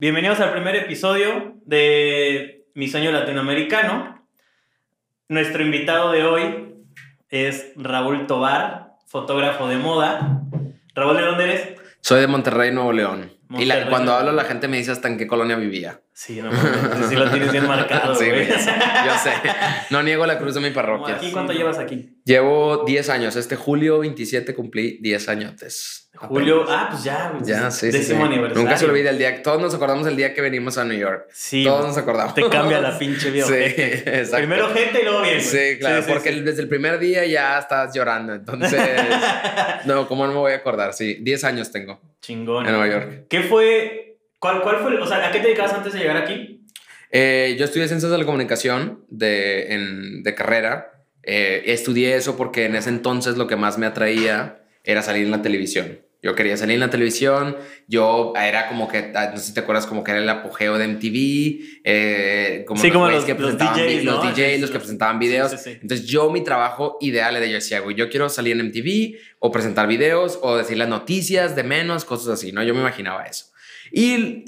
Bienvenidos al primer episodio de Mi Sueño Latinoamericano. Nuestro invitado de hoy es Raúl Tobar, fotógrafo de moda. Raúl, ¿de dónde eres? Soy de Monterrey, Nuevo León. y la- cuando hablo la gente me dice hasta en qué colonia vivía. Sí, no sí lo tienes bien marcado, Sí, güey. yo sé, yo sé. No niego la cruz de mi parroquia. ¿Aquí cuánto llevas aquí? Llevo 10 años. Este julio 27 cumplí 10 añotes. Julio, ah, pues ya, güey. Ya, sí, sí, Décimo sí. aniversario. Nunca se olvida el día. Todos nos acordamos el día que venimos a New York. Sí, Todos nos acordamos. te cambia la pinche vida. Sí, exacto. Primero gente y luego bien. Sí, claro, sí, porque sí. desde el primer día ya estás llorando. Entonces, no, ¿cómo no me voy a acordar? Sí, 10 años tengo Chingón. en Nueva York. ¿Qué fue? ¿Cuál, ¿Cuál fue? O sea, ¿a qué te dedicabas antes de llegar aquí? Eh, yo estudié ciencias de la comunicación de, en- de carrera. Eh, estudié eso porque en ese entonces lo que más me atraía era salir en la televisión. Yo quería salir en la televisión. Yo era como que, ah, no sé si te acuerdas, como que era el apogeo de MTV. eh, como Sí, como güeyes los- que los DJs, los ¿no? DJs, Sí, los que presentaban videos. sí, sí. Entonces yo mi trabajo ideal era yo decía, güey, yo quiero salir en MTV o presentar videos o decir las noticias de menos, cosas así, ¿no? Yo me imaginaba eso. Y eh,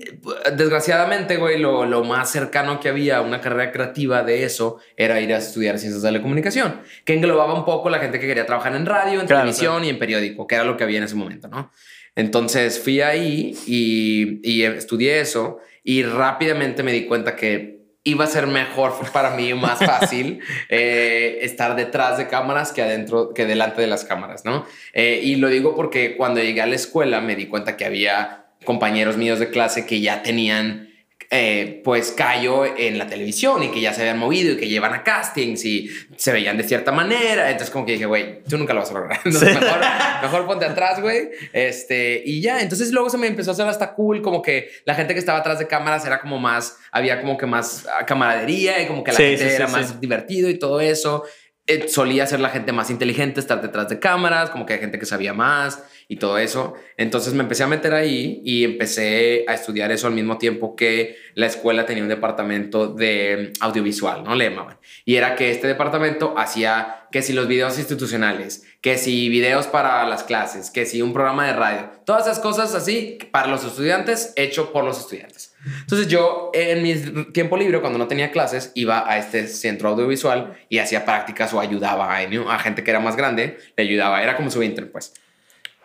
desgraciadamente, güey, lo, lo más cercano que había a una carrera creativa de eso era ir a estudiar ciencias de la comunicación, que englobaba un poco la gente que quería trabajar en radio, en Claro, televisión y en periódico, que era lo que había en ese momento, ¿no? Entonces fui ahí y, y estudié eso y rápidamente me di cuenta que iba a ser mejor para mí, más fácil eh, estar detrás de cámaras que adentro, que delante de las cámaras, ¿no? Eh, y lo digo porque cuando llegué a la escuela me di cuenta que había compañeros míos de clase que ya tenían eh, pues callo en la televisión y que ya se habían movido y que llevan a castings y se veían de cierta manera. Entonces como que dije, güey, tú nunca lo vas a lograr. Entonces Sí. mejor, mejor ponte atrás, güey. Este, y ya, entonces luego se me empezó a hacer hasta cool, como que la gente que estaba atrás de cámaras era como más, había como que más ah, camaradería y como que la Sí, gente sí, era más divertido y todo eso. Eh, solía ser la gente más inteligente, estar detrás de cámaras, como que hay gente que sabía más y todo eso. Entonces me empecé a meter ahí y empecé a estudiar eso al mismo tiempo que la escuela tenía un departamento de audiovisual, ¿no? Le llamaban. Y era que este departamento hacía que si los videos institucionales, que si videos para las clases, que si un programa de radio, todas esas cosas así para los estudiantes, hecho por los estudiantes. Entonces yo en mi tiempo libre, cuando no tenía clases, iba a este centro audiovisual y hacía prácticas o ayudaba a, a gente que era más grande, le ayudaba, era como su intern, pues.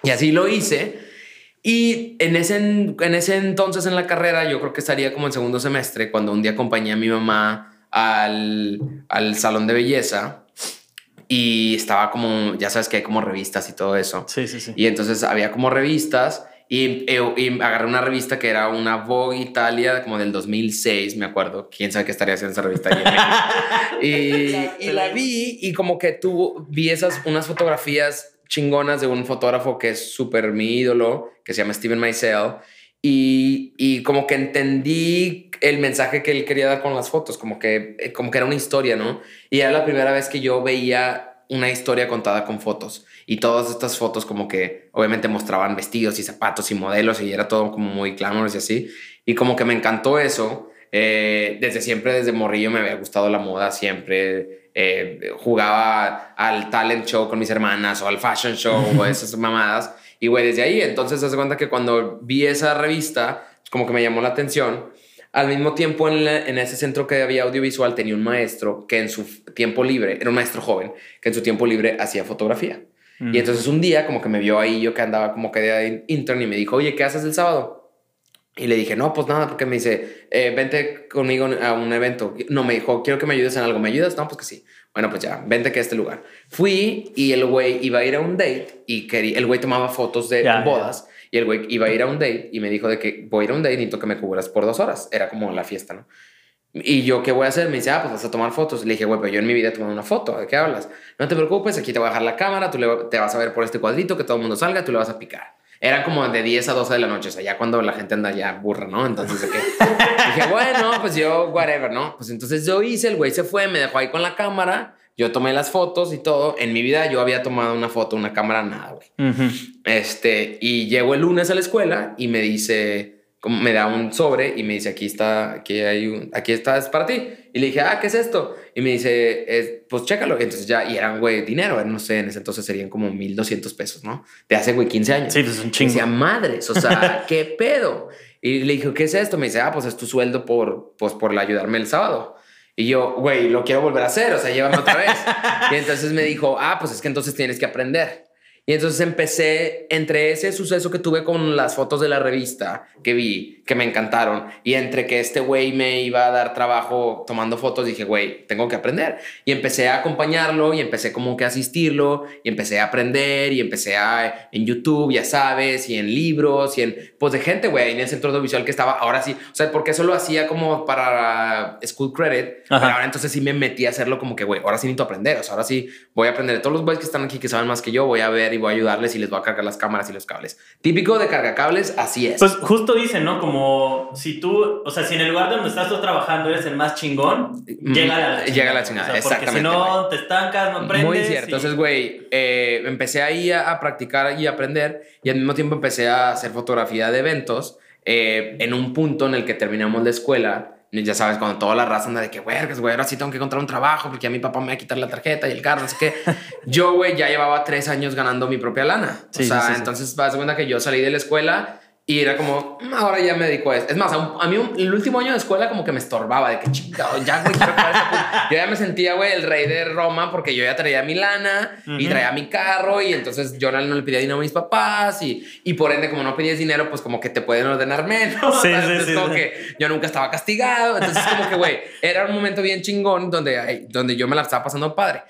Y así lo hice. Y en ese, en ese entonces en la carrera, yo creo que estaría como en segundo semestre, cuando un día acompañé a mi mamá al, al salón de belleza y estaba como, ya sabes que hay como revistas y todo eso. Sí, sí, sí. Y entonces había como revistas y, y agarré una revista que era una Vogue Italia como del 2006, me acuerdo. ¿Quién sabe qué estaría haciendo esa revista? y, y la vi y como que tuvo, vi esas, unas fotografías chingonas de un fotógrafo que es súper mi ídolo, que se llama Steven Meisel. Y, y como que entendí el mensaje que él quería dar con las fotos, como que, eh, como que era una historia, ¿no? Y era la primera vez que yo veía una historia contada con fotos. Y todas estas fotos como que obviamente mostraban vestidos y zapatos y modelos y era todo como muy glamorous y así. Y como que me encantó eso. Eh, desde siempre, desde morrillo me había gustado la moda, siempre eh, jugaba al talent show con mis hermanas o al fashion show o esas mamadas. Y güey, desde ahí, entonces se hace cuenta que cuando vi esa revista, como que me llamó la atención. Al mismo tiempo, en, la- en ese centro que había audiovisual, tenía un maestro que en su tiempo libre, era un maestro joven, que en su tiempo libre hacía fotografía. Mm. Y entonces un día como que me vio ahí, yo que andaba como que de intern y me dijo, oye, ¿qué haces el sábado? Y le dije, no, pues nada, porque me dice, eh, vente conmigo a un evento. No, me dijo, quiero que me ayudes en algo. ¿Me ayudas? No, pues que sí. Bueno, pues ya, vente que a este lugar. Fui y el güey iba a ir a un date y quería, el güey tomaba fotos de ya. bodas y el güey iba a ir a un date y me dijo de que voy a ir a un date y necesito que me cubras por dos horas. Era como la fiesta, ¿no? Y yo, ¿qué voy a hacer? Me dice, ah, pues vas a tomar fotos. Le dije, güey, pero yo en mi vida he tomado una foto. ¿De qué hablas? No te preocupes, aquí te voy a dejar la cámara, tú le- te vas a ver por este cuadrito, que todo el mundo salga, tú le vas a picar. Eran como de 10 a 12 de la noche, o sea, ya cuando la gente anda ya burra, ¿no? Entonces, ¿de qué? dije, bueno, pues yo, whatever, ¿no? Pues entonces yo hice, el güey se fue, me dejó ahí con la cámara, yo tomé las fotos y todo. En mi vida yo había tomado una foto, una cámara, nada, güey. Ujú. Este, y llego el lunes a la escuela y me dice, como me da un sobre y me dice, aquí está, aquí hay un, aquí está, es para ti. Y le dije, ah, ¿qué es esto? Y me dice, es, pues chécalo. Entonces ya, y eran, güey, dinero, no sé, en ese entonces serían como 1200 pesos, ¿no? De hace, güey, 15 años. Sí, pues es un Y chingo. decía, madres, o sea, ¿qué pedo? Y le dije, ¿qué es esto? Me dice, ah, pues es tu sueldo por, pues, por ayudarme el sábado. Y yo, güey, lo quiero volver a hacer, o sea, llévame otra vez. y entonces me dijo, ah, pues es que entonces tienes que aprender. Y entonces empecé, entre ese suceso que tuve con las fotos de la revista que vi, que me encantaron, y entre que este güey me iba a dar trabajo tomando fotos, dije, güey, tengo que aprender. Y empecé a acompañarlo y empecé como que a asistirlo y empecé a aprender y empecé a, en YouTube, ya sabes, y en libros y en, pues de gente, güey, en el centro audiovisual que estaba, ahora sí, o sea, porque eso lo hacía como para School Credit, pero ahora entonces sí me metí a hacerlo como que, güey, ahora sí necesito aprender, o sea, ahora sí voy a aprender de todos los güeyes que están aquí que saben más que yo, voy a ver y voy a ayudarles y les voy a cargar las cámaras y los cables. Típico de cargacables, así es. Pues justo dicen, ¿no? Como si tú, o sea, si en el lugar donde estás tú trabajando eres el más chingón, Mm, llega la, la Llega la chingada, porque exactamente, si no, te estancas, no aprendes. Muy cierto. y- Entonces, güey, eh, empecé ahí a, a practicar y aprender y al mismo tiempo empecé a hacer fotografía de eventos eh, en un punto en el que terminamos la escuela. Ya sabes, cuando toda la raza anda de que, güey, güey, ahora sí tengo que encontrar un trabajo porque a mi papá me va a quitar la tarjeta y el carro, no sé qué. Yo, güey, ya llevaba tres años ganando mi propia lana. Sí, o sea, sí, sí, sí. entonces, vas a cuenta que yo salí de la escuela y era como, "Mm, ahora ya me dedico a esto. Es más, a, un- a mí un- el último año de escuela como que me estorbaba de que chingado, ya, güey, quiero acabar esta puta". Yo ya me sentía, güey, el rey de Roma porque yo ya traía mi lana y Ujú. traía mi carro y entonces yo no, le pedía dinero a mis papás y, y por ende, como no pedías dinero, pues como que te pueden ordenar menos. Sí, ¿sabes? sí, Entonces, sí, como que yo nunca estaba castigado. Entonces, como que, güey, era un momento bien chingón donde, donde yo me la estaba pasando padre.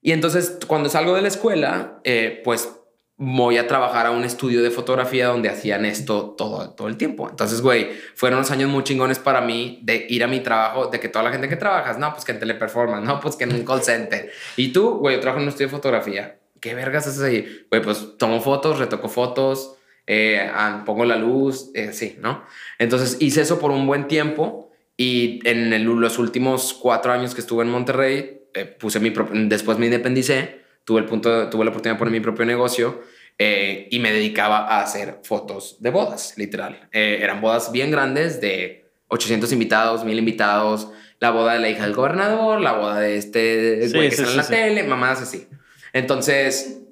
Y entonces, cuando salgo de la escuela, eh, pues voy a trabajar a un estudio de fotografía donde hacían esto todo, todo el tiempo. Entonces, güey, fueron unos años muy chingones para mí de ir a mi trabajo, de que toda la gente que trabajas, no, pues que en teleperformance, no, pues que en un call center. Y tú, güey, yo trabajo en un estudio de fotografía. ¿Qué vergas haces ahí? Güey, pues tomo fotos, retoco fotos, eh, ah, pongo la luz, eh, sí, ¿no? Entonces hice eso por un buen tiempo y en el- los últimos cuatro años que estuve en Monterrey, eh, puse mi después me independicé, tuve, el punto, tuve la oportunidad de poner mi propio negocio eh, y me dedicaba a hacer fotos de bodas, literal. Eh, eran bodas bien grandes de 800 invitados, 1000 invitados, la boda de la hija del gobernador, la boda de este Sí, güey que sí, sale en sí, la sí. tele, mamadas así. Entonces,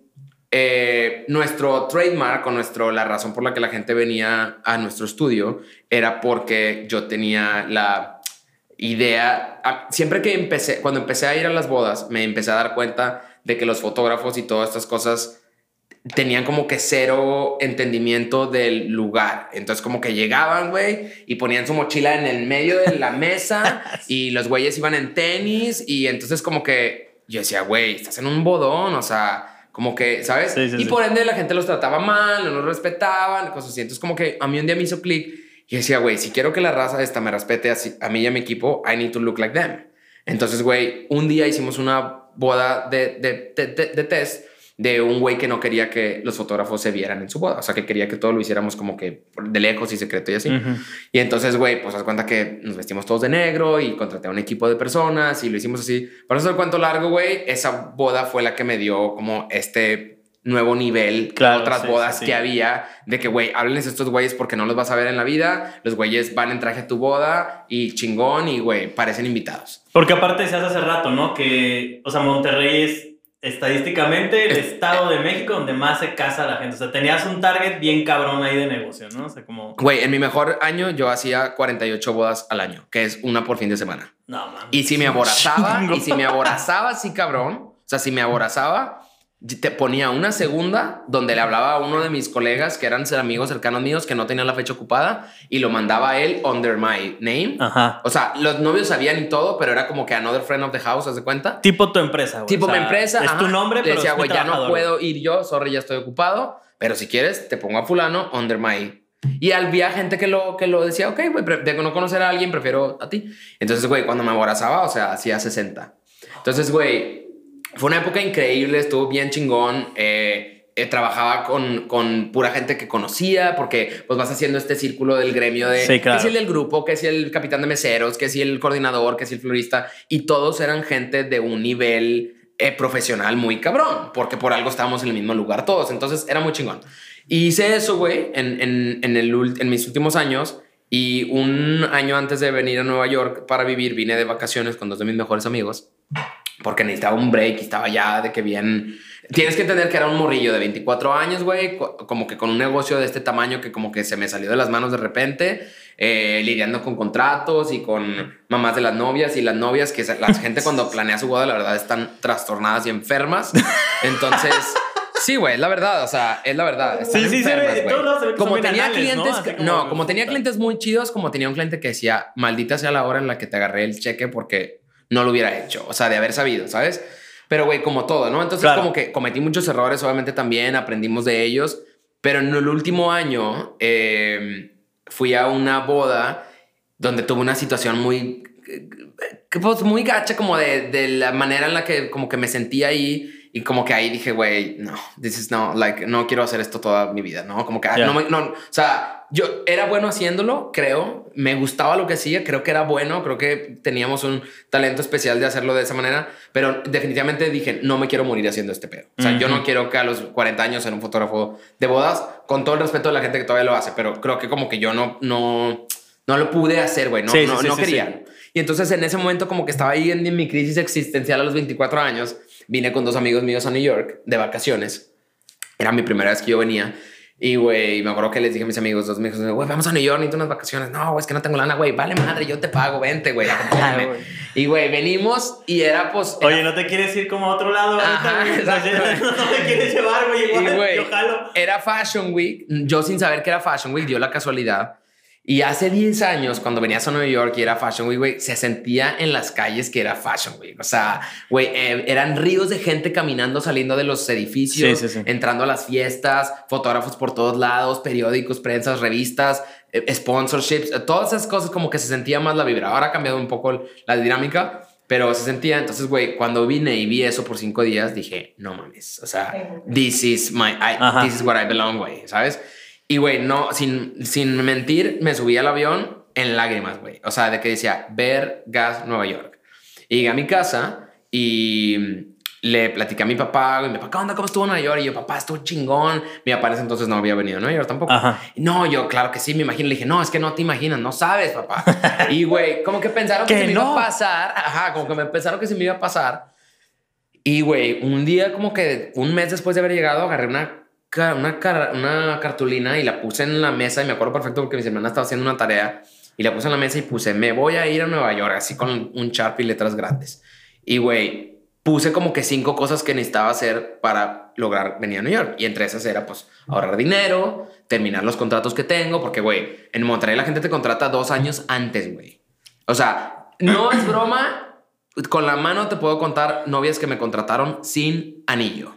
eh, nuestro trademark o nuestro, la razón por la que la gente venía a nuestro estudio era porque yo tenía la idea, siempre que empecé, cuando empecé a ir a las bodas, me empecé a dar cuenta de que los fotógrafos y todas estas cosas tenían como que cero entendimiento del lugar. Entonces como que llegaban, güey, y ponían su mochila en el medio de la mesa y los güeyes iban en tenis y entonces como que yo decía, güey, estás en un bodón, o sea, como que, ¿sabes? Sí, sí, y por ende la gente los trataba mal, no los respetaban, cosas así. Entonces como que a mí un día me hizo clic y decía, güey, si quiero que la raza esta me respete así, a mí y a mi equipo, I need to look like them. Entonces, güey, un día hicimos una boda de, de, de, de- de test de un güey que no quería que los fotógrafos se vieran en su boda. O sea, que quería que todo lo hiciéramos como que de lejos y secreto y así. Ujú. Y entonces, güey, pues haz cuenta que nos vestimos todos de negro y contraté a un equipo de personas y lo hicimos así. Para eso el cuento largo, güey, esa boda fue la que me dio como este nuevo nivel Claro, otras sí, bodas sí, que había de que, güey, háblenles a estos güeyes porque no los vas a ver en la vida. Los güeyes van en traje a tu boda y chingón y, güey, parecen invitados. Porque aparte decías hace rato, ¿no? Que, o sea, Monterrey es estadísticamente el estado de México donde más se casa la gente. O sea, tenías un target bien cabrón ahí de negocio, ¿no? O sea, como... Güey, en mi mejor año yo hacía 48 bodas al año, que es una por fin de semana. No, mames. Y si me aborazaba, y si me aborazaba, sí, cabrón. O sea, si me aborazaba, te ponía una segunda donde le hablaba a uno de mis colegas que eran amigos cercanos míos que no tenía la fecha ocupada y lo mandaba a él under my name. Ajá. O sea, los novios sabían y todo, pero era como que another friend of the house, ¿haz de cuenta? Tipo tu empresa, güey. Tipo O sea, mi empresa. Es ajá. tu nombre, Le pero decía, güey, ya no puedo ir yo, sorry, ya estoy ocupado, pero si quieres, te pongo a fulano under my. Y había gente que lo, que lo decía, ok, güey, de no conocer a alguien, prefiero a ti. Entonces, güey, cuando me aborazaba, o sea, hacía 60. Entonces, güey, fue una época increíble, estuvo bien chingón. eh, eh, trabajaba con, con pura gente que conocía, porque pues vas haciendo este círculo del gremio de Sí, claro. que si el del grupo, que si el capitán de meseros, que si el coordinador, que si el florista, y todos eran gente de un nivel eh, profesional muy cabrón, porque por algo estábamos en el mismo lugar todos, entonces era muy chingón. Y hice eso, güey, en, en, en, el, en mis últimos años, y un año antes de venir a Nueva York para vivir, vine de vacaciones con dos de mis mejores amigos. Porque necesitaba un break y estaba ya de que bien... Tienes que entender que era un morrillo de 24 años, güey, co- como que con un negocio de este tamaño que como que se me salió de las manos de repente, eh, lidiando con contratos y con mamás de las novias y las novias, que la gente cuando planea su boda, la verdad, están trastornadas y enfermas. Entonces... Sí, güey, es la verdad, o sea, es la verdad. Están Sí, sí, se ve, enfermas, de güey. todos lados se ve que Como tenía ¿no? clientes, que- como- no, como tenía clientes muy chidos, como tenía un cliente que decía, maldita sea la hora en la que te agarré el cheque porque no lo hubiera hecho, o sea, de haber sabido, ¿sabes? Pero, güey, como todo, ¿no? Entonces, Claro. como que cometí muchos errores, obviamente también aprendimos de ellos, pero en el último año eh, fui a una boda donde tuve una situación muy, que, pues, muy gacha, como de, de la manera en la que como que me sentí ahí. Y como que ahí dije, güey, no, this is no, like, no quiero hacer esto toda mi vida, ¿no? Como que, ah, Ya. no, no, o sea, yo era bueno haciéndolo, creo, me gustaba lo que hacía, creo que era bueno, creo que teníamos un talento especial de hacerlo de esa manera, pero definitivamente dije, no me quiero morir haciendo este pedo. O sea, yo no quiero que a los 40 años ser un fotógrafo de bodas, con todo el respeto de la gente que todavía lo hace, pero creo que como que yo no, no, no lo pude hacer, güey, no, Sí, no, sí, no sí, quería. Y entonces en ese momento como que estaba ahí en mi crisis existencial a los 24 años, vine con dos amigos míos a New York de vacaciones. Era mi primera vez que yo venía. Y, güey, me acuerdo que les dije a mis amigos, dos amigos, güey, vamos a New York, necesito unas vacaciones. No, güey, es que no tengo lana, güey. Vale, madre, yo te pago, vente, güey, acompáñame. y, güey, venimos y era, pues... era- Oye, ¿no te quieres ir como a otro lado Ajá, ahorita, güey? No te quieres llevar, güey. Y, yo jalo. Era Fashion Week. Yo sin saber que era Fashion Week, dio la casualidad. Y hace 10 años, cuando venías a Nueva York y era Fashion Week, güey, se sentía en las calles que era Fashion Week. O sea, güey, eh, eran ríos de gente caminando, saliendo de los edificios, Sí, sí, sí. entrando a las fiestas, fotógrafos por todos lados, periódicos, prensas, revistas, eh, sponsorships, eh, todas esas cosas como que se sentía más la vibra. Ahora ha cambiado un poco la dinámica, pero se sentía. Entonces, güey, cuando vine y vi eso por cinco días, dije, no mames, o sea, this is my, I- this is where I belong, güey, ¿sabes? Y, güey, no, sin, sin mentir, me subí al avión en lágrimas, güey. O sea, de que decía, ver gas Nueva York. Y llegué a mi casa y le platiqué a mi papá, güey, mi papá, ¿qué onda? ¿Cómo estuvo Nueva York? Y yo, papá, estuvo chingón. Mi papá en ese entonces no había venido a Nueva York tampoco. Ajá. No, yo, claro que sí, me imagino. Le dije, no, es que no te imaginas, no sabes, papá. y, güey, como que pensaron que, Que se me iba a pasar. Ajá, como que me pensaron que se me iba a pasar. Y, güey, un día, como que un mes después de haber llegado, agarré una, una, cara- una cartulina y la puse en la mesa. Y me acuerdo perfecto porque mis hermanas estaban haciendo una tarea. Y la puse en la mesa y puse, me voy a ir a Nueva York, así con un Sharpie y letras grandes. Y, güey, puse como que cinco cosas que necesitaba hacer para lograr venir a New York. Y entre esas era, pues, ahorrar dinero, terminar los contratos que tengo, porque, güey, en Monterrey la gente te contrata dos años antes, güey. O sea, no es broma. Con la mano te puedo contar novias que me contrataron sin anillo.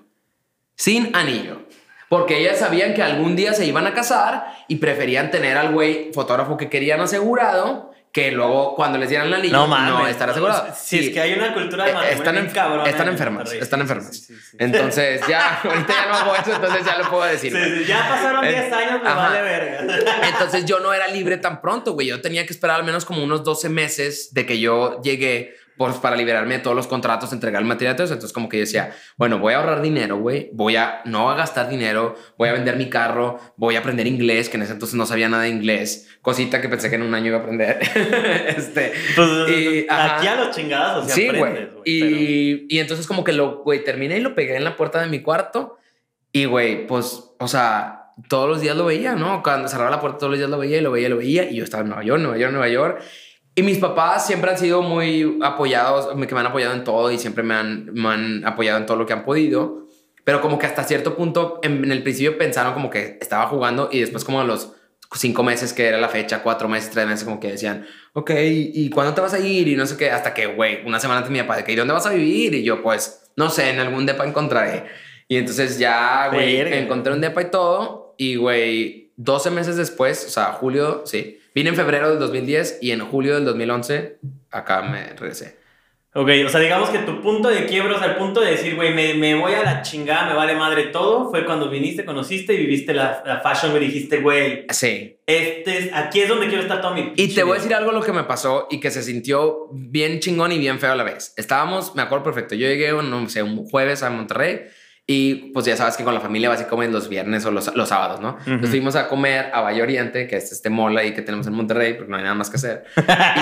Sin anillo. Porque ellas sabían que algún día se iban a casar y preferían tener al güey fotógrafo que querían asegurado que luego cuando les dieran el anillo No no estar asegurado. Si Sí. es que hay una cultura de Eh, matrimonio están, cabrona están en enfermas, están enfermas. sí, sí. Entonces ya, ahorita ya no hago eso, entonces ya lo puedo decir. Ya pasaron Eh, 10 años, me ajá. vale verga. Entonces yo no era libre tan pronto, güey. Yo tenía que esperar al menos como unos 12 meses de que yo llegué por, para liberarme de todos los contratos, entregar el material todo eso. Entonces como que yo decía, bueno, voy a ahorrar dinero, güey. Voy a no a gastar dinero, voy a vender mi carro, voy a aprender inglés, que en ese entonces no sabía nada de inglés. Cosita que pensé que en un año iba a aprender. este, Pues Y, ajá. aquí a los chingados, o sea, sí, aprendes, güey. Y, y entonces como que lo, güey, terminé y lo pegué en la puerta de mi cuarto. Y, güey, pues, o sea, todos los días lo veía, ¿no? Cuando cerraba la puerta todos los días lo veía y lo veía y lo veía. Y yo estaba en Nueva York, Nueva York, Nueva York. Y mis papás siempre han sido muy apoyados, que me han apoyado en todo y siempre me han, me han apoyado en todo lo que han podido. Pero como que hasta cierto punto, en, en el principio pensaron como que estaba jugando y después como a los cinco meses que era la fecha, cuatro meses, tres meses, como que decían, ok, ¿y cuándo te vas a ir? Y no sé qué, hasta que, güey, una semana antes mi papá, de que, ¿y dónde vas a vivir? Y yo, pues, no sé, en algún depa encontraré. Y entonces ya, güey, encontré un depa y todo. Y, güey, 12 meses después, o sea, julio, sí, vine en febrero del 2010 y en julio del 2011 acá me regresé. Ok, o sea, digamos que tu punto de quiebra, o sea, el punto de decir, güey, me, me voy a la chingada, me vale madre todo, fue cuando viniste, conociste y viviste la, la fashion y dijiste, güey, Sí. este es, aquí es donde quiero estar toda mi Y te voy a vida". decir algo lo que me pasó y que se sintió bien chingón y bien feo a la vez. Estábamos, me acuerdo perfecto, yo llegué, no sé, un jueves a Monterrey Y pues ya sabes que con la familia vas y comen los viernes o los, los sábados, ¿no? Entonces fuimos a comer a Valle Oriente, que es este mall ahí que tenemos en Monterrey, porque no hay nada más que hacer.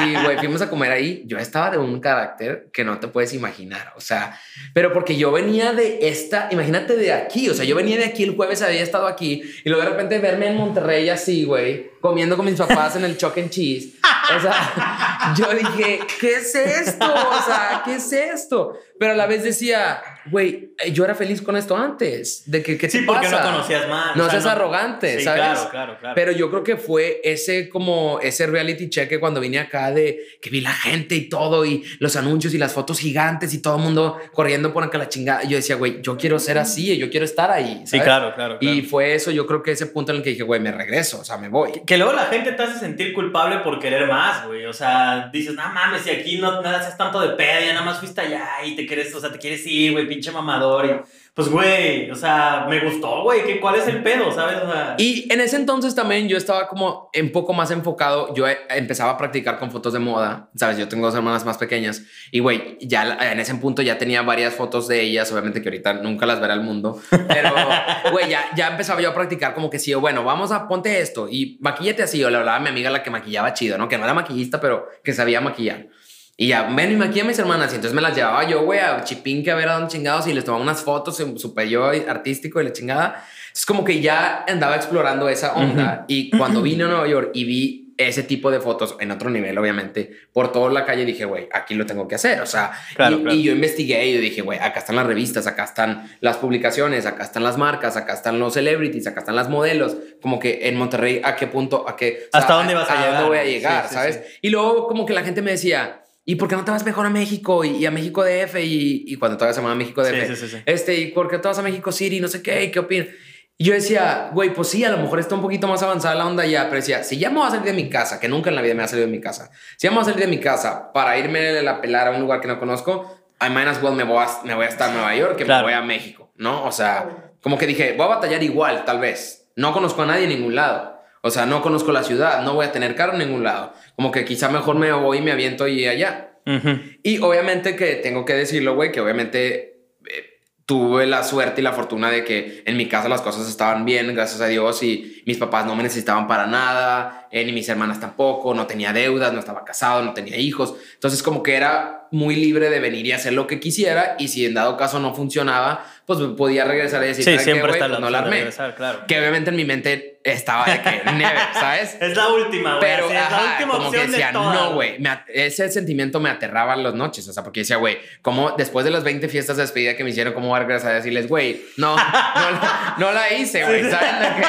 Y, güey, fuimos a comer ahí. Yo estaba de un carácter que no te puedes imaginar. O sea, pero porque yo venía de esta, imagínate de aquí. O sea, yo venía de aquí el jueves, había estado aquí. Y luego de repente verme en Monterrey así, güey, comiendo con mis papás en el Chuck and Cheese. O sea, yo dije, ¿qué es esto? O sea, ¿qué es esto? Pero a la vez decía, güey, eh, yo era feliz con esto antes. De que, ¿qué Sí, te porque pasa? no conocías más. No o sea, seas arrogante, Sí, ¿sabes? Claro, claro, claro. Pero yo creo que fue ese como ese reality check que cuando vine acá de que vi la gente y todo y los anuncios y las fotos gigantes y todo el mundo corriendo por acá la chingada. Yo decía, güey, yo quiero ser así, yo quiero estar ahí. sí, ¿sabes? claro, claro, claro. Y fue eso, yo creo que ese punto en el que dije, güey, me regreso, o sea, me voy. Que luego la gente te hace sentir culpable por querer más, güey. O sea, dices, no mames, si aquí no, no haces tanto de pedo, ya nada más fuiste allá y te quieres, o sea, te quieres ir, güey, pinche mamador. Y, pues, güey, o sea, me gustó, güey, que ¿cuál es el pedo, sabes? O sea, Y en ese entonces también yo estaba como un poco más enfocado. Yo eh, empezaba a practicar con fotos de moda. Sabes, yo tengo dos hermanas más pequeñas y güey, ya en ese punto ya tenía varias fotos de ellas. Obviamente que ahorita nunca las verá el mundo, pero güey, ya, ya empezaba yo a practicar como que sí, bueno, vamos a ponte esto y maquillate así. O le hablaba a mi amiga la que maquillaba chido, no que no era maquillista, pero que sabía maquillar. Y ya, ven y maquilla a mis hermanas. Y entonces me las llevaba yo, güey, a Chipinque a ver a dónde chingados y les tomaba unas fotos, em, super yo artístico y la chingada. Es como que ya andaba explorando esa onda. Y cuando vine a Nueva York y vi ese tipo de fotos en otro nivel, obviamente, por toda la calle, dije, güey, aquí lo tengo que hacer. O sea, Claro, y, claro. y yo investigué y yo dije, güey, acá están las revistas, acá están las publicaciones, acá están las marcas, acá están los celebrities, acá están las modelos. Como que en Monterrey, ¿a qué punto? ¿A qué? o ¿Hasta dónde vas a llegar? dónde voy a Sí, llegar? sí, ¿Sabes? sí. Y luego como que la gente me decía, ¿y por qué no te vas mejor a México y, y a México DF? Y, y cuando todavía se llamaba México DF. Sí, sí, sí, sí. Este, ¿y por qué te vas a México City? No sé qué, ¿qué opinas? Y yo decía, güey, pues sí, a lo mejor está un poquito más avanzada la onda ya, pero decía, si ya me voy a salir de mi casa, que nunca en la vida me ha salido de mi casa, si ya me voy a salir de mi casa para irme a la pelar a un lugar que no conozco, I might as well me voy a, me voy a estar en Nueva York que Claro. me voy a México, ¿no? O sea, como que dije, voy a batallar igual, tal vez. No conozco a nadie en ningún lado. O sea, no conozco la ciudad, no voy a tener carro en ningún lado. Como que quizá mejor me voy y me aviento y allá. Y obviamente que tengo que decirlo, güey, que obviamente eh, tuve la suerte y la fortuna de que en mi casa las cosas estaban bien, gracias a Dios, y mis papás no me necesitaban para nada, eh, ni mis hermanas tampoco, no tenía deudas, no estaba casado, no tenía hijos. Entonces como que era muy libre de venir y hacer lo que quisiera y si en dado caso no funcionaba, pues podía regresar y decir, Sí, "¿Sabe qué, siempre güey? está la Pues no la armé. regresar, claro. Que obviamente en mi mente estaba de que never, ¿sabes? Es la última, güey. Pero así, es la ajá, última como que opción decía, de no, güey. Ese sentimiento me aterraba las noches. O sea, porque decía, güey, como después de las 20 fiestas de despedida que me hicieron, ¿cómo voy a regresar a decirles, güey, no, no, la- no la hice, güey? ¿Saben de qué?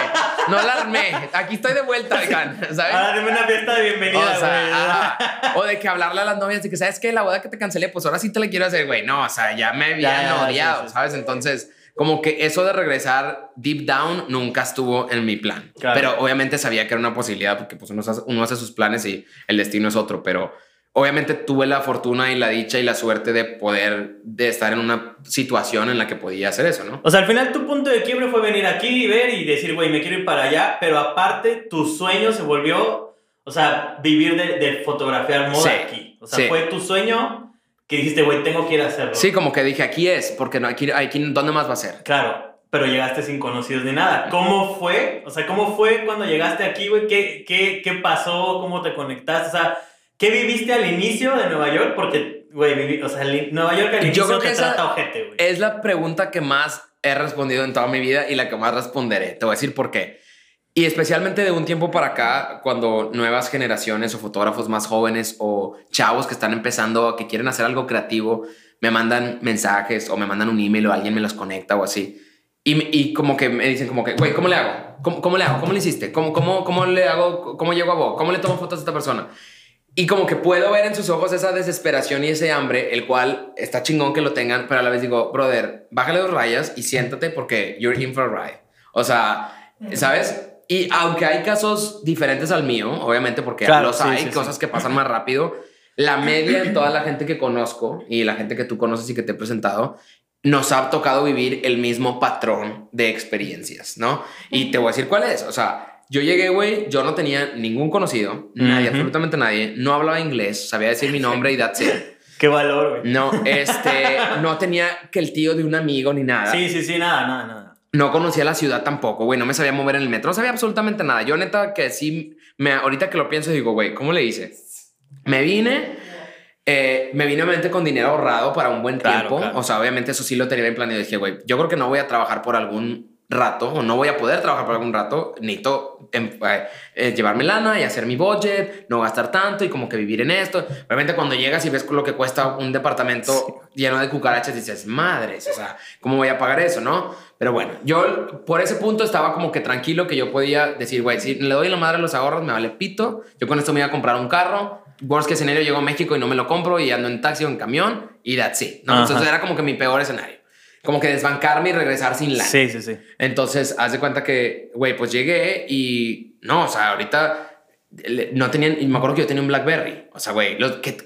No la armé. Aquí estoy de vuelta, oigan, ¿sabes? Una fiesta de bienvenida, O sea, o de que hablarle a las novias de que, ¿sabes qué? La boda que te cancelé, pues ahora sí te la quiero hacer, güey. No, o sea, ya me habían odiado, sí, sí. ¿sabes? Entonces, como que eso de regresar deep down nunca estuvo en mi plan. Claro. Pero obviamente sabía que era una posibilidad porque pues uno hace, uno hace sus planes y el destino es otro, pero obviamente tuve la fortuna y la dicha y la suerte de poder de estar en una situación en la que podía hacer eso, ¿no? O sea, al final tu punto de quiebre fue venir aquí y ver y decir, güey, me quiero ir para allá, pero aparte tu sueño se volvió, o sea, vivir de, de fotografiar moda Sí, aquí. O sea, sí. fue tu sueño que dijiste, güey, tengo que ir a hacerlo. Sí, como que dije, aquí es, porque no, aquí, aquí ¿dónde más va a ser? Claro, pero llegaste sin conocidos ni nada. ¿Cómo fue? O sea, ¿cómo fue cuando llegaste aquí, güey? ¿Qué, qué, ¿Qué pasó? ¿Cómo te conectaste? O sea, ¿qué viviste al inicio de Nueva York? Porque, güey, o sea, el- Nueva York al Yo inicio creo que te trata ojete, güey. Es la pregunta que más he respondido en toda mi vida y la que más responderé. Te voy a decir por qué. Y especialmente de un tiempo para acá, cuando nuevas generaciones o fotógrafos más jóvenes o chavos que están empezando, que quieren hacer algo creativo, me mandan mensajes o me mandan un email o alguien me los conecta o así. Y, y como que me dicen como que, güey, ¿cómo le hago? ¿Cómo, cómo le hago? ¿Cómo le hiciste? ¿Cómo, cómo, ¿Cómo le hago? ¿Cómo llego a vos? ¿Cómo le tomo fotos a esta persona? Y como que puedo ver en sus ojos esa desesperación y ese hambre, el cual está chingón que lo tengan, pero a la vez digo, brother, bájale dos rayas y siéntate porque you're in for a ride. O sea, ¿sabes? Y aunque hay casos diferentes al mío, obviamente porque Claro, los sí, hay, sí, sí. cosas que pasan más rápido, la media en toda la gente que conozco y la gente que tú conoces y que te he presentado, nos ha tocado vivir el mismo patrón de experiencias, ¿no? Y te voy a decir cuál es. O sea, yo llegué, güey, yo no tenía ningún conocido, nadie, absolutamente nadie, no hablaba inglés, sabía decir mi nombre y that's it. Qué valor, güey. No, este, no tenía que el tío de un amigo ni nada. Sí, sí, sí, nada, nada, nada. No conocía la ciudad tampoco, güey. No me sabía mover en el metro. No sabía absolutamente nada. Yo, neta, que sí, me, ahorita que lo pienso, digo, güey, ¿cómo le hice? Me vine, eh, me vine obviamente con dinero ahorrado para un buen tiempo. O sea, obviamente eso sí lo tenía bien planeado. Dije, güey, yo creo que no voy a trabajar por algún rato o no voy a poder trabajar por algún rato, necesito em, eh, eh, llevarme lana y hacer mi budget, no gastar tanto y como que vivir en esto. Obviamente cuando llegas y ves lo que cuesta un departamento lleno de cucarachas, dices, madres, o sea, ¿cómo voy a pagar eso, no? Pero bueno, yo por ese punto estaba como que tranquilo que yo podía decir, güey, si le doy la madre a los ahorros, me vale pito, yo con esto me iba a comprar un carro, worst que escenario llego a México y no me lo compro y ando en taxi o en camión y that's it, ¿no? Entonces era como que mi peor escenario como que desbancarme y regresar sin lana. Sí, sí, sí. Entonces, haz de cuenta que, güey, pues llegué y no, o sea, ahorita no tenían, y me acuerdo que yo tenía un Blackberry. O sea, güey,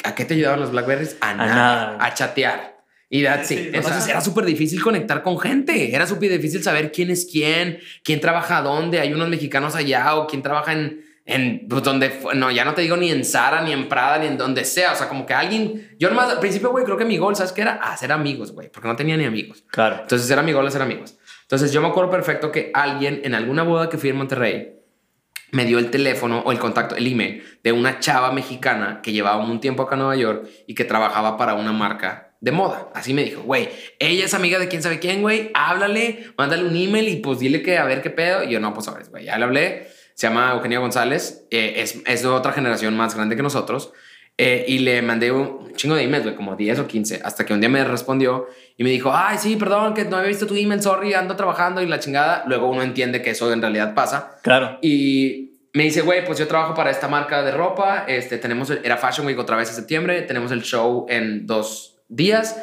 ¿a qué te ayudaban los Blackberries? A, nada, a chatear. Y that's sí, Entonces era súper difícil conectar con gente. Era súper difícil saber quién es quién, quién trabaja dónde. Hay unos mexicanos allá o quién trabaja en, en pues, donde, no, ya no te digo ni en Sara, ni en Prada, ni en donde sea. O sea, como que alguien, yo nomás al principio, güey, creo que mi gol, ¿sabes qué era? Hacer amigos, güey, porque no tenía ni amigos. Claro. Entonces era mi gol hacer amigos. Entonces yo me acuerdo perfecto que alguien en alguna boda que fui en Monterrey me dio el teléfono o el contacto, el email de una chava mexicana que llevaba un tiempo acá en Nueva York y que trabajaba para una marca de moda. Así me dijo, güey, ella es amiga de quién sabe quién, güey, háblale, mándale un email y pues dile que a ver qué pedo. Y yo, no, pues sabes, güey, ya le hablé se llama Eugenia González, eh, es, es, de otra generación más grande que nosotros. Eh, y le mandé un chingo de emails, como 10 o 15, hasta que un día me respondió y me dijo, ay, sí, perdón, que no había visto tu email, sorry, ando trabajando y la chingada. Luego uno entiende que eso en realidad pasa. Claro. Y me dice, güey, pues yo trabajo para esta marca de ropa, este, tenemos, era Fashion Week otra vez en septiembre, tenemos el show en dos días.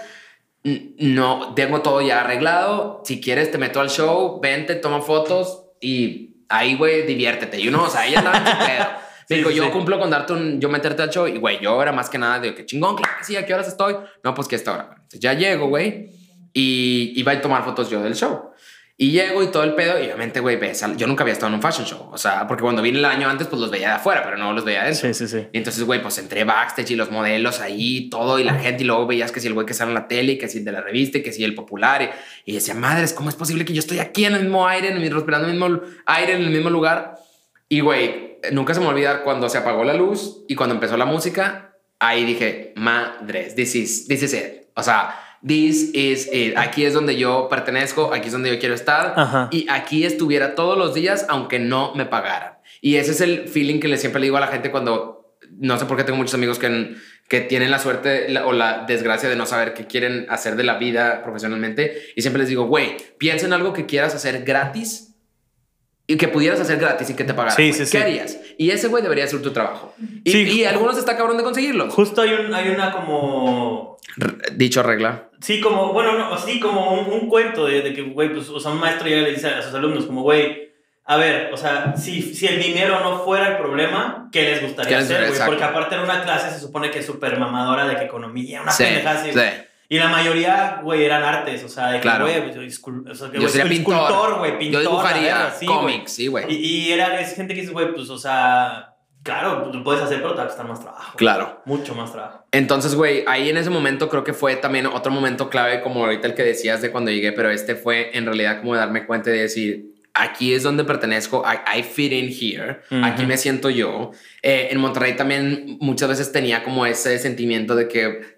No, tengo todo ya arreglado. Si quieres, te meto al show, vente, toma fotos y ahí, güey, diviértete. Y uno, o sea, ella estaba en su pedo. Me dijo, yo cumplo con darte un, yo meterte al show. Y, güey, yo era más que nada de que chingón, claro que sí, ¿a qué horas estoy? No, pues que esta hora. Entonces ya llego, güey, y iba a tomar fotos yo del show. Y llego y todo el pedo, y obviamente, güey, ves, yo nunca había estado en un fashion show. O sea, porque cuando vine el año antes, pues los veía de afuera, pero no los veía adentro. Sí, sí, sí. Y entonces, güey, pues entré backstage y los modelos ahí, todo, y la gente, y luego veías que si el güey que sale en la tele, y que si el de la revista, y que si el popular. Y, decía, madres, ¿cómo es posible que yo estoy aquí en el mismo aire, en el, respirando el mismo aire, en el mismo lugar? Y, güey, nunca se me olvida cuando se apagó la luz y cuando empezó la música, ahí dije, madres, this is, this is it. O sea, this is it. Aquí es donde yo pertenezco, aquí es donde yo quiero estar y aquí estuviera todos los días aunque no me pagaran. Y ese es el feeling que le siempre le digo a la gente cuando, no sé por qué tengo muchos amigos que, que tienen la suerte o la desgracia de no saber qué quieren hacer de la vida profesionalmente y siempre les digo, güey, piensa en algo que quieras hacer gratis y que pudieras hacer gratis y que te pagaran. Sí, sí, ¿Qué harías? Y ese güey debería ser tu trabajo. Y, y algunos está cabrón de conseguirlo. Justo hay, un, hay una como... dicho regla. Sí, como, bueno, no, sí, como un, cuento de, de, que, güey, pues, o sea, un maestro ya le dice a sus alumnos como, güey, a ver, o sea, si, si el dinero no fuera el problema, ¿qué les gustaría hacer, güey? Porque aparte en una clase se supone que es súper mamadora de que economía, una sí, pendeja así, sí. Y la mayoría, güey, eran artes, o sea, de que, claro. güey, pues, o sea, que, yo sería pintor, güey, pintor. Yo dibujaría cómics, sí, güey. Y, y, era es gente que dice, güey, pues, o sea, claro, lo puedes hacer, pero te va a costar más trabajo. Claro. Mucho más trabajo. Entonces, güey, ahí en ese momento creo que fue también otro momento clave, como ahorita el que decías de cuando llegué, pero este fue en realidad como darme cuenta de decir, aquí es donde pertenezco, I, fit in here, aquí me siento yo. Eh, en Monterrey también muchas veces tenía como ese sentimiento de que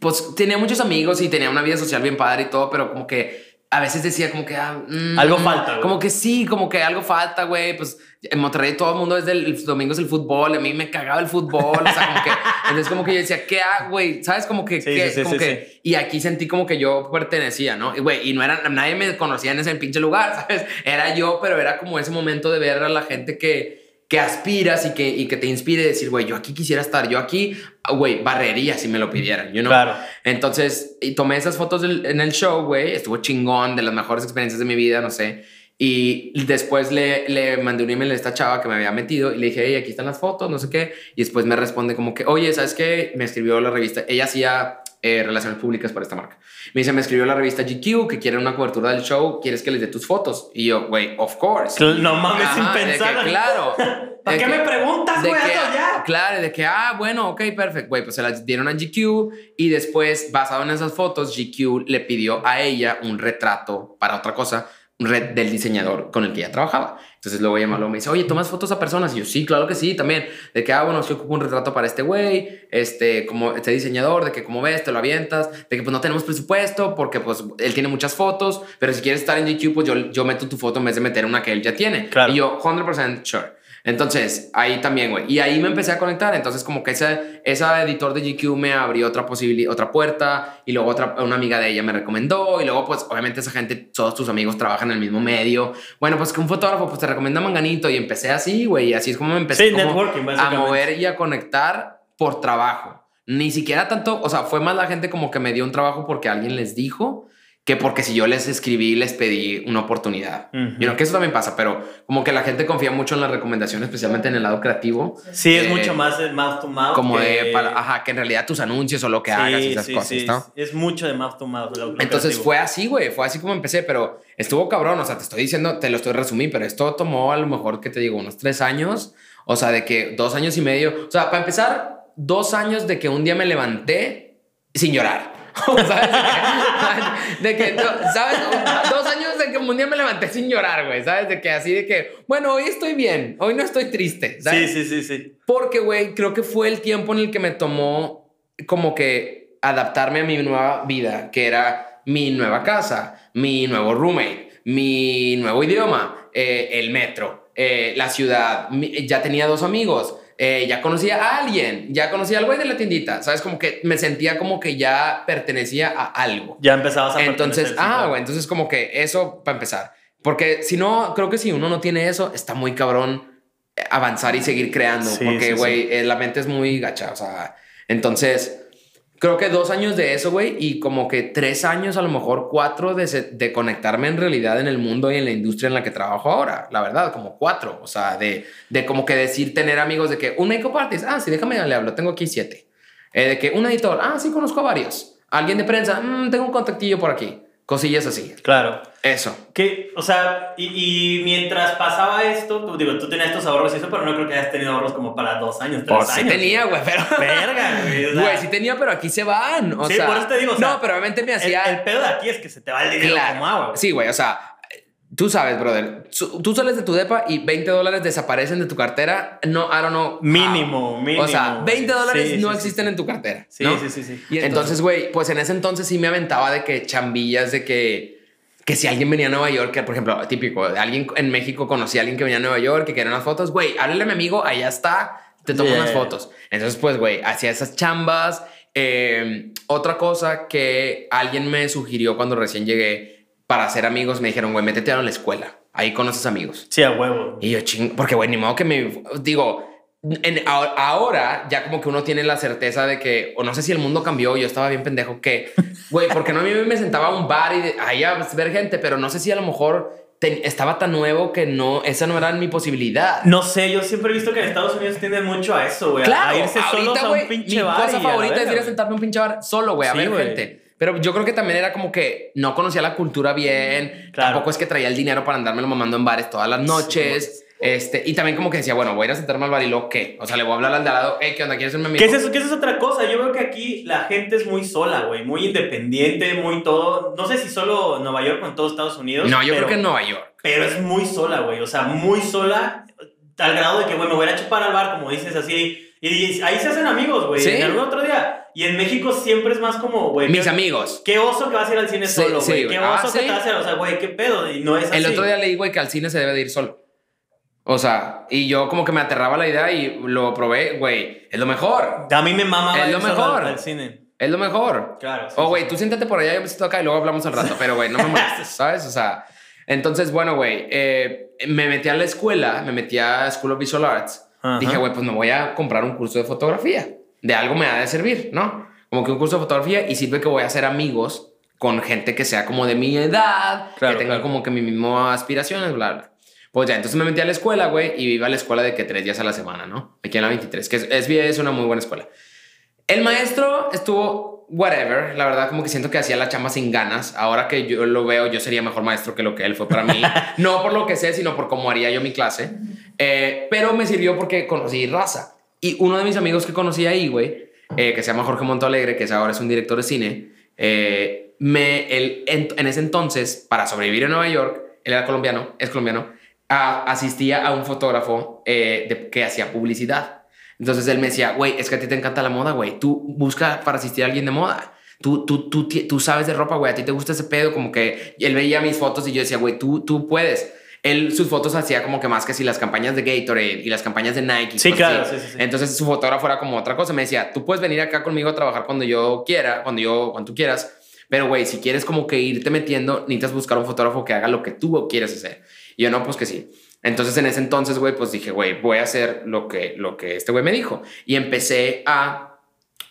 pues tenía muchos amigos y tenía una vida social bien padre y todo, pero como que a veces decía como que... Ah, mm, algo falta, güey. Como que sí, como que algo falta, güey. Pues en Monterrey todo el mundo es del domingo es el fútbol. A mí me cagaba el fútbol. o sea, como que... Entonces como que yo decía, ¿qué hago, güey? ¿Sabes? Como que... como que y aquí sentí como que yo pertenecía, ¿no? Y, güey, y no era... Nadie me conocía en ese pinche lugar, ¿sabes? Era yo, pero era como ese momento de ver a la gente que que aspiras y que, y que te inspire a decir, güey, yo aquí quisiera estar, yo aquí, güey, barrería si me lo pidieran, you know? Claro. Entonces, y tomé esas fotos en el show, güey, estuvo chingón, de las mejores experiencias de mi vida, no sé. Y después le, le mandé un email a esta chava que me había metido y le dije, hey, aquí están las fotos, no sé qué. Y después me responde como que, oye, ¿sabes qué? Me escribió la revista. Ella hacía eh, relaciones públicas para esta marca. Me dice, me escribió la revista GQ que quiere una cobertura del show, ¿quieres que les dé tus fotos? Y yo, güey, of course. No mames, sin Ajá, pensar. que, claro. ¿Para qué que- me preguntas, güey? ya. Claro, de que, ah, bueno, ok, perfecto. Güey, pues se las dieron a GQ y después, basado en esas fotos, GQ le pidió a ella un retrato para otra cosa, red del diseñador con el que ella trabajaba. Entonces luego me habló, me dice, oye, ¿tomas fotos a personas? Y yo, sí, claro que sí, también. De que, ah, bueno, si ocupo un retrato para este güey, este, como este diseñador, de que como ves, te lo avientas, de que pues no tenemos presupuesto porque pues él tiene muchas fotos, pero si quieres estar en GQ, pues yo, yo meto tu foto en vez de meter una que él ya tiene. Claro. Y yo, 100% sure. Entonces, ahí también, güey. Y ahí me empecé a conectar. Entonces, como que ese, esa editor de GQ me abrió otra posibilidad, otra puerta. Y luego otra, una amiga de ella me recomendó. Y luego, pues, obviamente esa gente, todos tus amigos trabajan en el mismo medio. Bueno, pues que un fotógrafo, pues te recomienda Manganito. Y empecé así, güey. Y así es como me empecé Sí, como a mover y a conectar por trabajo. Ni siquiera tanto, o sea, fue más la gente como que me dio un trabajo porque alguien les dijo que porque si yo les escribí, les pedí una oportunidad. Y no, que eso también pasa, pero como que la gente confía mucho en la recomendación, especialmente en el lado creativo, Sí, es Eh, mucho más de mouth to mouth. como que- de, para, ajá, que en realidad tus anuncios o lo que hagas y esas sí, cosas, sí, ¿no? Es mucho de mouth to mouth. lo- lo Entonces creativo. fue así, güey, fue así como empecé, pero estuvo cabrón, o sea, te estoy diciendo, te lo estoy resumiendo, pero esto tomó a lo mejor, que te digo, unos tres años, o sea, de que dos años y medio, o sea, para empezar, dos años de que un día me levanté sin llorar. ¿Sabes? De que, de que, ¿sabes? Dos años de que un día me levanté sin llorar, güey, ¿sabes? De que así de que, bueno, hoy estoy bien, hoy no estoy triste, ¿sabes? Sí, sí, sí, sí. Porque, güey, creo que fue el tiempo en el que me tomó como que adaptarme a mi nueva vida, que era mi nueva casa, mi nuevo roommate, mi nuevo idioma, eh, el metro, eh, la ciudad. Ya tenía dos amigos, eh, ya conocía a alguien, ya conocía al güey de la tiendita, ¿sabes? Como que me sentía como que ya pertenecía a algo. Ya empezabas a Entonces, ah, güey, entonces como que eso para empezar. Porque si no, creo que si uno no tiene eso, está muy cabrón eh, avanzar y seguir creando. Sí, porque, sí, güey, eh, la mente es muy gacha. O sea, entonces, creo que dos años de eso, güey, y como que tres años, a lo mejor cuatro de, de conectarme en realidad en el mundo y en la industria en la que trabajo ahora. La verdad, como cuatro. O sea, de, de como que decir, tener amigos de que un makeup artist, ah, sí, déjame le hablo, tengo aquí siete. Eh, de que un editor, ah, sí, conozco varios. Alguien de prensa, "Mm, tengo un contactillo por aquí. Cosillas así. Claro. Eso. Que, o sea, y, y mientras pasaba esto, tú, digo, tú tenías tus ahorros y eso, pero no creo que hayas tenido ahorros como para dos años, tres Pues sí años. tenía, güey, pero. Verga, güey. sí tenía, pero aquí se van. O Sí, sea, por eso te digo, o sea, no, pero obviamente me hacía. el pedo de aquí es que se te va el dinero Claro. como agua, güey. Sí, güey, o sea, tú sabes, brother. Tú sales de tu depa y 20 dólares desaparecen de tu cartera. No, I don't know. how. Mínimo, mínimo. O sea, 20 dólares Sí, no sí, existen sí. en tu cartera. Sí, ¿no? sí, sí, sí. Y entonces, güey, pues en ese entonces sí me aventaba de que chambillas de que. Que si alguien venía a Nueva York, que por ejemplo, típico, alguien en México conocía a alguien que venía a Nueva York, que quería unas fotos, güey, háblale a mi amigo, allá está, te tomo Yeah. unas fotos. Entonces, pues, güey, hacía esas chambas. Eh, otra cosa que alguien me sugirió cuando recién llegué para hacer amigos, me dijeron, güey, métete a la escuela, ahí conoces amigos. Sí, a huevo. Y yo, ching, porque, güey, ni modo que me. Digo, en, ahora ya como que uno tiene la certeza de que, o no sé si el mundo cambió, yo estaba bien pendejo, que, güey, porque no a mí me sentaba a un bar y de- ahí a ver gente, pero no sé si a lo mejor te- estaba tan nuevo que no, esa no era mi posibilidad. No sé, yo siempre he visto que en Estados Unidos tienden mucho a eso, güey. Claro, a irse solos ahorita, a un pinche mi bar. y cosa favorita es ir a sentarme a un pinche bar solo, güey, a Sí, ver gente. Pero yo creo que también era como que no conocía la cultura bien. Claro. Tampoco es que traía el dinero para andármelo mamando en bares todas las noches. Este, y también como que decía, bueno, voy a ir a sentarme al bar y luego qué. O sea, le voy a hablar al de al lado, hey, ¿qué onda? ¿Quieres ser mi amigo? ¿Qué es eso? ¿Qué es otra cosa? Yo veo que aquí la gente es muy sola, güey. Muy independiente, muy todo. No sé si solo Nueva York o en todo Estados Unidos. No, yo pero, creo que en Nueva York. Pero es muy sola, güey. O sea, muy sola. Al grado de que, güey, me voy a chupar al bar, como dices así. Y ahí se hacen amigos, güey. Sí. En algún otro día. Y en México siempre es más como, güey. Mis ¿qué- amigos. Qué oso que vas a ir al cine Sí, solo, sí, güey. güey. qué Ah, oso que ¿sí? te vas a ir. O sea, güey, qué pedo. Y no es así. El otro día leí, güey, que al cine se debe de ir solo. O sea, y yo como que me aterraba la idea y lo probé, güey. Es lo mejor. A mí me mama Es lo mejor. al, al cine. Es lo mejor. Claro. sí, Oh, sí, güey, sí. tú siéntate por allá, yo me siento acá y luego hablamos al rato. Pero, güey, no me molestes, ¿sabes? O sea, entonces, bueno, güey, eh, me metí a la escuela, me metí a School of Visual Arts. Ajá. Dije, güey, pues me voy a comprar un curso de fotografía. De algo me ha de servir, ¿no? Como que un curso de fotografía y sirve que voy a hacer amigos con gente que sea como de mi edad, Claro, que tenga claro. como que mi mismo aspiraciones, bla, bla. Pues ya, entonces me metí a la escuela, güey, y iba a la escuela de que tres días a la semana, ¿no? Aquí en la 23, que es, es, es una muy buena escuela. El maestro estuvo whatever, la verdad como que siento que hacía la chamba sin ganas. Ahora que yo lo veo, yo sería mejor maestro que lo que él fue para mí. no por lo que sé, sino por cómo haría yo mi clase. Eh, pero me sirvió porque conocí raza. Y uno de mis amigos que conocí ahí, güey, eh, que se llama Jorge Montalegre, que ahora es un director de cine, eh, me, él, en, en, ese entonces, para sobrevivir en Nueva York, él era colombiano, es colombiano, a, asistía a un fotógrafo eh, de, que hacía publicidad. Entonces él me decía, güey, es que a ti te encanta la moda, güey. Tú busca para asistir a alguien de moda. Tú, tú, tú, tú sabes de ropa, güey. A ti te gusta ese pedo. Como que él veía mis fotos y yo decía, güey, tú, tú puedes. Él sus fotos hacía como que más que si las campañas de Gatorade y las campañas de Nike. Sí, claro. Sí, sí, sí. Entonces su fotógrafo era como otra cosa. Me decía, tú puedes venir acá conmigo a trabajar cuando yo quiera, cuando yo, cuando tú quieras. Pero, güey, si quieres como que irte metiendo, necesitas buscar un fotógrafo que haga lo que tú quieres hacer. Y yo no, pues que sí. Entonces en ese entonces, güey, pues dije, güey, voy a hacer lo que, lo que este güey me dijo. Y empecé a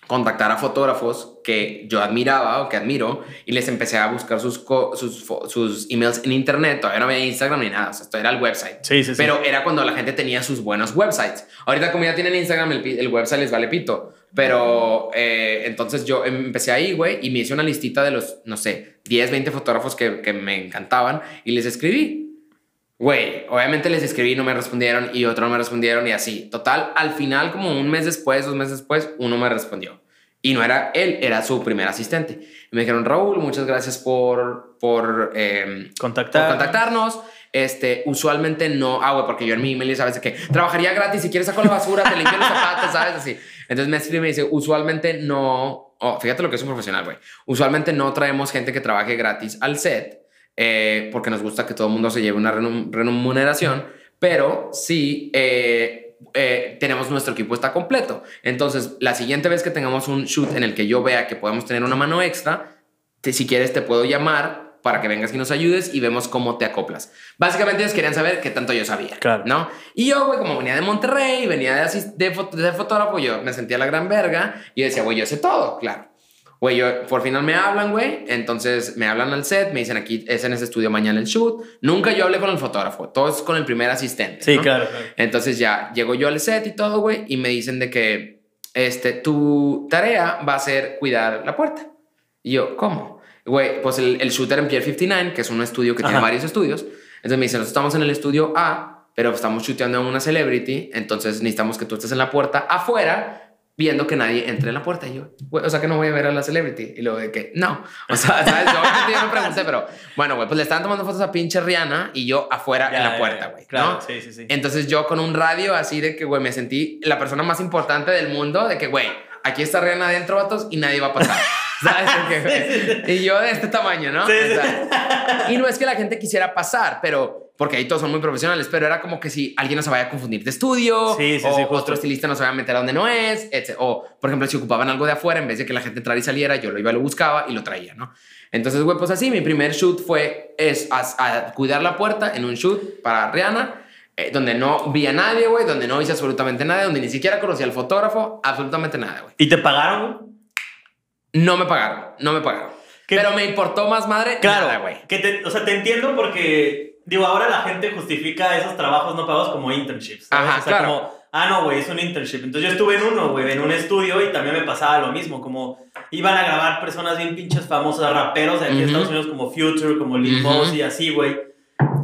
contactar a fotógrafos que yo admiraba o que admiro y les empecé a buscar sus, sus, sus emails en internet. Todavía no había Instagram ni nada, o sea, esto era el website. Sí, sí, sí. Pero era cuando la gente tenía sus buenos websites. Ahorita como ya tienen Instagram, el, el website les vale pito. Pero eh, entonces yo empecé ahí, güey, y me hice una listita de los, no sé, 10, 20 fotógrafos que, que me encantaban y les escribí. Güey, obviamente les escribí, no me respondieron y otro no me respondieron y así. Total, al final, como un mes después, dos meses después, uno me respondió. Y no era él, era su primer asistente. Y me dijeron, Raúl, muchas gracias por, por, eh, Contactar. por contactarnos. Este, usualmente no, ah, güey, porque yo en mi email sabes que trabajaría gratis, si quieres saco la basura, te limpio los zapatos, ¿sabes? Así. Entonces me escribe y me dice, usualmente no, oh, fíjate lo que es un profesional, güey. Usualmente no traemos gente que trabaje gratis al set eh, porque nos gusta que todo el mundo se lleve una remuneración, pero sí eh, eh, tenemos nuestro equipo está completo. Entonces, la siguiente vez que tengamos un shoot en el que yo vea que podemos tener una mano extra, te, si quieres te puedo llamar para que vengas y nos ayudes y vemos cómo te acoplas. Básicamente ellos querían saber qué tanto yo sabía, claro. ¿no? Y yo, güey, como venía de Monterrey, venía de, de, de, de fotógrafo, yo me sentía la gran verga y decía, güey, yo sé todo, claro. Güey, yo, por final me hablan, güey. Entonces me hablan al set, me dicen aquí es en ese estudio mañana el shoot. Nunca yo hablé con el fotógrafo, todo es con el primer asistente. Sí, ¿no? claro, claro. Entonces ya llego yo al set y todo, güey, y me dicen de que este, tu tarea va a ser cuidar la puerta. Y yo, ¿cómo? Güey, pues el, el shooter en Pier 59, que es un estudio que tiene Ajá. varios estudios. Entonces me dicen, nosotros estamos en el estudio A, pero estamos shooteando a una celebrity, entonces necesitamos que tú estés en la puerta afuera viendo que nadie entre en la puerta. Y yo, o sea, que no voy a ver a la celebrity. Y luego de que, no. O sea, ¿sabes? Yo, obviamente yo no pregunté, pero bueno, güey, pues le estaban tomando fotos a pinche Rihanna y yo afuera Ya, en la puerta, güey. Claro, ¿no? sí, sí, sí. Entonces yo con un radio así de que, güey, me sentí la persona más importante del mundo, de que, güey, aquí está Rihanna adentro, vatos, y nadie va a pasar. ¿Sabes? Güey, y yo de este tamaño, ¿no? Sí, sí. Y no es que la gente quisiera pasar, pero porque ahí todos son muy profesionales, pero era como que si alguien no se vaya a confundir de estudio, Sí, sí, o otro estilista no se vaya a meter a donde no es, etc. O, por ejemplo, si ocupaban algo de afuera, en vez de que la gente entrara y saliera, yo lo iba, lo buscaba y lo traía, ¿no? Entonces, güey, pues así, mi primer shoot fue es a, a cuidar la puerta en un shoot para Rihanna, eh, donde no vi a nadie, güey, donde no hice absolutamente nada, donde ni siquiera conocía al fotógrafo, absolutamente nada, güey. ¿Y te pagaron? No me pagaron, no me pagaron. ¿Qué- Pero me importó más madre. Claro, güey. O sea, te entiendo porque, digo, ahora la gente justifica esos trabajos no pagados como internships. ¿sabes? Ajá, o sea, claro. como, ah, no, güey, es un internship. Entonces yo estuve en uno, güey, en un estudio y también me pasaba lo mismo. Como iban a grabar personas bien pinches famosas, raperos de aquí de. Estados Unidos como Future, como Lil. Boss y así, güey.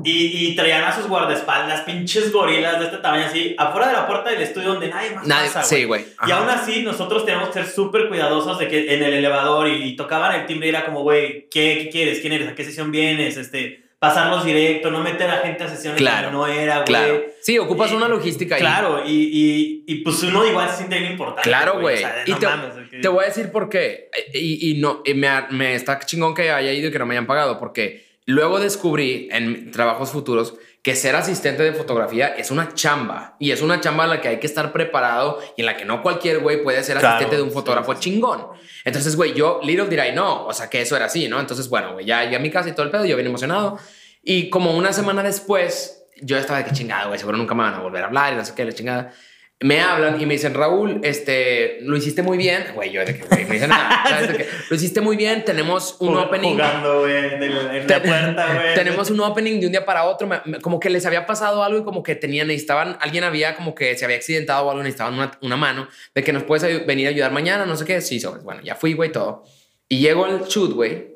Y, y traían a sus guardaespaldas, pinches gorilas de este tamaño así, afuera de la puerta del estudio donde nadie más Nadie, pasa, sí, güey. y aún así, nosotros tenemos que ser súper cuidadosos de que en el elevador y, y tocaban el timbre y era como, güey, ¿qué, ¿qué quieres? ¿Quién eres? ¿A qué sesión vienes? Este, pasarlos directo, no meter a gente a sesiones Claro, que no era, güey. Claro. Sí, ocupas Y- una logística ahí. Claro, y, y, y pues uno igual se siente bien importante. Claro, güey. O sea, no te, que- te voy a decir por qué. Y, y no, me, me está chingón que haya ido y que no me hayan pagado, porque luego descubrí en trabajos futuros que ser asistente de fotografía es una chamba. Y es una chamba en la que hay que estar preparado y en la que no cualquier güey puede ser Claro, asistente de un fotógrafo sí. chingón. Entonces, güey, yo, little did I know, o sea, que eso era así, ¿no? Entonces, bueno, güey, ya llegué a mi casa y todo el pedo, yo bien emocionado. Y como una semana después, yo estaba de que chingada, güey, seguro nunca me van a volver a hablar y no sé qué, la chingada. Me hablan y me dicen, Raúl, este, lo hiciste muy bien. Güey, yo de que, güey, me dicen, ah, ¿sabes de que, lo hiciste muy bien, tenemos un opening. Jugando, güey, en, el- en la puerta, güey. Tenemos un opening de un día para otro. me- me- como que les había pasado algo y como que tenían, necesitaban, alguien había como que se había accidentado o algo, necesitaban una, una mano de que nos puedes venir a ayudar mañana, no sé qué. Sí, sobres. Bueno, ya fui, güey, todo. Y llego al shoot, güey.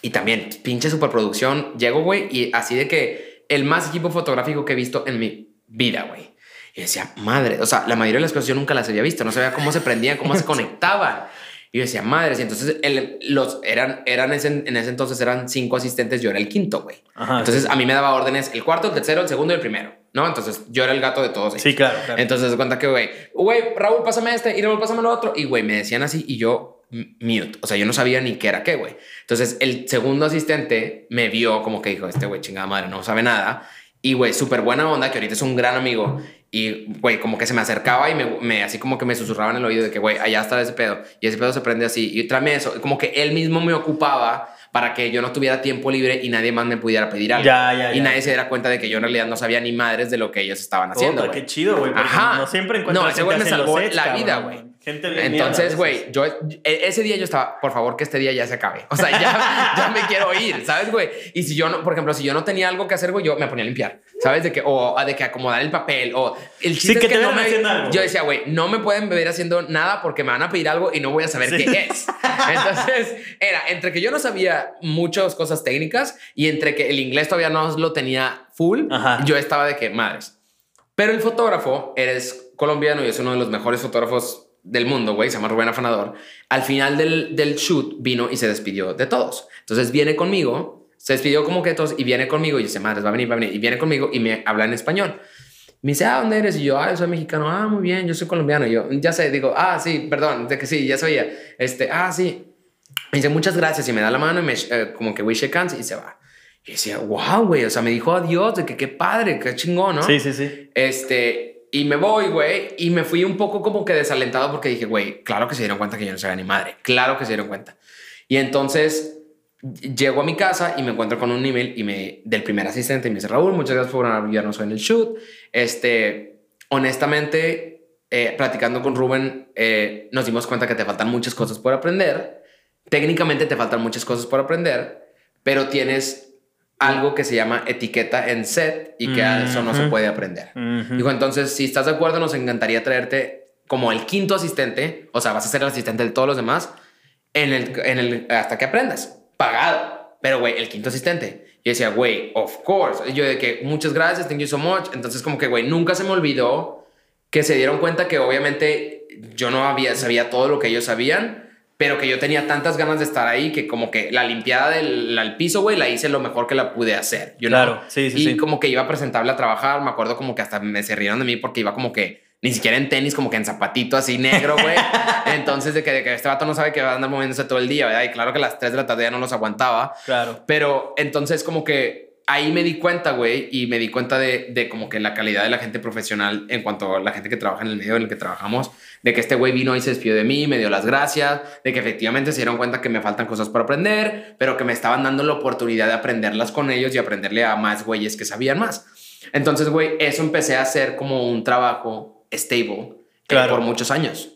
Y también, pinche superproducción. Llego, güey, y así de que el más equipo fotográfico que he visto en mi vida, güey. Y decía, madre, o sea, la mayoría de las cosas yo nunca las había visto, no sabía cómo se prendían, cómo se conectaban. Y yo decía, madres, y entonces el- los, eran, eran ese- en ese entonces eran cinco asistentes, yo era el quinto, güey. Entonces sí. a mí me daba órdenes el cuarto, el tercero, el segundo y el primero, ¿no? Entonces yo era el gato de todos ellos. Sí, claro, claro. Entonces, cuenta que, güey, güey, Raúl, pásame este, y Raúl, pásame lo otro. Y, güey, me decían así y yo mute. O sea, yo no sabía ni qué era qué, güey. Entonces, el segundo asistente me vio como que dijo, este güey, chingada madre, no sabe nada. Y, güey, súper buena onda, que ahorita es un gran amigo. Y, güey, como que se me acercaba y me, me- así como que me susurraba en el oído de que, güey, allá está ese pedo. Y ese pedo se prende así. Y tráeme eso. Como que él mismo me ocupaba para que yo no tuviera tiempo libre y nadie más me pudiera pedir algo. Ya, ya, y ya. nadie se diera cuenta de que yo en realidad no sabía ni madres de lo que ellos estaban haciendo. Qué chido, güey. Ajá. No siempre encuentras No, ese güey me salvó la vida, güey. Gente bien Entonces, güey, yo e- ese día yo estaba, por favor, que este día ya se acabe. O sea, ya, ya me quiero ir, ¿sabes, güey? Y si yo no, por ejemplo, si yo no tenía algo que hacer, güey, yo me ponía a limpiar, ¿sabes? De que, o de que acomodar el papel, o el chiste Sí, es que que, te no me. algo, yo decía, güey, no me pueden ver haciendo nada porque me van a pedir algo y no voy a saber Sí. qué es. Entonces, era entre que yo no sabía muchas cosas técnicas y entre que el inglés todavía no lo tenía full, Ajá. yo estaba de que, madres. Pero el fotógrafo, eres colombiano y es uno de los mejores fotógrafos del mundo, güey, se llama Rubén Afanador. Al final del, del shoot vino y se despidió de todos. Entonces viene conmigo, se despidió como que de todos y viene conmigo y dice, madres, va a venir, va a venir. Y viene conmigo y me habla en español. Me dice, ah, ¿dónde eres? Y yo, ah, yo soy mexicano. Ah, muy bien, yo soy colombiano. Y yo, ya sé, digo, ah, sí, perdón, de que sí, ya sabía. Este, ah, sí. Me dice, muchas gracias. Y me da la mano y me, eh, como que we shake hands y se va. Y decía, wow, güey, o sea, me dijo adiós, de que qué padre, qué chingón, ¿no? Sí, sí, sí. Este, y me voy, güey, y me fui un poco como que desalentado porque dije, güey, claro que se dieron cuenta que yo no sabía ni madre, claro que se dieron cuenta. Y entonces llego a mi casa y me encuentro con un email y me, del primer asistente y me dice, Raúl, muchas gracias por ayudarnos hoy en el shoot. Este, honestamente, eh, platicando con Rubén, eh, nos dimos cuenta que te faltan muchas cosas por aprender. Técnicamente te faltan muchas cosas por aprender, pero tienes algo que se llama etiqueta en set y que a eso no se puede aprender. Ujú. Dijo, entonces, si estás de acuerdo, nos encantaría traerte como el quinto asistente, o sea, vas a ser el asistente de todos los demás, en el, en el, hasta que aprendas, pagado. Pero, güey, el quinto asistente. Y decía, güey, of course. Y yo de que, muchas gracias, thank you so much. Entonces, como que, güey, nunca se me olvidó que se dieron cuenta que obviamente yo no había, sabía todo lo que ellos sabían, pero que yo tenía tantas ganas de estar ahí que como que la limpiada del al piso, güey, la hice lo mejor que la pude hacer. you know? Claro, sí, sí, y sí. como que iba presentable a trabajar, me acuerdo como que hasta me se rieron de mí porque iba como que ni siquiera en tenis, como que en zapatito así negro, güey. Entonces, de que, de que este vato no sabe que va a andar moviéndose todo el día, ¿verdad? Y claro que a las 3 de la tarde ya no los aguantaba. Claro. Pero entonces como que ahí me di cuenta, güey, y me di cuenta de, de como que la calidad de la gente profesional en cuanto a la gente que trabaja en el medio en el que trabajamos, de que este güey vino y se despidió de mí, me dio las gracias, de que efectivamente se dieron cuenta que me faltan cosas por aprender, pero que me estaban dando la oportunidad de aprenderlas con ellos y aprenderle a más güeyes que sabían más. Entonces, güey, eso empecé a hacer como un trabajo stable eh, Claro. por muchos años.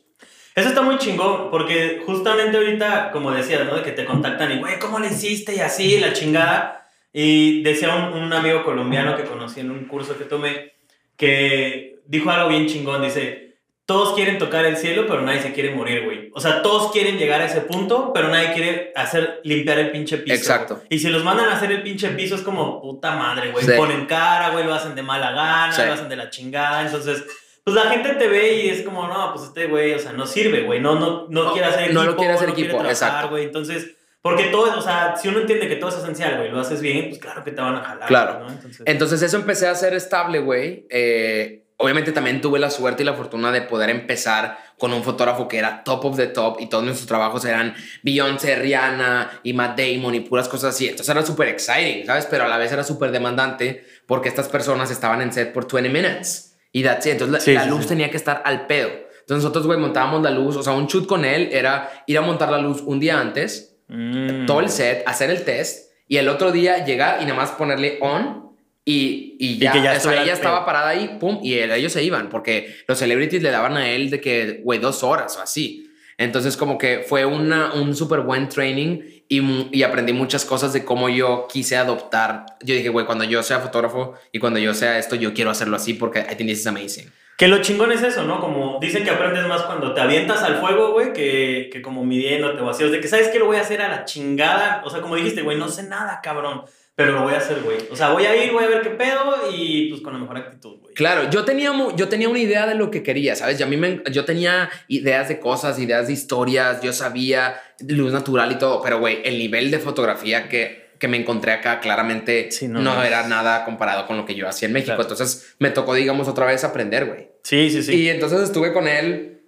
Eso está muy chingón, porque justamente ahorita, como decías, ¿no? De que te contactan y, güey, ¿cómo le hiciste? Y así, la chingada. Y decía un, un amigo colombiano que conocí en un curso que tomé, que dijo algo bien chingón, dice, todos quieren tocar el cielo, pero nadie se quiere morir, güey. O sea, todos quieren llegar a ese punto, pero nadie quiere hacer, limpiar el pinche piso. Exacto. güey. Y si los mandan a hacer el pinche piso, es como, puta madre, güey. Sí. Ponen cara, güey, lo hacen de mala gana, Sí. lo hacen de la chingada. Entonces, pues la gente te ve y es como, no, pues este güey, o sea, no sirve, güey. No, no, no, No, quiere hacer equipo. no lo quiere hacer no equipo, trabajar, exacto. güey. Entonces, porque todo, o sea, si uno entiende que todo es esencial, güey, lo haces bien, pues claro que te van a jalar. Claro. ¿no? Entonces, Entonces eso empecé a hacer estable, güey. Eh, obviamente también tuve la suerte y la fortuna de poder empezar con un fotógrafo que era top of the top y todos nuestros trabajos eran Beyoncé, Rihanna y Matt Damon y puras cosas así. Entonces era súper exciting, ¿sabes? Pero a la vez era súper demandante porque estas personas estaban en set por 20 minutes. Y that's it. Entonces la, Sí, la sí, luz sí. tenía que estar al pedo. Entonces nosotros, güey, montábamos la luz. O sea, un shoot con él era ir a montar la luz un día antes mm, todo el set, hacer el test y el otro día llegar y nada más ponerle on Y, y ya, que ya o sea, estuviera ella el estaba parada ahí, pum, y ellos se iban, porque los celebrities le daban a él de que, güey, dos horas o así. Entonces, como que fue una, un súper buen training y, y aprendí muchas cosas de cómo yo quise adoptar. Yo dije, güey, cuando yo sea fotógrafo y cuando yo sea esto, yo quiero hacerlo así porque I think this is amazing. Que lo chingón es eso, ¿no? Como dicen que aprendes más cuando te avientas al fuego, güey, que, que como midiéndote o así. O que sabes que lo voy a hacer a la chingada. O sea, como dijiste, güey, no sé nada, cabrón. Pero lo voy a hacer, güey. O sea, voy a ir, voy a ver qué pedo y pues con la mejor actitud, güey. Claro, yo tenía, yo tenía una idea de lo que quería, ¿sabes? Y a mí me, yo tenía ideas de cosas, ideas de historias, yo sabía luz natural y todo, pero güey, el nivel de fotografía que, que me encontré acá claramente Sí, no, era nada comparado con lo que yo hacía en México. Claro. Entonces me tocó, digamos, otra vez aprender, güey. Sí, sí, sí. Y entonces estuve con él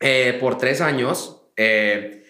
eh, por tres años. eh,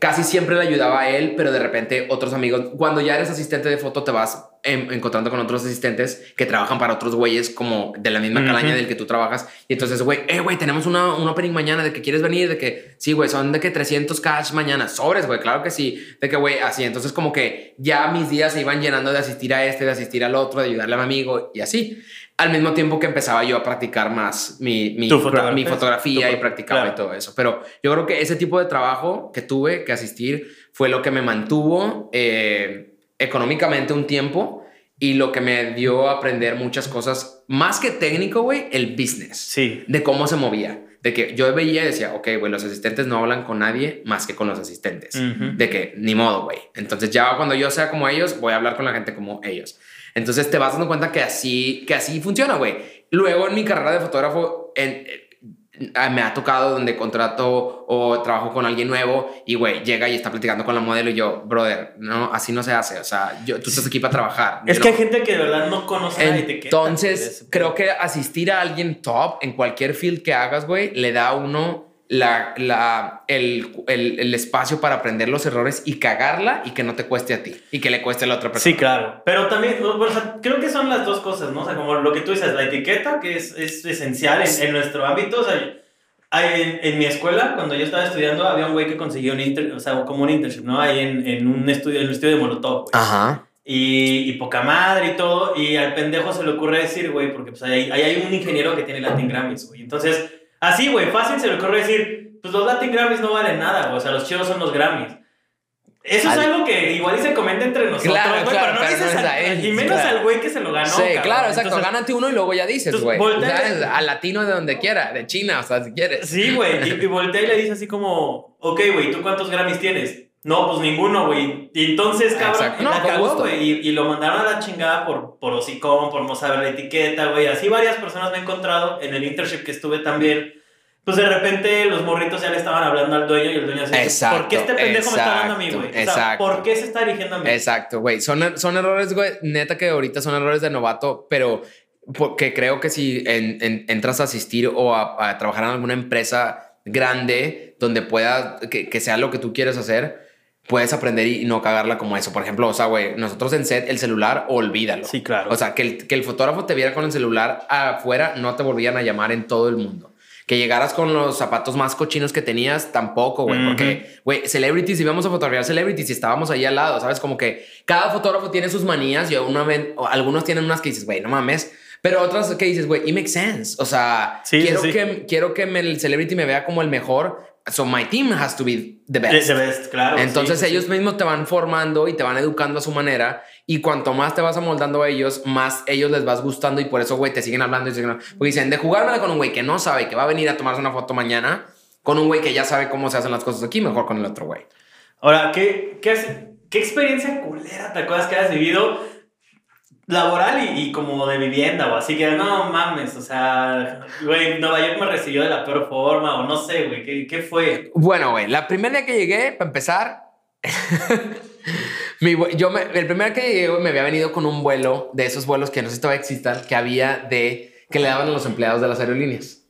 casi siempre le ayudaba a él, pero de repente otros amigos, cuando ya eres asistente de foto, te vas em, encontrando con otros asistentes que trabajan para otros güeyes como de la misma calaña del que tú trabajas. Y entonces, güey, eh, güey, tenemos una, un opening mañana de que quieres venir, de que sí, güey, son de que 300 cash mañana, sobres, güey, claro que sí, de que, güey, así. Entonces, como que ya mis días se iban llenando de asistir a este, de asistir al otro, de ayudarle a mi amigo y así. Al mismo tiempo que empezaba yo a practicar más mi, mi, fotografía. mi fotografía Tu y practicaba claro. y todo eso. Pero yo creo que ese tipo de trabajo que tuve que asistir fue lo que me mantuvo eh, económicamente un tiempo y lo que me dio a aprender muchas cosas, más que técnico, güey, el business. Sí. De cómo se movía. De que yo veía y decía, ok, güey, los asistentes no hablan con nadie más que con los asistentes. De que ni modo, güey. Entonces ya cuando yo sea como ellos, voy a hablar con la gente como ellos. Entonces te vas dando cuenta que así, que así funciona, güey. Luego en mi carrera de fotógrafo, en- eh, me ha tocado donde contrato o trabajo con alguien nuevo y, güey, llega y está platicando con la modelo y yo, brother, no, así no se hace. O sea, yo, tú estás aquí para trabajar. Es que no- hay gente que de verdad no conoce de entonces, creo que asistir a alguien top en cualquier field que hagas, güey, le da a uno la, la, el, el, el espacio para aprender los errores y cagarla y que no te cueste a ti y que le cueste a la otra persona. Sí, claro. Pero también, o sea, creo que son las dos cosas, ¿no? O sea, como lo que tú dices, la etiqueta, que es, es esencial en, en nuestro ámbito. O sea, hay- en, en mi escuela, cuando yo estaba estudiando, había un güey que consiguió un inter, o sea, como un internship, ¿no? Ahí en, en un estudio, en el estudio de Molotov, güey. Ajá. Y, y poca madre y todo. Y al pendejo se le ocurre decir, güey, porque pues ahí, ahí hay un ingeniero que tiene Latin Grammys, güey. Entonces, así, güey, fácil se le ocurre decir, pues los Latin Grammys no valen nada, güey. O sea, los chidos son los Grammys. Eso es Al- algo que igual y se comenta entre nosotros, Claro, güey, claro, pero no pero dices no es a él, y menos claro. al güey que se lo ganó. sí, cabrón. claro, exacto. Entonces, Gánate uno y luego ya dices, güey. voltea- ¿Sabes? Al latino de donde quiera, de China, o sea, si quieres. Sí, güey. Y, y voltea y le dice así como, ok, güey, ¿tú cuántos Grammys tienes? No, pues ninguno, güey. Y entonces, cabrón, Exacto. No, la cagó, güey. Y, y lo mandaron a la chingada por, por hocicón, por no saber la etiqueta, güey. Así varias personas me he encontrado en el internship que estuve también. Pues de repente los morritos ya le estaban hablando al dueño y el dueño así, Exacto, ¿por qué este pendejo me está hablando a mí, exacto, güey? O sea, exacto. ¿por qué se está dirigiendo a mí? Exacto, güey. Son, son errores, güey. Neta que ahorita son errores de novato, pero porque creo que si en- en- entras a asistir o a, a trabajar en alguna empresa grande donde pueda, que, que sea lo que tú quieres hacer, puedes aprender y no cagarla como eso. Por ejemplo, o sea, güey, nosotros en set, el celular, olvídalo. Sí, claro. O sea, que el, que el fotógrafo te viera con el celular afuera, no te volvían a llamar en todo el mundo. Que llegaras con los zapatos más cochinos que tenías, tampoco, güey. Porque, güey, celebrities, íbamos a fotografiar celebrities y estábamos ahí al lado, ¿sabes? Como que cada fotógrafo tiene sus manías y una vez, algunos tienen unas que dices, güey, no mames. Pero otras que dices, güey, it makes sense. O sea, sí, quiero, sí. Que, quiero que me- el celebrity me vea como el mejor. So my team has to be the best. Ese ves, claro. Entonces sí, ellos sí. mismos te van formando y te van educando a su manera y cuanto más te vas amoldando a ellos, más ellos les vas gustando y por eso, güey, te siguen hablando y siguen. Porque dicen, de jugármela con un güey que no sabe que va a venir a tomarse una foto mañana, con un güey que ya sabe cómo se hacen las cosas aquí, mejor con el otro güey. Ahora, ¿qué, qué, qué experiencia culera te acuerdas que has vivido laboral y, y como de vivienda o así? Que no mames, o sea, güey, Nueva York me recibió de la peor forma o no sé, güey, ¿qué, qué fue? Bueno, güey, la primera que llegué, para empezar, mi yo me- el primer que llegué me había venido con un vuelo de esos vuelos que no sé si todavía existan, que había de, que le daban a los empleados de las aerolíneas.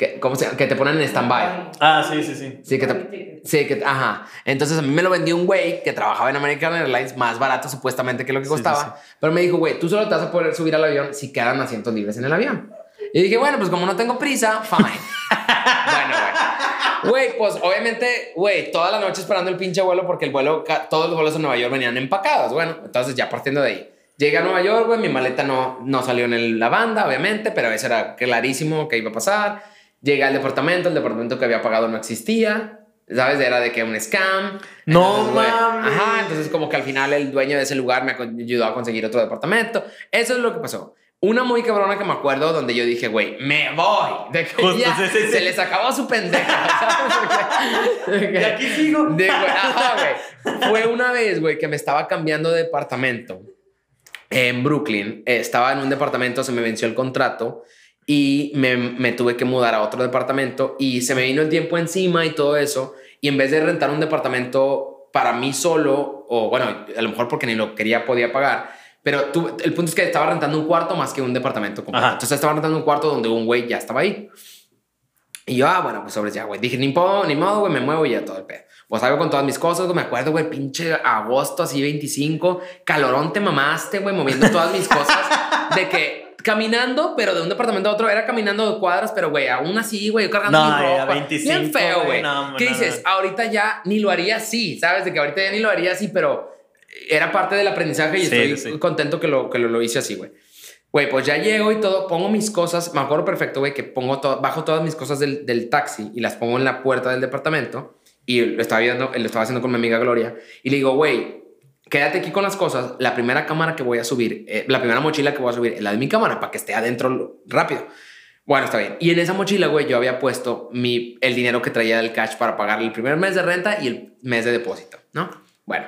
Que, ¿cómo se llama? Que te ponen en stand-by. Ah, sí, sí, sí. Sí, que te, sí, que, ajá. Entonces a mí me lo vendió un güey que trabajaba en American Airlines, más barato supuestamente que lo que Sí, costaba. sí, sí. Pero me dijo, güey, tú solo te vas a poder subir al avión si quedan asientos libres en el avión. Y dije, bueno, pues como no tengo prisa, fine. bueno, güey. Güey, pues obviamente, güey, toda la noche esperando el pinche vuelo porque el vuelo, todos los vuelos en Nueva York venían empacados. Bueno, entonces ya partiendo de ahí. Llegué a Nueva York, güey, mi maleta no, no salió en la banda, obviamente, pero eso era clarísimo que iba a pasar. Llegué al departamento, el departamento que había pagado no existía, ¿sabes? Era de que un scam. No Entonces, mames. Ajá, entonces como que al final el dueño de ese lugar me ayudó a conseguir otro departamento. Eso es lo que pasó. Una muy cabrona que me acuerdo donde yo dije, güey, me voy. De que ya sí, sí, sí. se les acabó su pendeja. ¿sabes? De que- Y aquí sigo. de, güey, ajá, güey. Fue una vez, güey, que me estaba cambiando de departamento en Brooklyn. Eh, estaba en un departamento, se me venció el contrato y me, me tuve que mudar a otro departamento y se me vino el tiempo encima y todo eso. Y en vez de rentar un departamento para mí solo, o bueno, a lo mejor porque ni lo quería, podía pagar. Pero tú- el punto es que estaba rentando un cuarto más que un departamento completo. Ajá. Entonces estaba rentando un cuarto donde un güey ya estaba ahí. Y yo, ah, bueno, pues sobre ya, güey. Dije, ni, modo, ni modo, güey, me muevo y ya todo el pedo. Pues salgo con todas mis cosas, güey. Me acuerdo, güey, pinche agosto, así 25. Calorón te mamaste, güey, moviendo todas mis cosas. De que caminando, pero de un departamento a otro, era caminando de cuadras, pero, güey, aún así, güey, yo cargando No, mi ya, ropa. 25, Bien feo, güey, no, ¿Qué no, dices? Ahorita ya ni lo haría así, ¿sabes? De que ahorita ya ni lo haría así, pero era parte del aprendizaje y Sí, estoy sí. contento que lo, que lo, lo hice así, güey. Güey, pues ya llego y todo, pongo mis cosas, me acuerdo perfecto, güey, que pongo todo, bajo todas mis cosas del, del taxi y las pongo en la puerta del departamento y lo estaba viendo, lo estaba haciendo con mi amiga Gloria y le digo, güey, quédate aquí con las cosas, la primera cámara que voy a subir, eh, la primera mochila que voy a subir es la de mi cámara para que esté adentro rápido. Bueno, está bien. Y en esa mochila, güey, yo había puesto mi, el dinero que traía del cash para pagar el primer mes de renta y el mes de depósito, ¿no? Bueno,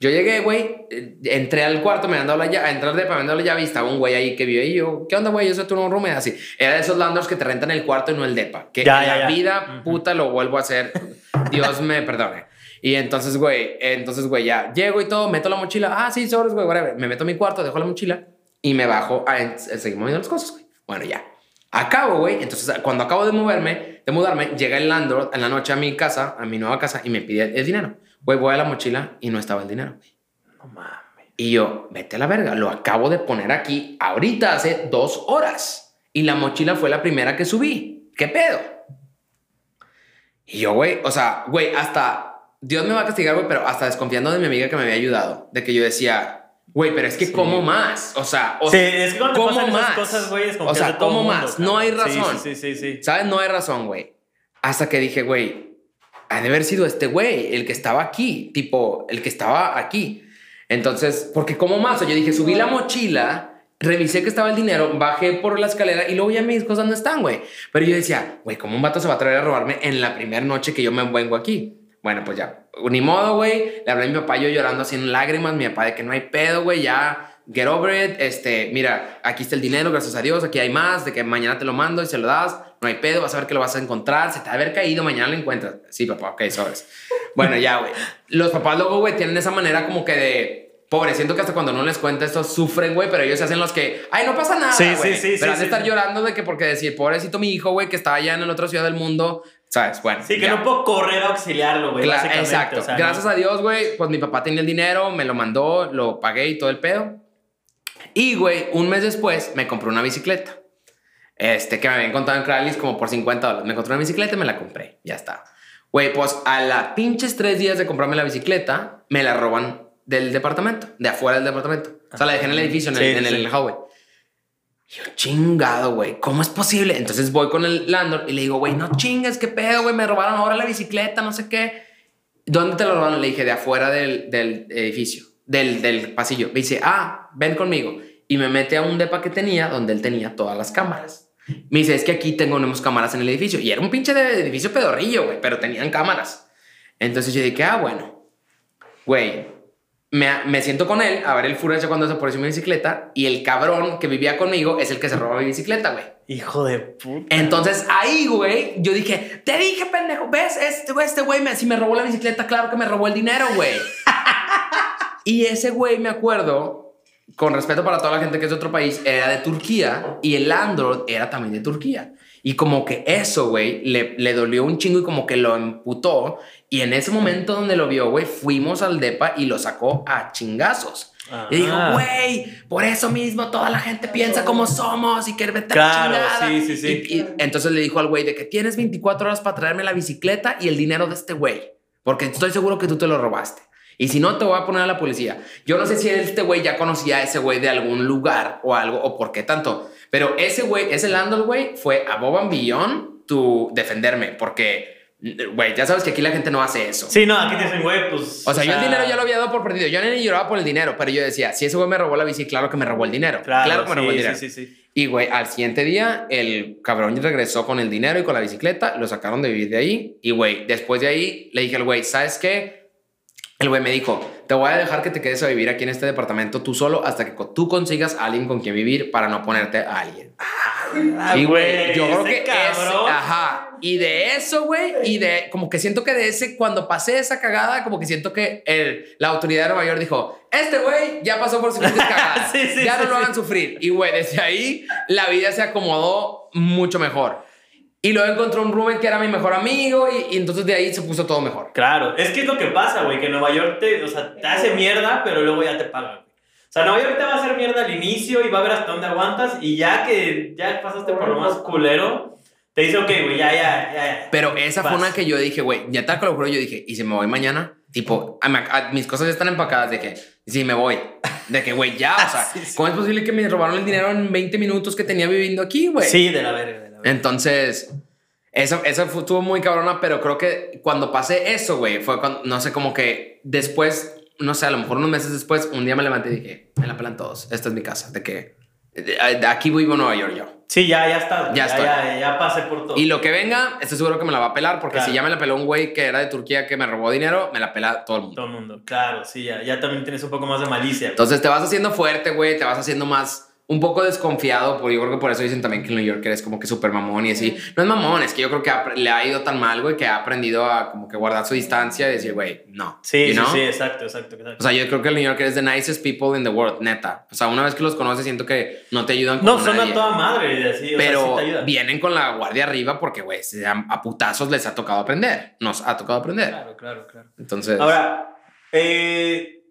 yo llegué, güey, eh, entré al cuarto, me han dado la llave, a entrar de me la llave y estaba un güey ahí que vive ahí. Yo, ¿qué onda, güey? Yo soy tu roommate. Así. Era de esos landlords que te rentan el cuarto y no el depa. Que Ya, en ya, la ya. vida Ujú. puta lo vuelvo a hacer. Dios me perdone. Y entonces, güey, entonces, güey, ya llego y todo, meto la mochila. Ah, sí, sobres, güey, whatever. Me meto a mi cuarto, dejo la mochila y me bajo a, a seguir moviendo las cosas, güey. Bueno, ya. Acabo, güey. Entonces, cuando acabo de moverme, de mudarme, llega el landlord en la noche a mi casa, a mi nueva casa, y me pide el, el dinero. Güey, voy a la mochila y no estaba el dinero, güey. No mames. Y yo, vete a la verga, lo acabo de poner aquí ahorita hace dos horas. Y la mochila fue la primera que subí. ¿Qué pedo? Y yo, güey, o sea, güey, hasta Dios me va a castigar, güey, pero hasta desconfiando de mi amiga que me había ayudado. De que yo decía, güey, pero es que Sí. ¿cómo más? O sea, o Sí, es que cuando te ¿cómo esas más? cosas, güey, como O sea, hace todo ¿cómo mundo, más? No hay razón. Sí, sí, sí. sí. ¿Sabes? No hay razón, güey. Hasta que dije, güey, ha de haber sido este güey, el que estaba aquí, tipo, el que estaba aquí. Entonces, porque como más, yo dije, subí la mochila, revisé que estaba el dinero, bajé por la escalera y luego ya mis cosas no están, güey. Pero yo decía, güey, ¿cómo un vato se va a atrever a robarme en la primera noche que yo me vengo aquí? Bueno, pues ya, ni modo, güey. Le hablé a mi papá yo llorando así en lágrimas, mi papá de que no hay pedo, güey, ya, get over it. Este, mira, aquí está el dinero, gracias a Dios, aquí hay más, de que mañana te lo mando y se lo das, no hay pedo, vas a ver que lo vas a encontrar, se te va a haber caído, mañana lo encuentras. Sí, papá, ok, sabes. Bueno, ya, güey. Los papás luego, güey, tienen esa manera como que de... Pobre, siento que hasta cuando no les cuenta esto sufren, güey, pero ellos se hacen los que, ay, no pasa nada, Sí, güey. sí, sí, Pero sí, has de estar llorando de que porque decir, pobrecito mi hijo, güey, que está allá en otra ciudad del mundo, ¿sabes? Bueno. Sí, que ya. no puedo correr a auxiliarlo, güey. Cla- básicamente, exacto. o sea, Gracias no. a Dios, güey, pues mi papá tenía el dinero, me lo mandó, lo pagué y todo el pedo. Y, güey, un mes después me compré una bicicleta. Este, que me habían contado en Craigslist como por 50 dólares. Me compré una bicicleta y me la compré. Ya está. Güey, pues a la pinches tres días de comprarme la bicicleta, me la roban del departamento, de afuera del departamento. O sea, la dejé en el edificio, en, Sí, el, en sí. el hallway. Yo, chingado, güey, ¿cómo es posible? Entonces voy con el landlord y le digo, güey, no chingues, qué pedo, güey, me robaron ahora la bicicleta, no sé qué. ¿Dónde te lo robaron? Le dije, de afuera del, del edificio, del, del pasillo. Me dice, ah, ven conmigo. Y me mete a un depa que tenía donde él tenía todas las cámaras. Me dice, es que aquí tenemos cámaras en el edificio. Y era un pinche edificio pedorrillo, güey, pero tenían cámaras. Entonces yo dije, ah, bueno, güey, me, me siento con él a ver el furioso cuando desapareció mi bicicleta. Y el cabrón que vivía conmigo es el que se roba mi bicicleta, güey. Hijo de puta. Entonces ahí, güey, yo dije, te dije, pendejo, ¿ves? Este güey, este güey, me- si me robó la bicicleta, claro que me robó el dinero, güey. y ese güey, me acuerdo, con respeto para toda la gente que es de otro país, era de Turquía y el landlord era también de Turquía. Y como que eso, güey, le, le dolió un chingo y como que lo emputó. Y en ese momento donde lo vio, güey, fuimos al DEPA y lo sacó a chingazos. Y dijo, güey, por eso mismo toda la gente piensa como somos y que vete Claro, chingada". sí, sí, sí. Y- y entonces le dijo al güey de que tienes 24 horas para traerme la bicicleta y el dinero de este güey, porque estoy seguro que tú te lo robaste. Y si no, te voy a poner a la policía. Yo no sé si este güey ya conocía a ese güey de algún lugar o algo, o por qué tanto. Pero ese güey, ese Landol, güey, fue a Bob Billón tu defenderme, porque Güey, ya sabes que aquí la gente no hace eso. Sí, no, aquí te dicen, güey, pues. O sea, yo el dinero ya lo había dado por perdido. Yo ni lloraba por el dinero, pero yo decía, si ese güey me robó la bici, claro que me robó el dinero. Claro, que me robó el dinero. Sí, sí, sí. Y, güey, al siguiente día, el cabrón regresó con el dinero y con la bicicleta, lo sacaron de vivir de ahí. Y, güey, después de ahí, le dije al güey, ¿sabes qué? El güey me dijo, te voy a dejar que te quedes a vivir aquí en este departamento tú solo hasta que tú consigas a alguien con quien vivir para no ponerte a alguien. Ah, y güey, yo creo que cabrón. ajá, y de eso, güey, y de como que siento que de ese cuando pasé esa cagada, como que siento que el, la autoridad de Nueva York dijo, este güey ya pasó por suficientes cagadas, ya no lo hagan sufrir. Y güey, desde ahí la vida se acomodó mucho mejor. Y luego encontró un roommate que era mi mejor amigo y, entonces de ahí se puso todo mejor. Claro, es que es lo que pasa, güey, que Nueva York te, o sea, te hace mierda, pero luego ya te paga. O sea, Nueva York te va a hacer mierda al inicio y va a ver hasta dónde aguantas y ya que ya pasaste por lo más culero, te dice, ok, güey, ya, ya, ya. Pero esa fue una que yo dije, güey, ya te lo juro, yo dije, ¿y si me voy mañana? Tipo, mis cosas ya están empacadas de que, si me voy. De que, güey, ya, o sea, ¿cómo es posible que me robaron el dinero en 20 minutos que tenía viviendo aquí, güey? Sí, de la verga. Entonces, eso, eso estuvo muy cabrona, pero creo que cuando pasé eso, güey, fue cuando, no sé, como que después, no sé, a lo mejor unos meses después, un día me levanté y dije, me la pelan todos, esta es mi casa, de que de aquí vivo en Nueva York yo. Sí, ya, ya está. Ya, ya, ya, pasé por todo. Y lo que venga, estoy seguro que me la va a pelar, porque si ya me la peló un güey que era de Turquía que me robó dinero, me la pela todo el mundo. Todo el mundo, claro, sí, ya, ya también tienes un poco más de malicia. Entonces te vas haciendo fuerte, güey, te vas haciendo más un poco desconfiado, porque yo creo que por eso dicen también que el New Yorker es como que súper mamón y así. No es mamón, es que yo creo que le ha ido tan mal, güey, que ha aprendido a como que guardar su distancia y decir, güey, no. Sí, sí, sí, exacto, exacto, exacto. O sea, yo creo que el New Yorker es the nicest people in the world, neta. O sea, una vez que los conoces, siento que no te ayudan con No, son a toda madre, y así, pero vienen con la guardia arriba porque, güey, a putazos les ha tocado aprender. Nos ha tocado aprender. Claro, claro, claro. Entonces. Ahora, eh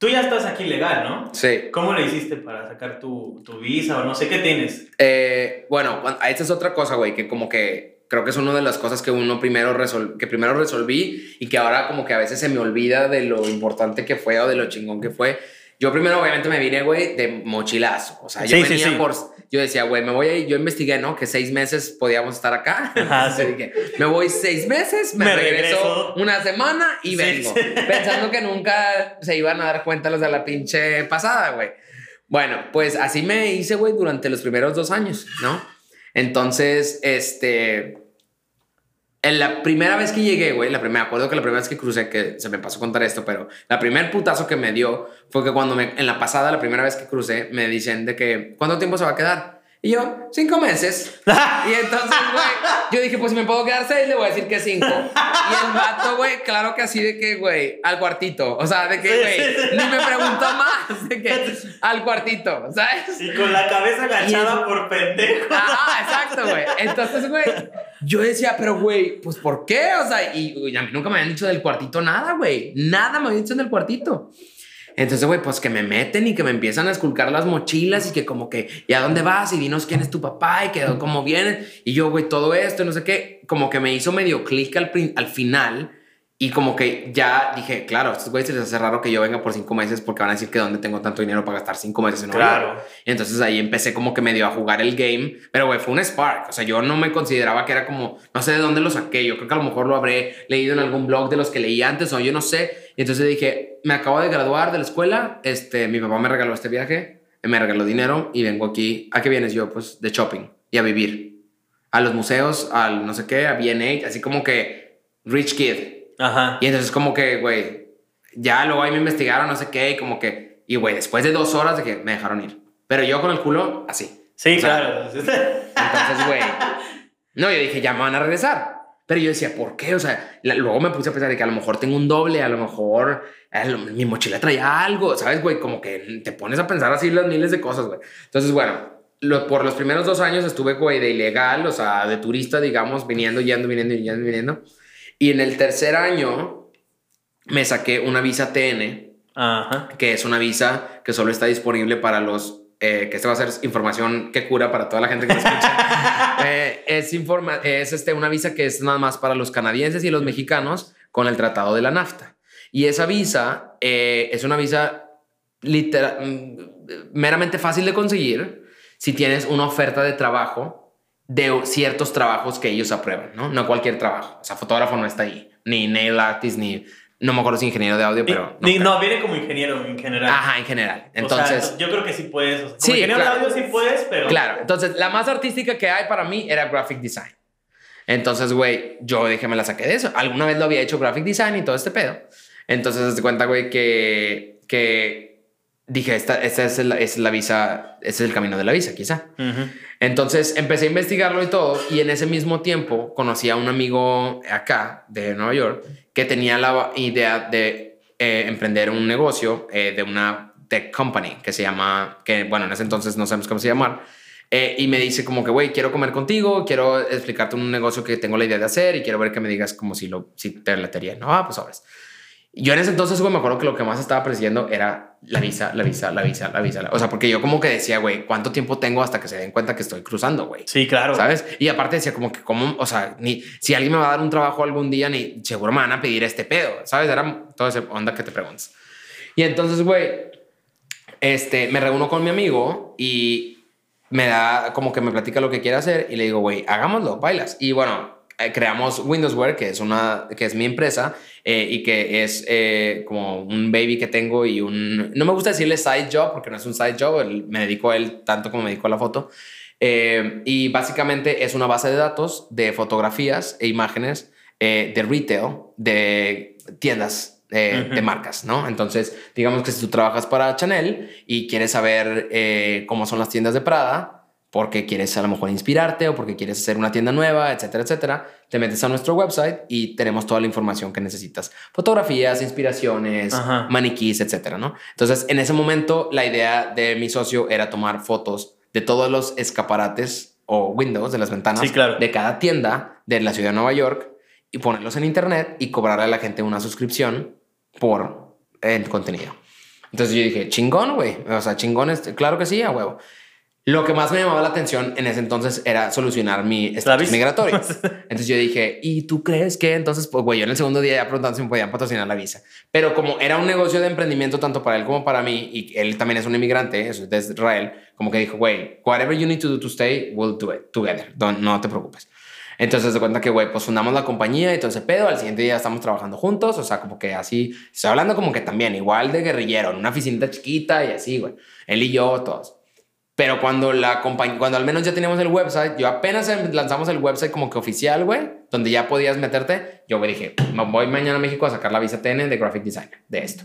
Tú ya estás aquí legal, ¿no? Sí. ¿Cómo le hiciste para sacar tu, tu visa o no sé qué tienes? Eh, bueno, esta es otra cosa, güey, que como que creo que es una de las cosas que uno primero que primero resolví y que ahora como que a veces se me olvida de lo importante que fue o de lo chingón que fue. Yo primero obviamente me vine, güey, de mochilazo. O sea, yo venía por yo decía, güey, me voy a ir. Yo investigué, ¿no? Que seis meses podíamos estar acá. Que me voy seis meses, me, regreso, una semana y vengo. Pensando que nunca se iban a dar cuenta los de la pinche pasada, güey. Bueno, pues así me hice, güey, durante los primeros dos años, ¿no? Entonces, este, en la primera vez que llegué, güey, la primera, acuerdo que la primera vez que crucé, que se me pasó contar esto, pero la primer putazo que me dio fue que cuando me, en la pasada, la primera vez que crucé, me dicen de que, ¿cuánto tiempo se va a quedar? Y yo, cinco meses. y entonces, güey, yo dije, pues si me puedo quedar seis, le voy a decir que cinco. Y el vato, güey, claro que así de que, güey, al cuartito. O sea, de que, güey, ni me preguntó más. De que, al cuartito, ¿sabes? Y con la cabeza agachada por pendejo. Ah, exacto, güey. Entonces, güey, yo decía, pero, güey, pues ¿por qué? O sea, y, a mí nunca me habían dicho del cuartito nada, güey. Nada me habían dicho del cuartito. Entonces, güey, pues que me meten y que me empiezan a esculcar las mochilas y que como que, ¿y a dónde vas? Y dinos quién es tu papá y que cómo vienes. Y yo, güey, todo esto, no sé qué, como que me hizo medio clic al, al final y como que ya dije, claro, a estos güeyes se les hace raro que yo venga por cinco meses porque van a decir que dónde tengo tanto dinero para gastar cinco meses en Claro. Entonces ahí empecé como que medio a jugar el game. Pero, güey, fue un spark. O sea, yo no me consideraba que era como, no sé de dónde lo saqué. Yo creo que a lo mejor lo habré leído en algún blog de los que leí antes o yo no sé. Y entonces dije, me acabo de graduar de la escuela. Este, mi papá me regaló este viaje, me regaló dinero y vengo aquí. ¿A qué vienes yo? Pues de shopping y a vivir. A los museos, al no sé qué, a B&A, así como que rich kid. Ajá. Y entonces como que, güey, ya luego ahí me investigaron, no sé qué, y como que, y güey, después de dos horas de que me dejaron ir. Pero yo con el culo así. Sí, claro. Entonces, güey, no, yo dije, ya me van a regresar. Pero yo decía, ¿por qué? O sea, luego me puse a pensar de que a lo mejor tengo un doble, a lo mejor mi mochila traía algo, ¿sabes, güey? Como que te pones a pensar así las miles de cosas, güey. Entonces, bueno, lo, por los primeros dos años estuve, güey, de ilegal, o sea, de turista, digamos, viniendo, yendo, viniendo, yendo, viniendo. Y en el tercer año me saqué una visa TN, que es una visa que solo está disponible para los eh, que esta va a ser información que cura para toda la gente que me escucha. Eh, es informa es este, una visa que es nada más para los canadienses y los mexicanos con el tratado de la NAFTA. Y esa visa eh, es una visa mm, meramente fácil de conseguir si tienes una oferta de trabajo de ciertos trabajos que ellos aprueban, ¿no? No cualquier trabajo. O sea, fotógrafo no está ahí, ni nail artist, ni... No me acuerdo si ingeniero de audio, pero... No, no, viene como ingeniero en general. Ajá, en general. Entonces... O sea, yo creo que sí puedes. como Sí, ingeniero claro. de audio sí puedes, pero... Claro, entonces la más artística que hay para mí era graphic design. Entonces, güey, yo dije, me la saqué de eso. Alguna vez lo había hecho graphic design y todo este pedo. Entonces, te cuenta, güey, que, que dije, esta, esta es, la, es la visa, ese es el camino de la visa, quizá. Ujú. Entonces empecé a investigarlo y todo, y en ese mismo tiempo conocí a un amigo acá de Nueva York que tenía la idea de eh, emprender un negocio eh, de una tech company que se llama, que bueno, en ese entonces no sabemos cómo se llamar, eh, y me dice como que, güey, quiero comer contigo, quiero explicarte un negocio que tengo la idea de hacer y quiero ver que me digas como si, lo, si te latería. No, ah, pues sabes. Yo en ese entonces, güey, me acuerdo que lo que más estaba persiguiendo era la visa, la visa, la visa, la visa. O sea, porque yo como que decía, güey, ¿cuánto tiempo tengo hasta que se den cuenta que estoy cruzando, güey? Sí, claro. ¿Sabes? Y aparte decía como que, como, o sea, ni si alguien me va a dar un trabajo algún día, ni seguro me van a pedir este pedo, ¿sabes? Era toda esa onda que te preguntas. Y entonces, güey, este, me reúno con mi amigo y me da como que me platica lo que quiere hacer y le digo, güey, hagámoslo, bailas. Y bueno, eh, creamos Windowsware, que es una, que es mi empresa eh, y que es eh, como un baby que tengo y un, no me gusta decirle side job porque no es un side job, el- me dedico a él tanto como me dedico a la foto. Y básicamente es una base de datos de fotografías e imágenes de retail, de tiendas eh, de marcas, ¿no? Entonces, digamos que si tú trabajas para Chanel y quieres saber eh, cómo son las tiendas de Prada, porque quieres a lo mejor inspirarte o porque quieres hacer una tienda nueva, etcétera, etcétera, te metes a nuestro website y tenemos toda la información que necesitas. Fotografías, inspiraciones, Ajá. maniquís, etcétera, ¿no? Entonces, en ese momento, la idea de mi socio era tomar fotos de todos los escaparates o windows de las ventanas Sí, claro. de cada tienda de la ciudad de Nueva York y ponerlos en internet y cobrarle a la gente una suscripción por el contenido. Entonces yo dije, chingón, güey. O sea, chingón, este, claro que sí, a huevo. Lo que más me llamaba la atención en ese entonces era solucionar mi estatus migratorio. Entonces yo dije, ¿y tú crees que? Entonces, pues, güey, yo en el segundo día ya preguntando si me podían patrocinar la visa. Pero como era un negocio de emprendimiento tanto para él como para mí, y él también es un inmigrante, es de Israel, como que dijo, güey, whatever you need to do to stay, we'll do it together. Don't- no te preocupes. Entonces se cuenta que, güey, pues fundamos la compañía y todo ese pedo. Al siguiente día estamos trabajando juntos. O sea, como que así, estoy hablando como que también, igual de guerrillero, en una oficinita chiquita y así, güey. Él y yo, todos. Pero cuando la compañía, cuando al menos ya teníamos el website, yo apenas em- lanzamos el website como que oficial, güey, donde ya podías meterte, yo güey, dije, me voy mañana a México a sacar la visa TN de graphic designer, de esto.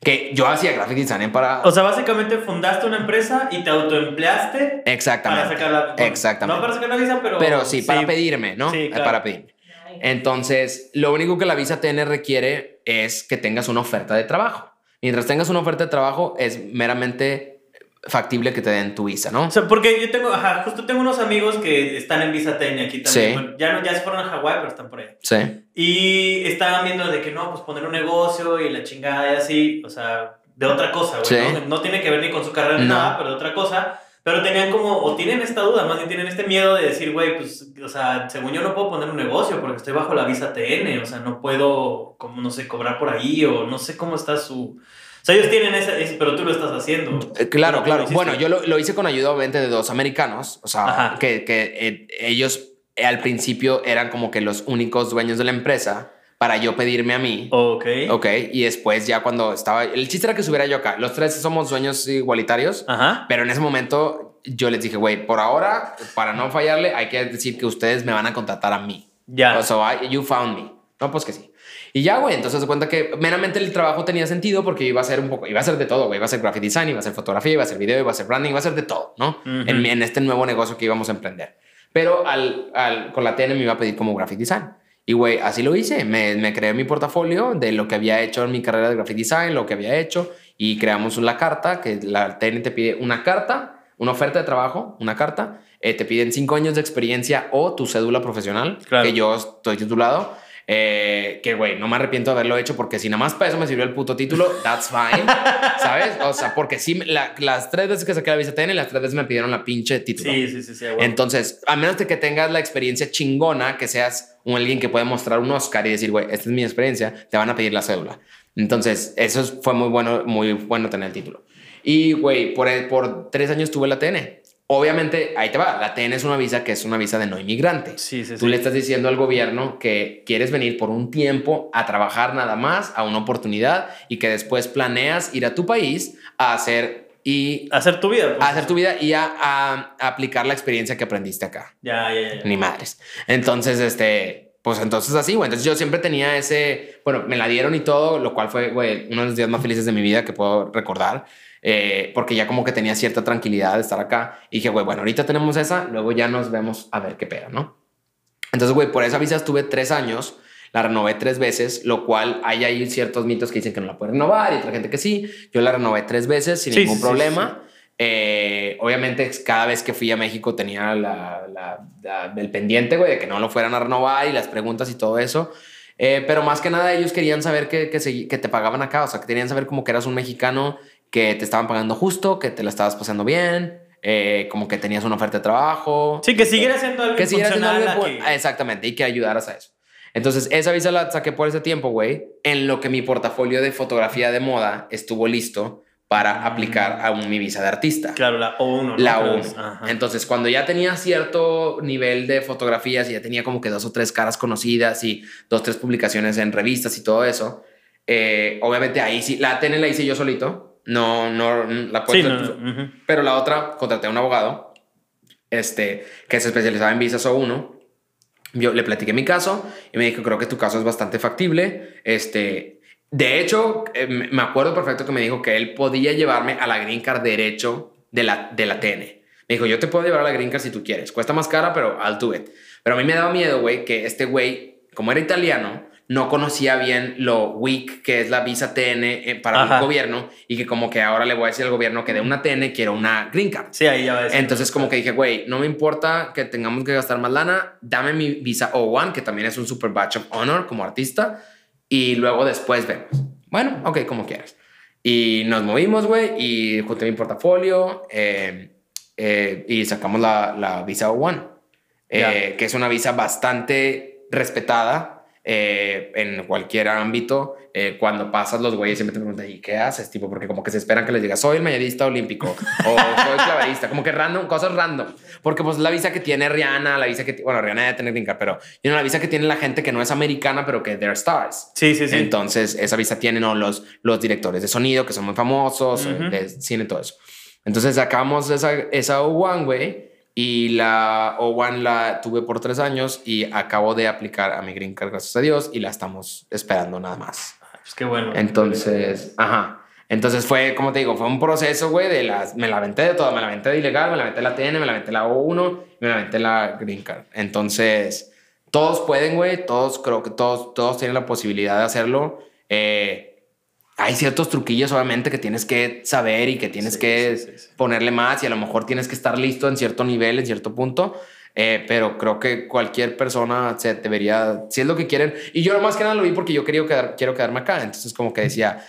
Que yo hacía graphic design para... O sea, básicamente fundaste una empresa y te autoempleaste Exactamente. para sacar la bueno, Exactamente. No para sacar la visa, pero. Pero sí, para pedirme, ¿no? Sí, claro. Para pedirme. Entonces, lo único que la visa TN requiere es que tengas una oferta de trabajo. Mientras tengas una oferta de trabajo, es meramente factible que te den tu visa, ¿no? O sea, porque yo tengo, ajá, justo tengo unos amigos que están en visa TN aquí también. Sí. Bueno, ya, no, ya se fueron a Hawái, pero están por ahí. Sí. Y estaban viendo de que no, pues poner un negocio y la chingada y así, o sea, de otra cosa, güey. Sí. ¿no? no tiene que ver ni con su carrera ni No. nada, pero de otra cosa. Pero tenían como, o tienen esta duda, más bien tienen este miedo de decir, güey, pues, o sea, según yo no puedo poner un negocio porque estoy bajo la visa TN, o sea, no puedo, como, no sé, cobrar por ahí o no sé cómo está su... O sea, ellos tienen ese, pero tú lo estás haciendo. Eh, Claro, ¿Cómo claro. Bueno, yo lo, lo hice con ayuda obviamente de dos americanos, o sea, Ajá. que, que eh, ellos eh, al principio eran como que los únicos dueños de la empresa para yo pedirme a mí. Ok. Ok, y después ya cuando estaba, el chiste era que subiera yo acá, los tres somos dueños igualitarios, Ajá. pero en ese momento yo les dije, güey, por ahora, para no fallarle, hay que decir que ustedes me van a contratar a mí. Ya. O sea, I- you found me. No, pues que sí. Y ya, güey, entonces se cuenta que meramente el trabajo tenía sentido porque iba a ser un poco, iba a ser de todo, güey. Iba a ser graphic design, iba a ser fotografía, iba a ser video, iba a ser branding, iba a ser de todo, ¿no? En, en este nuevo negocio que íbamos a emprender. Pero al, al, con la TN me iba a pedir como graphic design. Y, güey, así lo hice. Me, me creé mi portafolio de lo que había hecho en mi carrera de graphic design, lo que había hecho, y creamos una carta, que la TN te pide una carta, una oferta de trabajo, una carta. eh, te piden cinco años de experiencia o tu cédula profesional, Claro. que yo estoy titulado. Eh, que, güey, no me arrepiento de haberlo hecho porque si nada más para eso me sirvió el puto título, that's fine, ¿sabes? O sea, porque sí, la- las tres veces que saqué la visa TN, las tres veces me pidieron la pinche título. Sí, sí, sí, sí. a huevo. Entonces, a menos de que tengas la experiencia chingona, que seas un alguien que puede mostrar un Oscar y decir, güey, esta es mi experiencia, te van a pedir la cédula. Entonces, eso fue muy bueno, muy bueno tener el título. Y, güey, por, por tres años tuve la TN. Obviamente, ahí te va, la TN es una visa que es una visa de no inmigrante. Sí, sí, Tú le estás diciendo al gobierno que quieres venir por un tiempo a trabajar nada más, a una oportunidad, y que después planeas ir a tu país a hacer y... Hacer tu vida. pues. A hacer tu vida y a, a- a aplicar la experiencia que aprendiste acá. Ya, ya, ya. Ni madres. Entonces, este, pues entonces así, güey. Entonces yo siempre tenía ese, bueno, me la dieron y todo, lo cual fue, güey, uno de los días más felices de mi vida que puedo recordar. Eh, porque ya como que tenía cierta tranquilidad de estar acá. Y dije, güey, bueno, ahorita tenemos esa, luego ya nos vemos a ver qué pega, ¿no? Entonces, güey, por esa visa estuve tres años, la renové tres veces, lo cual hay ahí ciertos mitos que dicen que no la puede renovar y otra gente que sí. Yo la renové tres veces sin Sí, ningún sí, sí, problema. Eh, obviamente, cada vez que fui a México tenía la, la- la- el pendiente, güey, de que no lo fueran a renovar y las preguntas y todo eso. Eh, pero más que nada, ellos querían saber que, que, se- que te pagaban acá, o sea, que querían saber como que eras un mexicano, que te estaban pagando justo, que te la estabas pasando bien, eh, como que tenías una oferta de trabajo. Sí, que siguiera siendo algo Que siguiera siendo algo que- Exactamente, y que ayudaras a eso. Entonces, esa visa la saqué por ese tiempo, güey, en lo que mi portafolio de fotografía de moda estuvo listo para Mm. aplicar a un, mi visa de artista. Claro, la O1. ¿no? La Creo 1. es. Ajá. Entonces, cuando ya tenía cierto nivel de fotografías y ya tenía como que dos o tres caras conocidas y dos, tres publicaciones en revistas y todo eso, eh, obviamente ahí sí, la TN la hice yo solito. No, no, la Sí, puedo no, no, ujú. pero la otra, contraté a un abogado este, que se especializaba en visas O1. Yo le platiqué mi caso y me dijo, creo que tu caso es bastante factible. Este, de hecho, eh, me me acuerdo perfecto que me dijo que él podía llevarme a la green card derecho de la, de la TN. Me dijo, yo te puedo llevar a la green card si tú quieres. Cuesta más cara, pero I'll do it. Pero a mí me daba miedo, güey, que este güey, como era italiano, no conocía bien lo weak que es la visa TN eh, para Ajá. el gobierno y que como que ahora le voy a decir al gobierno que de una TN quiero una green card. Sí, ahí ya decir. Entonces como que dije, güey, no me importa que tengamos que gastar más lana, dame mi visa O1, que también es un super badge of honor como artista, y luego después vemos. Bueno, ok, como quieras. Y nos movimos, güey, y junté mi portafolio eh, eh, y sacamos la, la visa O1, eh, Ya. que es una visa bastante respetada eh, en cualquier ámbito. Eh, cuando pasas, los güeyes siempre te preguntan, ¿y qué haces? Tipo, porque como que se esperan que les digas, soy el medallista olímpico o soy clavadista, como que random, cosas random. Porque pues la visa que tiene Rihanna, la visa que, bueno, Rihanna debe tener card, pero tiene la visa que tiene la gente que no es americana, pero que they're stars. Sí, sí, sí. Entonces, esa visa tienen ¿no? los, los directores de sonido, que son muy famosos, Ujú. eh, de cine, todo eso. Entonces, sacamos esa, esa O1, güey, y la O1 la tuve por tres años y acabo de aplicar a mi green card, gracias a Dios, y la estamos esperando nada más. Pues qué bueno. Entonces, ajá. Entonces fue, como te digo, fue un proceso, güey, de las, me la aventé de todo, me la aventé de ilegal, me la aventé la TN, me la aventé la O1, me la aventé la Green Card. Entonces, todos pueden, güey, todos, creo que todos, todos tienen la posibilidad de hacerlo. Eh, hay ciertos truquillos, obviamente, que tienes que saber y que tienes Sí, que sí, sí, sí. ponerle más y a lo mejor tienes que estar listo en cierto nivel, en cierto punto. Eh, pero creo que cualquier persona se debería, si es lo que quieren. Y yo más que nada lo vi porque yo quería quedar, quiero quedarme acá. Entonces, como que decía,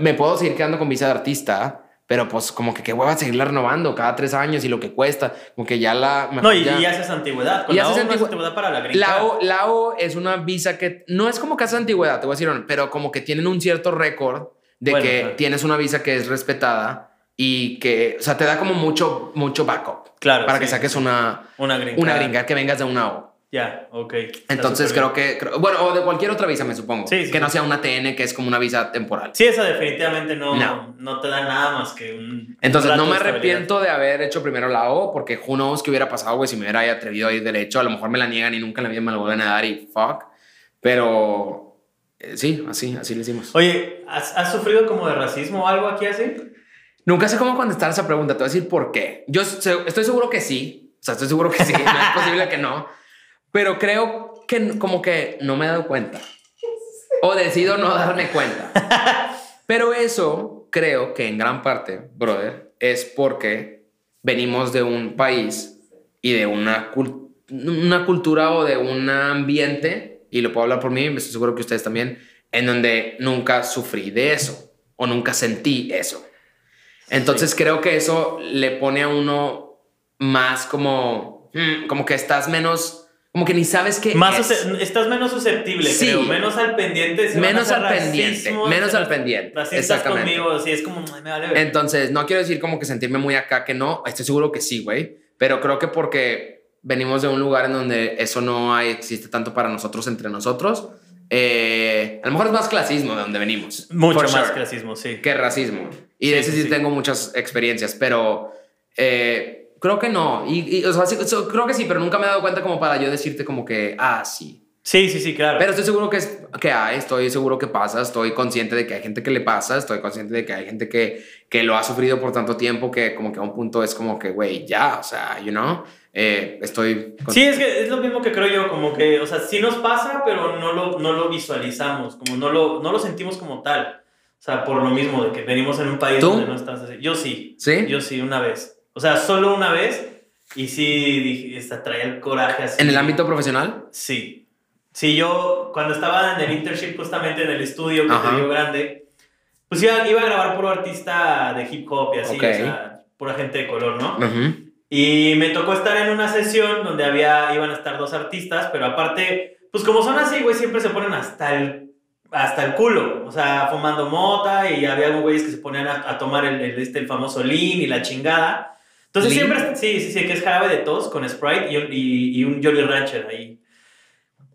me puedo seguir quedando con visa de artista, pero pues como que qué hueva seguirla renovando cada tres años y lo que cuesta. Como que ya la. No, y, ya- y haces antigüedad. Con Y la haces O no es antigüe- antigüedad para la green la. O, la O es una visa que no es como casa de antigüedad, te voy a decir, pero como que tienen un cierto récord de Bueno, que claro. tienes una visa que es respetada y que, o sea, te da como mucho, mucho backup Claro. para sí. que saques una, Una green una gringa que vengas de una O. Ya, ok. Está Entonces creo bien. que, creo- bueno, o de cualquier otra visa, me supongo. Sí, sí, que no sea una TN, que es como una visa temporal. Sí, esa definitivamente no, No. no. te da nada más que un. Entonces no me arrepiento de haber hecho primero la O, porque who knows qué hubiera pasado, güey, si me hubiera atrevido a ir derecho. A lo mejor me la niegan y nunca en la vida me la vuelven a dar y fuck. Pero eh, sí, así, así lo hicimos. Oye, ¿has, has sufrido como de racismo o algo aquí así? Nunca sé cómo contestar esa pregunta. Te voy a decir por qué. Yo estoy seguro que sí. O sea, estoy seguro que sí. No es posible que no. Pero creo que como que no me he dado cuenta. O decido no darme cuenta. Pero eso creo que en gran parte, brother, es porque venimos de un país y de una, una cultura o de un ambiente, y lo puedo hablar por mí, estoy seguro que ustedes también, en donde nunca sufrí de eso o nunca sentí eso. Entonces creo que eso le pone a uno más como, mm, como que estás menos, como que ni sabes qué Más es. estás menos susceptible, Sí. creo. Menos al pendiente. si Menos al pendiente, racismo, menos si al pendiente, exactamente. conmigo, sí, es como, "Ay, me vale ver. Entonces, no quiero decir como que sentirme muy acá que no, estoy seguro que sí, güey, pero creo que porque venimos de un lugar en donde eso no hay, existe tanto para nosotros entre nosotros, eh, a lo mejor es más clasismo de donde venimos. Mucho más sure, clasismo, sí. que racismo. Y Sí, de ese sí, sí. tengo muchas experiencias, pero eh, creo que no. Y, y, o sea, sí, so- creo que sí, pero nunca me he dado cuenta como para yo decirte como que, ah, sí. Sí, sí, sí, claro. Pero estoy seguro que, es, que hay, estoy seguro que pasa, estoy consciente de que hay gente que le pasa, estoy consciente de que hay gente que, que lo ha sufrido por tanto tiempo que como que a un punto es como que, güey, ya, o sea, you know, eh, estoy... Sí, es que es lo mismo que creo yo, como que, o sea, sí nos pasa, pero no lo, no lo visualizamos, como no lo, no lo sentimos como tal. O sea, por lo mismo de que venimos en un país ¿Tú? donde no estás así. Yo sí. ¿Sí? Yo sí, una vez. O sea, solo una vez. Y sí, dije, traía el coraje así. ¿En el ámbito profesional? Sí. Sí, yo cuando estaba en el internship justamente en el estudio que Ajá. te dio grande, pues iba, iba a grabar puro artista de hip hop y así, Ok. o sea, pura gente de color, ¿no? Ujú. Y me tocó estar en una sesión donde había, iban a estar dos artistas, pero aparte, pues como son así, güey, siempre se ponen hasta el, hasta el culo. O sea, fumando mota y había güeyes que se ponían a, a tomar el, el- este, el famoso lean y la chingada. Entonces siempre, sí, sí, sí, que es jarabe de tos con Sprite y, y, y un Jolly Rancher ahí.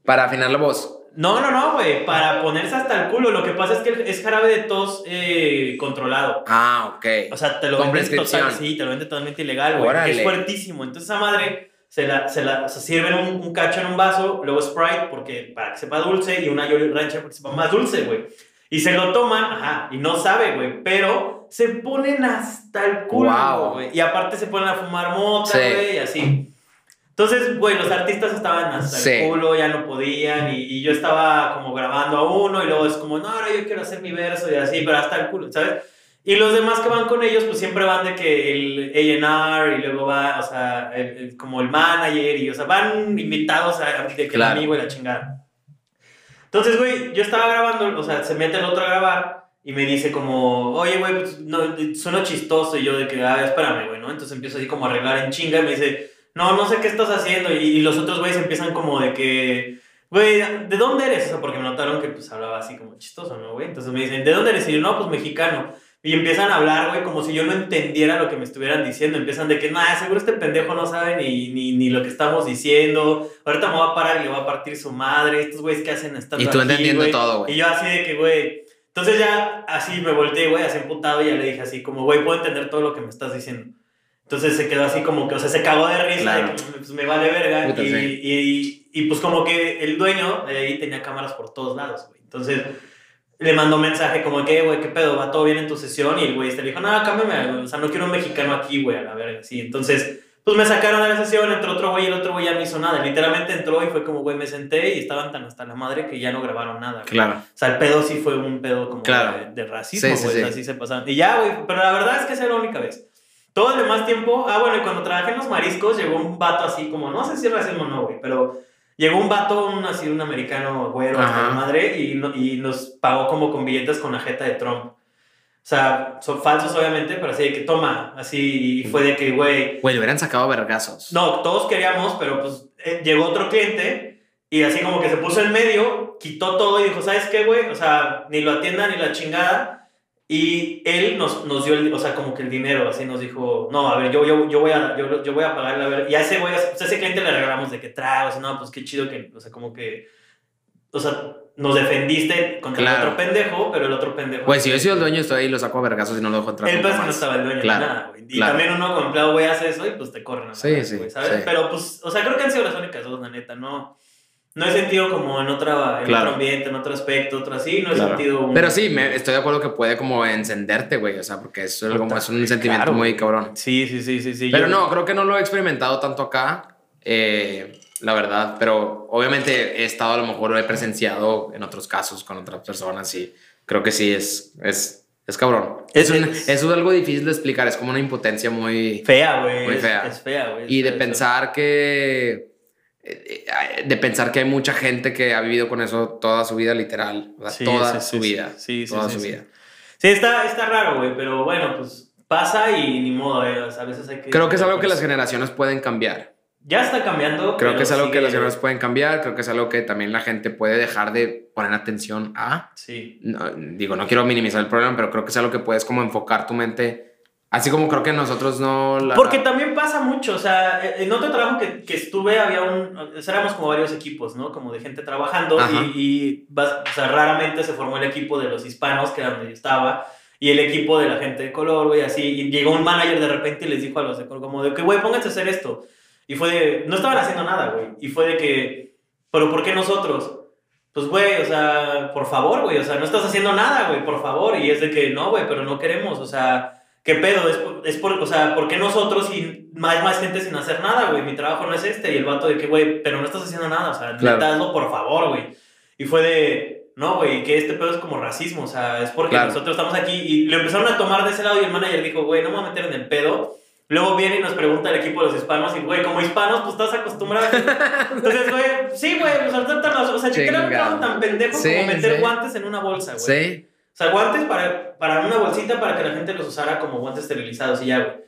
Para afinar la voz. No, no, no, güey, para ponerse hasta el culo. Lo que pasa es que es jarabe de tos eh, controlado. Ah, ok. O sea, te lo venden prescripción. total, sí, te lo venden totalmente ilegal, güey. Es fuertísimo. Entonces esa madre se la, se la o sea, sirven un, un cacho en un vaso, luego Sprite porque para que sepa dulce y una Jolly Rancher porque sepa más dulce, güey. Y se lo toman, ajá, y no sabe, güey, pero se ponen hasta el culo, Wow. Y aparte se ponen a fumar mota, Sí. güey, y así. Entonces, güey, los artistas estaban hasta Sí. el culo, ya no podían, y, y yo estaba como grabando a uno, y luego es como, no, ahora yo quiero hacer mi verso, y así, pero hasta el culo, ¿sabes? Y los demás que van con ellos, pues siempre van de que el A&R, y luego va, o sea, el- el- como el manager, y, o sea, van invitados a, a- de que Claro. el amigo y la chingada. Entonces, güey, yo estaba grabando, o sea, se mete el otro a grabar, y me dice como, oye, güey, pues, no, suena chistoso, y yo de que, ah, espérame, güey, ¿no? Entonces empiezo así como a arreglar en chinga, y me dice, no, no sé qué estás haciendo. Y, y los otros güeyes empiezan como de que, güey, ¿de dónde eres? O sea, porque me notaron que pues hablaba así como chistoso, ¿no, güey? Entonces me dicen, ¿de dónde eres? Y yo, no, pues mexicano. Y empiezan a hablar, güey, como si yo no entendiera lo que me estuvieran diciendo. Empiezan de que, nada, seguro este pendejo no sabe ni, ni, ni lo que estamos diciendo. Ahorita me va a parar y le va a partir su madre. Estos güeyes que hacen estando Y tú aquí, entendiendo todo, güey. Y yo así de que, güey... Entonces ya así me volteé, güey, así emputado y ya le dije así como, güey, puedo entender todo lo que me estás diciendo. Entonces se quedó así como que, o sea, se cagó de risa, Claro. de que pues, me vale verga. Puta, y, sí. y, y, pues como que el dueño de ahí tenía cámaras por todos lados, güey. Entonces le mandó mensaje como que, güey, ¿qué pedo? ¿Va todo bien en tu sesión? Y el güey este le dijo, no, cámbiame, o sea, no quiero un mexicano aquí, güey, a la verga, sí. Entonces, pues me sacaron de la sesión, entró otro güey y el otro güey ya no hizo nada. Literalmente entró y fue como, güey, me senté y estaban tan hasta la madre que ya no grabaron nada. güey. Claro. O sea, el pedo sí fue un pedo como Claro. de, de racismo, Sí, güey. sí, sea, sí. así se pasaron. Y ya, güey, pero la verdad es que esa era la única vez. Todo el demás tiempo, ah, bueno, y cuando trabajé en los mariscos, llegó un vato así como, no sé si es racismo o no, güey, pero llegó un vato, un así, un americano güero, hasta la madre, y, y nos pagó como con billetes con la jeta de Trump. O sea, son falsos obviamente, pero así de que toma, así, y fue de que, güey, Güey, le hubieran sacado vergazos. no, todos queríamos, pero pues eh, llegó otro cliente y así como que se puso en medio, quitó todo y dijo, ¿sabes qué, güey? O sea, ni lo atiendan ni la chingada. Y él nos, nos dio, el, o sea, como que el dinero, así nos dijo, no, a ver, yo, yo, yo, voy, a, yo, yo voy a pagarle, a ver. Y a ese güey, pues a ese cliente le regalamos de que tragos, no, pues qué chido que, o sea, como que, o sea, nos defendiste contra Claro. el otro pendejo, pero el otro pendejo... Pues si yo soy el dueño, estoy ahí, lo saco a vergazos y no lo dejo entrar. Es que no estaba el dueño Claro, nada, güey. Y claro. también uno como empleado, güey, hace eso y pues te corren. Sí, sí, güey, ¿sabes? sí. Pero pues, o sea, creo que han sido las únicas dos, la neta. No, no he sentido como en, otra, en Claro. otro ambiente, en otro aspecto, otro así. No he Claro. sentido un... Pero sí, me, estoy de acuerdo que puede como encenderte, güey. O sea, porque es, algo- Puta, es un sentimiento claro, muy cabrón. Sí, sí, sí, sí. sí. Pero Yo- no, creo que no lo he experimentado tanto acá, eh, la verdad. Pero obviamente he estado, a lo mejor lo he presenciado en otros casos con otras personas y creo que sí es, es, es cabrón. Es- Es es- eso es algo difícil de explicar, es como una impotencia muy... Fea, güey. Muy fea. Es, fea, güey. Y de fea, pensar que... eh, De pensar que hay mucha gente que ha vivido con eso toda su vida, literal. Sí, toda sí, su sí, vida. sí, sí, toda su vida. Sí, está, está raro, güey. Pero bueno, pues pasa y ni modo, eh. a veces hay que... Creo que es algo que las generaciones pueden cambiar. Ya está cambiando. Creo que es algo que sigue- las ciudades pueden cambiar, creo que es algo que también la gente puede dejar de poner atención a. Sí. No, digo, no quiero minimizar el problema, pero creo que es algo que puedes como enfocar tu mente. Así como creo que nosotros no... la- Porque también pasa mucho, o sea, en otro trabajo que, que estuve había un, o sea, éramos como varios equipos, ¿no? Como de gente trabajando y, y o sea, raramente se formó el equipo de los hispanos, que era donde yo estaba, y el equipo de la gente de color, güey, así, y llegó un manager de repente y les dijo a los de color como de que, güey, pónganse a hacer esto. Y fue de, no estaban haciendo nada, güey, y fue de que, pero ¿por qué nosotros? Pues, güey, o sea, por favor, güey, o sea, no estás haciendo nada, güey, por favor, y es de que, no, güey, pero no queremos, o sea... ¿Qué pedo? Es es por, o sea, ¿por qué nosotros y más, más gente sin hacer nada, güey? Mi trabajo no es este. Y el vato de que, güey, pero no estás haciendo nada, o sea, Claro. hazlo por favor, güey. Y fue de, no, güey, que este pedo es como racismo, o sea, es porque Claro. nosotros estamos aquí. Y lo empezaron a tomar de ese lado y el manager dijo, güey, no me voy a meter en el pedo. Luego viene y nos pregunta el equipo de los hispanos y, güey, como hispanos, pues estás acostumbrado. Entonces, güey, sí, güey, pues ahorita, o sea, yo creo que algo tan pendejo Sí, como meter sí. guantes en una bolsa, güey. Sí, O sea, guantes para, para una bolsita para que la gente los usara como guantes esterilizados y ya, güey.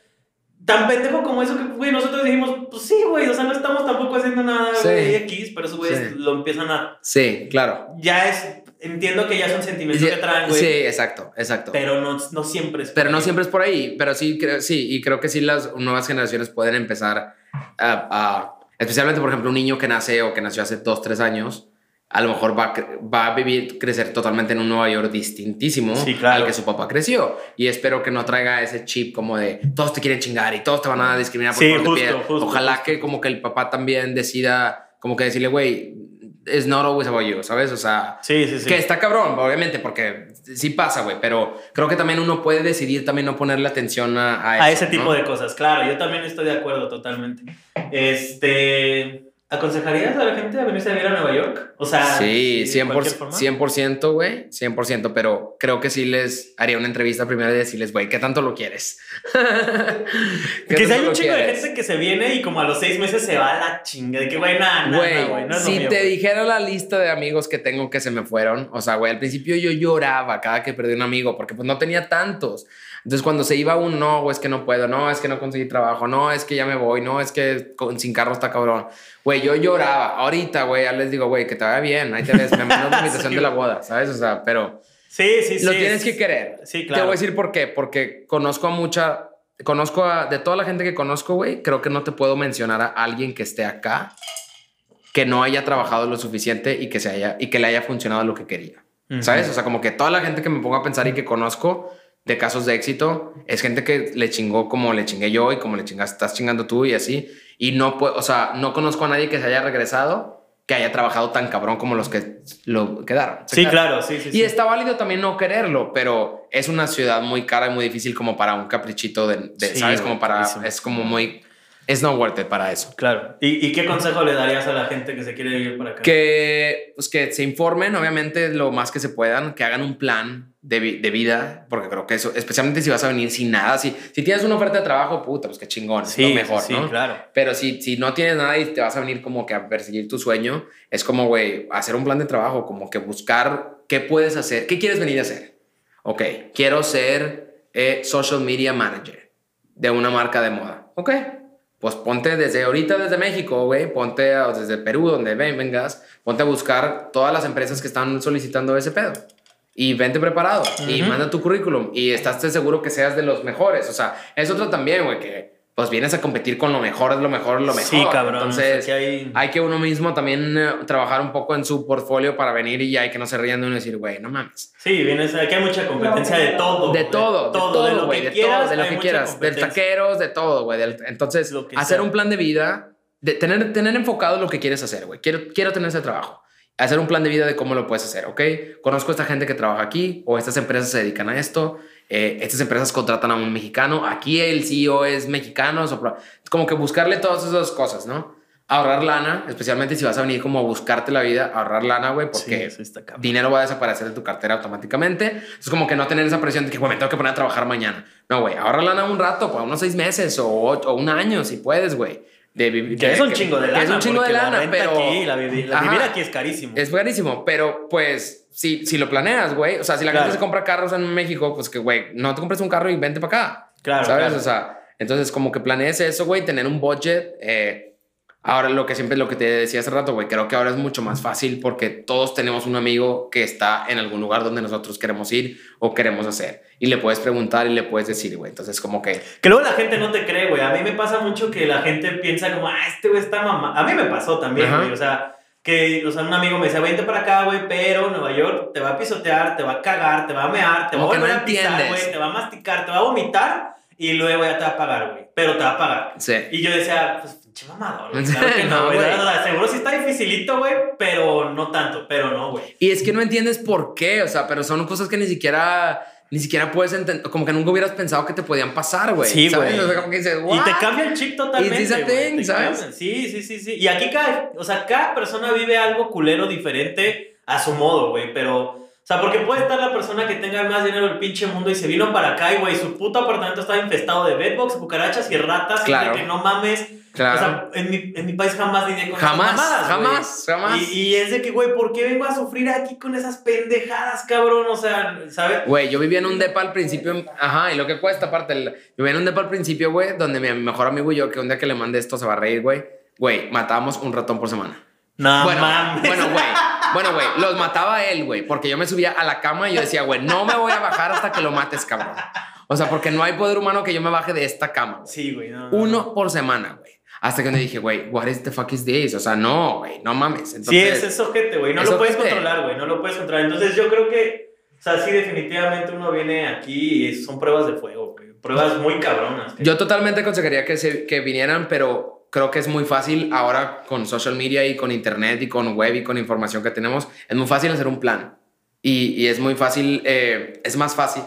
Tan pendejo como eso que, güey, nosotros dijimos, pues sí, güey, o sea, no estamos tampoco haciendo nada, güey, X, pero esos güeyes lo empiezan a... sí, claro. Ya es, entiendo que ya son sentimientos Sí, que traen, güey, sí, exacto, exacto. pero no, no siempre es... Pero por no ahí. siempre es por ahí, pero sí, creo, sí, y creo que sí las nuevas generaciones pueden empezar a, a- especialmente por ejemplo un niño que nace o que nació hace dos, tres años, a lo mejor va va a vivir, crecer totalmente en un Nueva York distintísimo Sí, claro. al que su papá creció. Y espero que no traiga ese chip como de todos te quieren chingar y todos te van a discriminar por Sí, justo, justo, Ojalá justo. que como que el papá también decida como que decirle, güey, it's not always about you, ¿sabes? O sea, Sí, sí, sí. que está cabrón, obviamente, porque sí pasa, güey, pero creo que también uno puede decidir también no ponerle atención a, a, a eso, ese tipo ¿no? de cosas, claro, yo también estoy de acuerdo totalmente. Este... ¿Aconsejarías a la gente a venirse a vivir a Nueva York? O sea, Sí, de cualquier 100%, forma. 100%, güey, 100%, pero creo que sí les haría una entrevista primero y decirles, güey, ¿qué tanto lo quieres? ¿Qué Que si hay un lo chingo de quieres? gente que se viene y como a los seis meses se va a la chinga. De que, güey, nada, Güey, güey. No si mío, te güey. dijera la lista de amigos que tengo que se me fueron, o sea, güey, al principio yo lloraba cada que perdí un amigo porque pues no tenía tantos. Entonces cuando se iba uno, no, güey, es que no puedo, no, es que no conseguí trabajo, no, es que ya me voy, no, es que con- sin carro está cabrón. Güey, yo lloraba. Ahorita, güey, ya les digo, güey, que te vaya bien, ahí te ves, me mandas la invitación Sí, de la boda, ¿sabes? O sea, pero Sí, sí, sí. lo tienes es- que querer. Sí, Te claro. voy a decir por qué. Porque conozco a mucha. Conozco a. De toda la gente que conozco, güey, creo que no te puedo mencionar a alguien que esté acá que no haya trabajado lo suficiente y que, se haya, y que le haya funcionado lo que quería. ¿Sabes? O sea, como que toda la gente que me pongo a pensar y que conozco de casos de éxito es gente que le chingó como le chingué yo y como le chingas, estás chingando tú y así. Y no o sea, no conozco a nadie que se haya regresado que haya trabajado tan cabrón como los que lo quedaron. ¿Se Sí, quedaron? claro, sí, sí. Y sí. está válido también no quererlo, pero es una ciudad muy cara y muy difícil como para un caprichito de, de- Sí, ¿sabes? Como para, es como muy, es no worth it para eso. Claro. ¿Y, ¿Y qué consejo le darías a la gente que se quiere vivir para acá? Que, pues que se informen, obviamente, lo más que se puedan, que hagan un plan de, vi- de vida, porque creo que eso, especialmente si vas a venir sin nada, si, si tienes una oferta de trabajo, puta, pues qué chingón, Sí, lo mejor, sí, ¿no? claro. Pero si, si no tienes nada y te vas a venir como que a perseguir tu sueño, es como, güey, hacer un plan de trabajo, como que buscar qué puedes hacer, qué quieres venir a hacer. Ok, quiero ser eh, social media manager de una marca de moda. Ok, pues ponte desde ahorita, desde México, güey, ponte desde Perú, donde ven- vengas, ponte a buscar todas las empresas que están solicitando ese pedo. Y vente preparado y manda tu currículum y estás seguro que seas de los mejores. O sea, es otro también, güey, que pues vienes a competir con lo mejor, es lo mejor, lo mejor. Sí, cabrón. Entonces, o sea, que hay- hay que uno mismo también eh, trabajar un poco en su portfolio para venir y ya hay que no se rían de uno y decir, güey, no mames. Sí, vienes, aquí hay mucha competencia de todo. De todo, de todo, de güey, de quieras. todo, de lo que quieras, del taqueros, de todo, güey. Entonces, Lo que hacer sea. un plan de vida, de tener, tener enfocado lo que quieres hacer, güey. Quiero, quiero tener ese trabajo. Hacer un plan de vida de cómo lo puedes hacer, ¿ok? Conozco a esta gente que trabaja aquí o estas empresas se dedican a esto. Eh, estas empresas contratan a un mexicano. Aquí el CEO es mexicano. como que buscarle todas esas cosas, ¿no? Ahorrar lana, especialmente si vas a venir como a buscarte la vida, ahorrar lana, güey, porque Sí, dinero va a desaparecer de tu cartera automáticamente. Es como que no tener esa presión de que, güey, me tengo que poner a trabajar mañana. No, güey, ahorra lana un rato, pues unos seis meses o, o un año, si puedes, güey. De vivir. Que es un chingo de lana. es un chingo de la lana, renta pero. Aquí, la, vivi- la Ajá. vivir aquí es carísimo. Es buenísimo, pero pues si, si lo planeas, güey. O sea, si la Claro. gente se compra carros en México, pues que, güey, no te compres un carro y vente para acá. Claro, ¿Sabes? claro. O sea, entonces como que planees eso, güey, tener un budget. eh, Ahora, lo que siempre, lo que te decía hace rato, güey, creo que ahora es mucho más fácil porque todos tenemos un amigo que está en algún lugar donde nosotros queremos ir o queremos hacer. Y le puedes preguntar y le puedes decir, güey. Entonces, como que... Que luego la gente no te cree, güey. A mí me pasa mucho que la gente piensa como, ah, este güey está mamá. A mí me pasó también, güey. O sea, que, o sea, un amigo me decía, vente para acá, güey, pero Nueva York te va a pisotear, te va a cagar, te va a mear, te va a volver a pisar, güey, te va a masticar, te va a vomitar y luego ya te va a pagar, güey. Pero te va a pagar. Sí. Y yo decía, pues pinche mamador, güey. Claro que no, güey. seguro sí está dificilito, güey, pero no tanto, pero no, güey. Y es que no entiendes por qué, o sea, pero son cosas que ni siquiera ni siquiera puedes entender, como que nunca hubieras pensado que te podían pasar, güey. Sí, güey. O sea, como que dices, y te cambia el chip totalmente. Y thing, ¿sabes? Sí, sí, sí, sí. Y aquí cada, o sea, cada persona vive algo culero diferente a su modo, güey, pero sea, porque puede estar la persona que tenga más dinero del pinche mundo y se vino para acá y, güey, su puto apartamento estaba infestado de bedbugs, cucarachas y ratas. Claro. Y de que no mames. Claro. O sea, en mi, en mi país jamás lidié con jamás, esas mamadas, Jamás, jamás. Y, y, es de que, güey, ¿por qué vengo a sufrir aquí con esas pendejadas, cabrón? O sea, ¿sabes? Güey, yo vivía en un depa al principio. Ajá, y lo que cuesta, aparte, yo vivía en un depa al principio, güey, donde mi mejor amigo y yo, que un día que le mandé esto se va a reír, güey. Güey, matábamos un ratón por semana. No bueno, mames. Bueno, güey. Bueno, güey, los mataba él, güey, porque yo me subía a la cama y yo decía, güey, no me voy a bajar hasta que lo mates, cabrón. O sea, porque no hay poder humano que yo me baje de esta cama. Sí, güey. No, no, Uno por semana, güey. Hasta que me dije, güey, what is the fuck is this? O sea, no, güey, no mames. Entonces, sí, es, es ojete, güey. No lo puedes controlar, güey. No lo puedes controlar. Entonces, yo creo que, o sea, sí, definitivamente uno viene aquí y son pruebas de fuego, güey. Pruebas muy cabronas. Yo totalmente aconsejaría que, se, que vinieran, pero creo que es muy fácil ahora con social media y con internet y con web y con información que tenemos, es muy fácil hacer un plan. Y, y es muy fácil, eh, es más fácil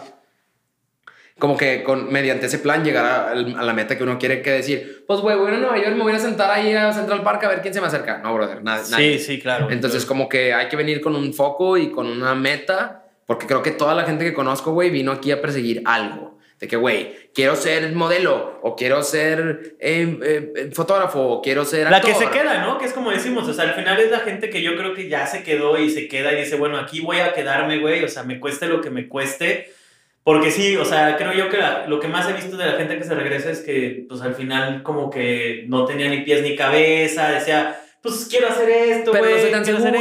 como que con, mediante ese plan llegar a, a, la meta que uno quiere que decir, pues güey, voy a Nueva York, me voy a sentar ahí a Central Park a ver quién se me acerca. No, brother, nada. Sí, sí, claro. Entonces claro. como que hay que venir con un foco y con una meta, porque creo que toda la gente que conozco, güey, vino aquí a perseguir algo. De que, güey, quiero ser modelo, o quiero ser eh, eh, fotógrafo, o quiero ser actor. La que se queda, ¿no? Que es como decimos, o sea, al final es la gente que yo creo que ya se quedó y se queda y dice, bueno, aquí voy a quedarme, güey, o sea, me cueste lo que me cueste. Porque sí, o sea, creo yo que la, lo que más he visto de la gente que se regresa es que, pues al final, como que no tenía ni pies ni cabeza, decía, pues quiero hacer esto, pero güey, no soy tan quiero seguro.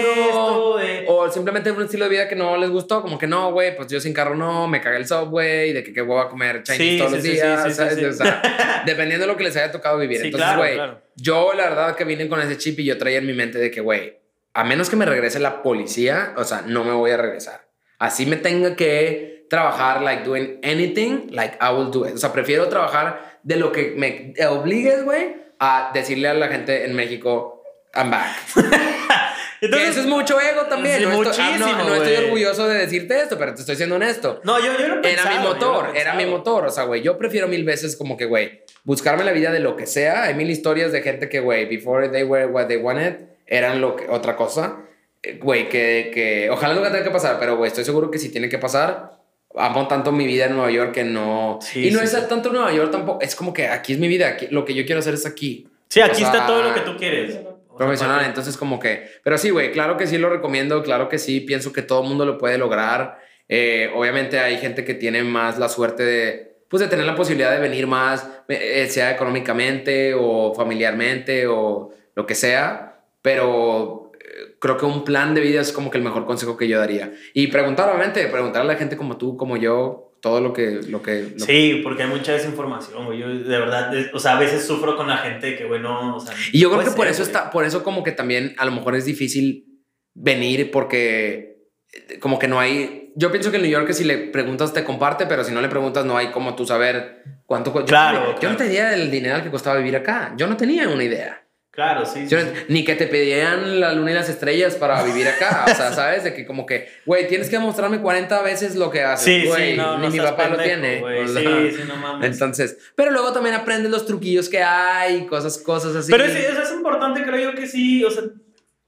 hacer esto. O simplemente un estilo de vida que no les gustó, como que no, güey, pues yo sin carro no, me cagué el subway, de que, que voy a comer Chinese Sí, todos sí, los sí, días, sí, sí, ¿sabes? sí, sí. O sea, dependiendo de lo que les haya tocado vivir. Sí, Entonces, claro, güey, claro. yo la verdad que vine con ese chip y yo traía en mi mente de que, güey, a menos que me regrese la policía, o sea, no me voy a regresar. Así me tenga que trabajar, like, doing anything, like, I will do it. O sea, prefiero trabajar de lo que me obligues, güey, a decirle a la gente en México, I'm back. Entonces, eso es mucho ego también. Sí, no estoy, ah, no, no estoy orgulloso de decirte esto, pero te estoy siendo honesto. No, yo, yo Era pensaba, mi yo lo motor, era mi motor. O sea, güey, yo prefiero mil veces como que, güey, buscarme la vida de lo que sea. Hay mil historias de gente que, güey, before they were what they wanted, eran lo que, otra cosa. Eh, Güey, que, que ojalá nunca tenga que pasar, pero, güey, estoy seguro que si tiene que pasar, amo tanto mi vida en Nueva York que no... Sí, y no sí, es tanto Nueva York tampoco, es como que aquí es mi vida, aquí- lo que yo quiero hacer es aquí. Sí, aquí O sea, está todo lo que tú quieres. Profesional. Entonces, como que, pero sí, güey, claro que sí lo recomiendo, claro que sí, pienso que todo el mundo lo puede lograr. Eh, obviamente hay gente que tiene más la suerte de, pues, de tener la posibilidad de venir más, eh, sea económicamente o familiarmente o lo que sea, pero eh, creo que un plan de vida es como que el mejor consejo que yo daría. Y preguntar, obviamente, preguntar a la gente como tú, como yo, todo lo que... Lo que lo- Sí, porque hay mucha desinformación, güey. Yo, de verdad, de- o sea, a veces sufro con la gente que, güey, no, o sea... Y yo creo que por eso güey. está, por eso como que también a lo mejor es difícil venir porque eh, como que no hay, yo pienso que en New York si le preguntas te comparte, pero si no le preguntas no hay como tú saber cuánto yo- Claro, Yo, claro. no tenía el dinero que costaba vivir acá. Yo no tenía una idea. Claro, sí. sí, Yo no- sí. ni que te pedían la luna y las estrellas para vivir acá. O sea, ¿sabes? De que como que, güey, tienes que mostrarme 40 veces lo que haces. Sí, güey, sí, no, ni no mi papá lo tiene. güey. O sea, Sí, sí, no mames. Entonces, pero luego también aprendes los truquillos que hay, cosas, cosas así. Pero es, es, es importante, creo yo que sí, o sea,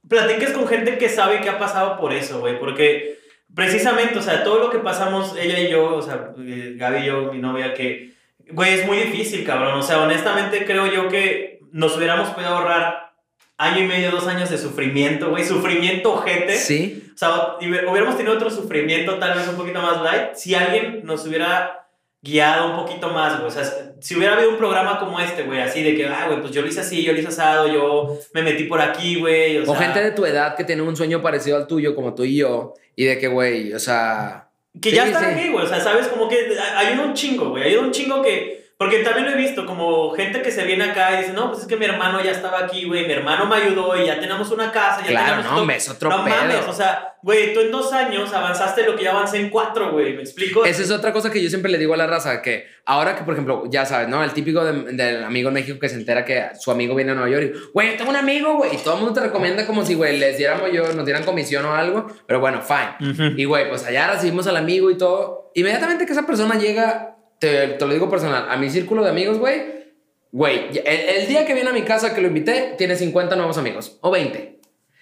platiques con gente que sabe que ha pasado por eso, güey, porque precisamente, o sea, todo lo que pasamos, ella y yo, o sea, eh, Gaby y yo, mi novia, que, güey, es muy difícil, cabrón, o sea, honestamente creo yo que nos hubiéramos podido ahorrar año y medio, dos años de sufrimiento, güey, sufrimiento ojete. Sí. O sea, hubiéramos tenido otro sufrimiento tal vez un poquito más light si alguien nos hubiera guiado un poquito más, güey. O sea, si hubiera habido un programa como este, güey, así de que, ah, güey, pues yo lo hice así, yo lo hice asado, yo me metí por aquí, güey. O, o gente de tu edad que tiene un sueño parecido al tuyo, como tú y yo, y de que, güey, o sea... Que ya están aquí, güey. O sea, sabes, como que hay un chingo, güey. Hay un chingo que porque también lo he visto, como gente que se viene acá y dice, no, pues es que mi hermano ya estaba aquí, güey, mi hermano me ayudó y ya tenemos una casa, ya claro, tenemos... no, es otro No mames, o sea, güey, tú en dos años avanzaste lo que ya avancé en cuatro, güey, ¿me explico? Esa es otra cosa que yo siempre le digo a la raza, que ahora que, por ejemplo, ya sabes, ¿no? El típico del amigo en México que se entera que su amigo viene a Nueva York y, güey, tengo un amigo, güey, y todo el mundo te recomienda como si, güey, les diéramos yo, nos dieran comisión o algo, pero bueno, fine. Y, güey, pues allá recibimos al amigo y todo. Inmediatamente que esa persona llega te, te, lo digo personal, a mi círculo de amigos, güey, güey, el, día que viene a mi casa que lo invité, tiene 50 nuevos amigos, o 20.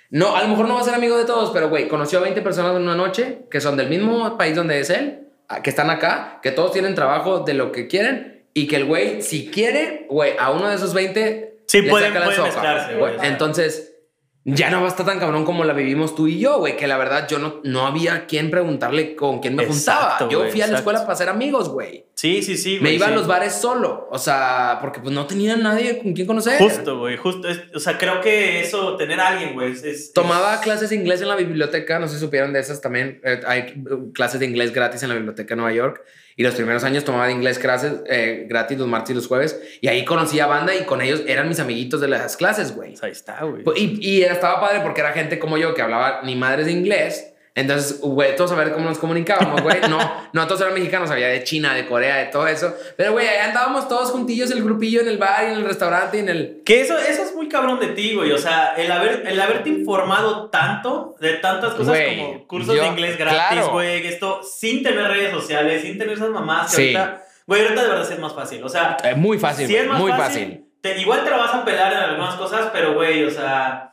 No, a lo mejor no va a ser amigo de todos, pero, güey, conoció a 20 personas en una noche que son del mismo país donde es él, que están acá, que todos tienen trabajo de lo que quieren y que el güey, si quiere, güey, a uno de esos 20... Sí, pueden, pueden mezclarse, güey. Entonces ya no va a estar tan cabrón como la vivimos tú y yo, güey. Que la verdad yo no, no había quien preguntarle con quién me juntaba. Yo fui a la escuela para ser amigos, güey. Sí, sí, sí. me iba a los bares solo. O sea, porque pues no tenía nadie con quien conocer. Justo, güey. Justo. o sea, creo que eso, tener a alguien, güey. Es, Tomaba clases de inglés en la biblioteca. No sé si supieron de esas también. Eh, hay clases de inglés gratis en la biblioteca de Nueva York. Y los primeros años tomaba de inglés clases eh, gratis los martes y los jueves. Y ahí conocía banda y con ellos eran mis amiguitos de las clases, güey. Ahí está, güey. Y, y estaba padre porque era gente como yo que hablaba ni madres de inglés entonces, güey, todos a ver cómo nos comunicábamos, güey. No, no todos eran mexicanos, había de China, de Corea, de todo eso. Pero, güey, ahí andábamos todos juntillos, el grupillo en el bar y en el restaurante y en el... Que eso, eso es muy cabrón de ti, güey. O sea, el, haber, el haberte informado tanto de tantas cosas como cursos de inglés gratis, güey. Esto sin tener redes sociales, sin tener esas mamás que sí. ahorita... Güey, ahorita de verdad sí es más fácil. O sea... Es muy fácil, sí es más muy fácil. Te, igual te lo vas a pelar en algunas cosas, pero, güey, o sea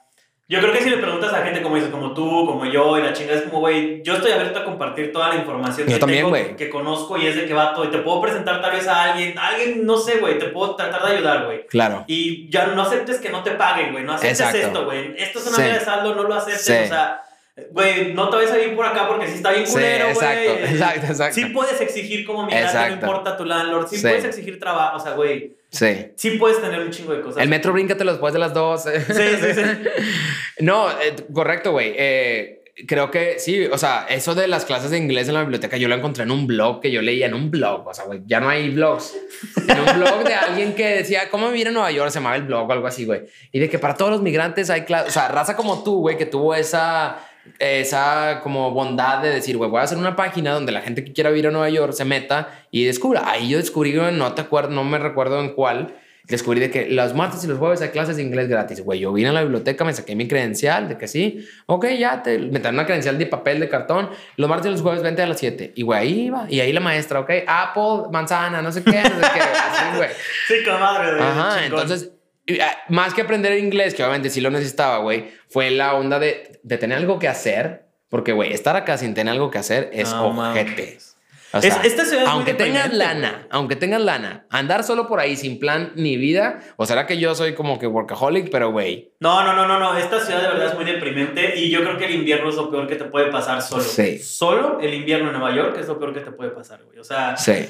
yo creo que si le preguntas a gente como dices, como tú, como yo, y la chingada es como, güey, yo estoy abierto a compartir toda la información que tengo, que, conozco y es de que va todo. Y te puedo presentar tal vez a alguien, alguien, no sé, güey, te puedo tratar de ayudar, güey. Claro. Y ya no aceptes que no te paguen, güey, no aceptes esto, güey. Esto es una vida de saldo, no lo aceptes, o sea... Güey, no te vayas a ir por acá porque si está bien culero, güey. exacto, exacto, exacto. Sí puedes exigir como migrante, no importa tu landlord. Sí, puedes exigir trabajo, o sea, güey. Sí. Sí puedes tener un chingo de cosas. El metro bríncate después de las dos. Sí, sí, sí. no, eh, correcto, güey. Eh, creo que sí, o sea, eso de las clases de inglés en la biblioteca yo lo encontré en un blog que yo leía en un blog, o sea, güey, ya no hay blogs. En un blog de alguien que decía, ¿cómo vivir en Nueva York? Se llamaba el blog o algo así, güey. Y de que para todos los migrantes hay clases, o sea, raza como tú, güey, que tuvo esa esa como bondad de decir, güey, voy a hacer una página donde la gente que quiera vivir a Nueva York se meta y descubra. Ahí yo descubrí, no te acuerdo, no me recuerdo en cuál, descubrí de que los martes y los jueves hay clases de inglés gratis. Güey, yo vine a la biblioteca, me saqué mi credencial de que sí, ok, ya te metan una credencial de papel, de cartón. Los martes y los jueves vente a las 7. Y güey, ahí iba. Y ahí la maestra, ok, Apple, manzana, no sé qué, no sé qué. Así, güey. Sí, comadre. Ajá, entonces más que aprender inglés, que obviamente sí lo necesitaba, güey, fue la onda de, de, tener algo que hacer. Porque, güey, estar acá sin tener algo que hacer es ojete. O sea, esta ciudad aunque tengas lana, aunque tengas lana, andar solo por ahí sin plan ni vida, o será que yo soy como que workaholic, pero güey. No, no, no, no, no, esta ciudad de verdad es muy deprimente y yo creo que el invierno es lo peor que te puede pasar solo. Sí. Solo el invierno en Nueva York es lo peor que te puede pasar, güey. O sea, sí.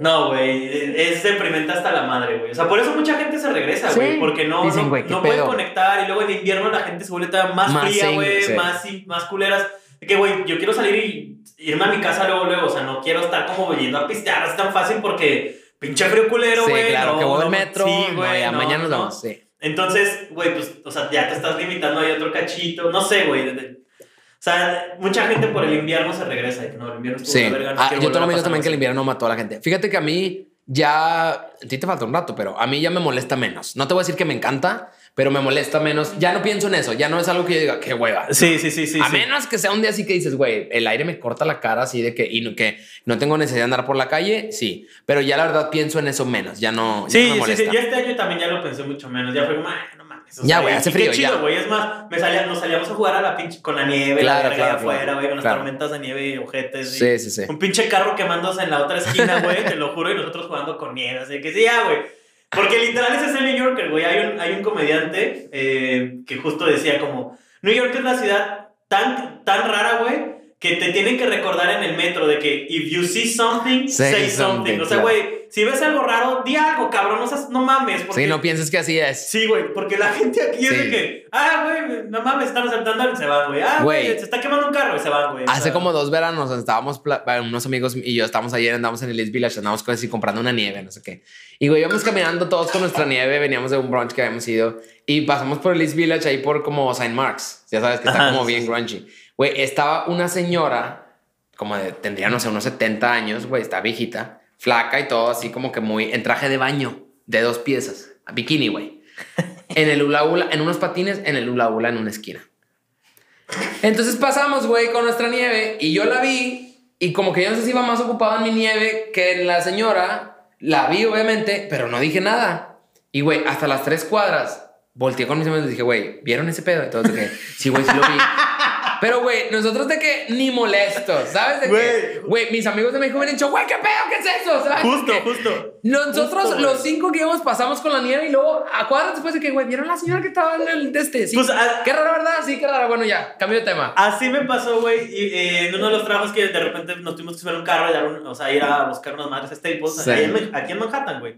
No, güey, es deprimente hasta la madre, güey. O sea, por eso mucha gente se regresa, güey, porque no, no, puede conectar y luego en invierno la gente se vuelve todavía más, fría, güey, más, más culeras. Que, güey, yo quiero salir y irme a mi casa luego, luego, o sea, no quiero estar como yendo a pistear, es tan fácil porque pinche frío culero, güey. Sí, claro, que voy al metro, sí, güey, mañana nos vamos, sí. Entonces, güey, pues, o sea, ya te estás limitando ahí otro cachito, no sé, güey, o sea, mucha gente por el invierno se regresa y que no, el invierno estuvo sí. verga, ah, yo tengo amigos también que el invierno mató a la gente. Fíjate que a mí ya, a ti te falta un rato, pero a mí ya me molesta menos. No te voy a decir que me encanta, pero me molesta menos. Ya no pienso en eso, ya no es algo que yo diga, qué hueva. Sí, sí, sí, sí. A menos que sea un día así que dices, güey, el aire me corta la cara así de que, y que no tengo necesidad de andar por la calle, sí. Pero ya la verdad pienso en eso menos, ya no, sí, me molesta. Sí, sí, ya este año también ya lo pensé mucho menos. Ya fue ya, güey, hace frío. Qué chido, güey. Es más, me salía, nos salíamos a jugar a la pinche con la nieve, claro, la claro, afuera, güey, con las tormentas de nieve y ojetes. Sí, sí, sí. Un pinche carro quemándose en la otra esquina, güey, te lo juro, y nosotros jugando con nieve. Así que sí, ya, güey. Porque literal ese es el New Yorker, güey. Hay un, hay un comediante eh, que justo decía como, New York es la ciudad tan, tan rara, güey, que te tienen que recordar en el metro de que if you see something, Say say, something. something, O sea, claro. güey, si ves algo raro, di algo, cabrón, no, seas- no mames. Porque, Sí, no pienses que así es. Sí, güey, porque la gente aquí es de Sí. que, ah, güey, no mames, están asaltando, se van, güey. Ah, güey, se está quemando un carro y se van, güey. O Hace sea, como dos veranos estábamos, unos amigos y yo estábamos ayer, andamos en el East Village, andábamos así comprando una nieve, no sé qué. Y güey, íbamos caminando todos con nuestra nieve, veníamos de un brunch que habíamos ido y pasamos por el East Village ahí por como St. Mark's, ya sabes que está Ajá, como sí, bien sí. grungy. Güey, estaba una señora, como de, tendría, no sé, unos 70 años, güey, está viejita, flaca y todo así como que muy, en traje de baño, de dos piezas, bikini, güey. En el hula hula, en unos patines, en el hula hula en una esquina. Entonces pasamos, güey, con nuestra nieve y yo la vi y como que yo no sé si iba más ocupado en mi nieve que en la señora. La vi, obviamente, pero no dije nada. Y, güey, hasta las tres cuadras volteé con mis amigos y dije, güey, ¿vieron ese pedo? Entonces dije, sí, güey, sí lo vi. Pero, güey, nosotros de que ni molestos, ¿sabes? De que, Güey. mis amigos de México me han dicho, güey, ¿qué pedo? ¿Qué es eso? ¿Sabes? Justo, Que justo. Nosotros, Justo, los cinco que íbamos, pasamos con la nieve y luego a cuadras después de que, güey, ¿vieron la señora que estaba en el de este? Sí. Pues, ah- qué rara, ¿verdad? Sí, qué rara. Bueno, ya, cambio de tema. Así me pasó, güey, eh, en uno de los trabajos que de repente nos tuvimos que subir a un carro y dar un- o sea, ir a buscar unas madres Staples Sí. aquí en Manhattan, güey.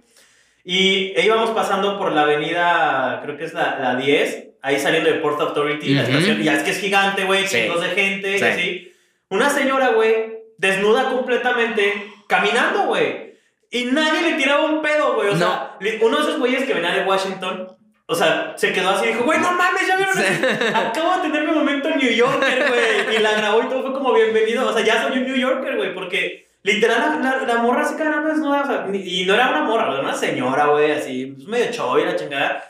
Y íbamos pasando por la avenida, creo que es la, la 10, ahí saliendo de Port Authority, la Ujú. estación, y ya es que es gigante, güey, Sí. chingos de gente, Sí. así. Una señora, güey, desnuda completamente, caminando, güey. Y nadie le tiraba un pedo, güey. O sea, li- uno de esos güeyes que venía de Washington, o sea, se quedó así y dijo, güey, no mames, ya vieron. Sí. Acabo de tener mi momento en New Yorker, güey. Y la grabó y todo fue como bienvenido. O sea, ya soy un New Yorker, güey, porque literal la, la, la morra se caminando desnuda. O sea, y no era una morra, era una señora, güey, así, pues, medio choy, la chingada.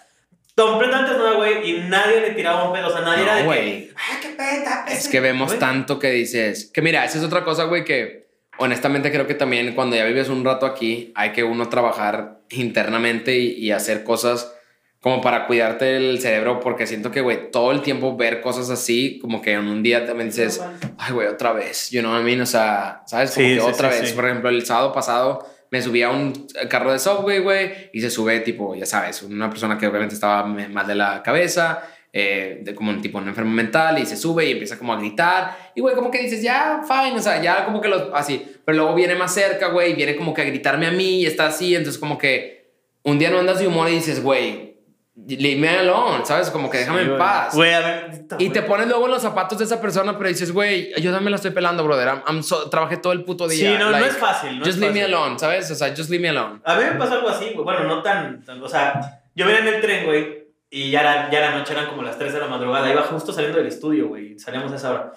Completamente desnuda, güey, y nadie le tiraba un pedo. O sea, nadie No, era de güey. que, ay, qué peta. Es que vemos tanto que dices. Que mira, esa es otra cosa, güey, que honestamente creo que también cuando ya vives un rato aquí, hay que uno trabajar internamente y, y hacer cosas como para cuidarte el cerebro, porque siento que, güey, todo el tiempo ver cosas así, como que en un día también dices, ay, güey, otra vez, you know what I mean? O sea, ¿sabes? Como Sí, que sí, otra sí, vez. sí. Por ejemplo, el sábado pasado me subí a un carro de subway, güey, y se sube, tipo, ya sabes, una persona que obviamente estaba mal de la cabeza, eh, de como un tipo un enfermo mental, y se sube y empieza como a gritar, y güey, como que dices, ya, fine, o sea, ya como que lo, así, pero luego viene más cerca, güey, y viene como que a gritarme a mí, y está así, entonces como que un día no andas de humor y dices, güey, leave me alone, ¿sabes? Como que déjame Sí, en güey. paz. Güey, a ver. Y te pones luego en los zapatos de esa persona, pero dices, güey, yo también la estoy pelando, brother. I'm, I'm so- trabajé todo el puto día. Sí, no, no like, es fácil. No just es leave me fácil. alone, ¿sabes? O sea, just leave me alone. A mí me pasó algo así, güey. Bueno, no tan, tan- O sea, yo venía en el tren, güey, y ya era, ya era noche, eran como las 3 de la madrugada. Iba justo saliendo del estudio, güey. Salíamos a esa hora.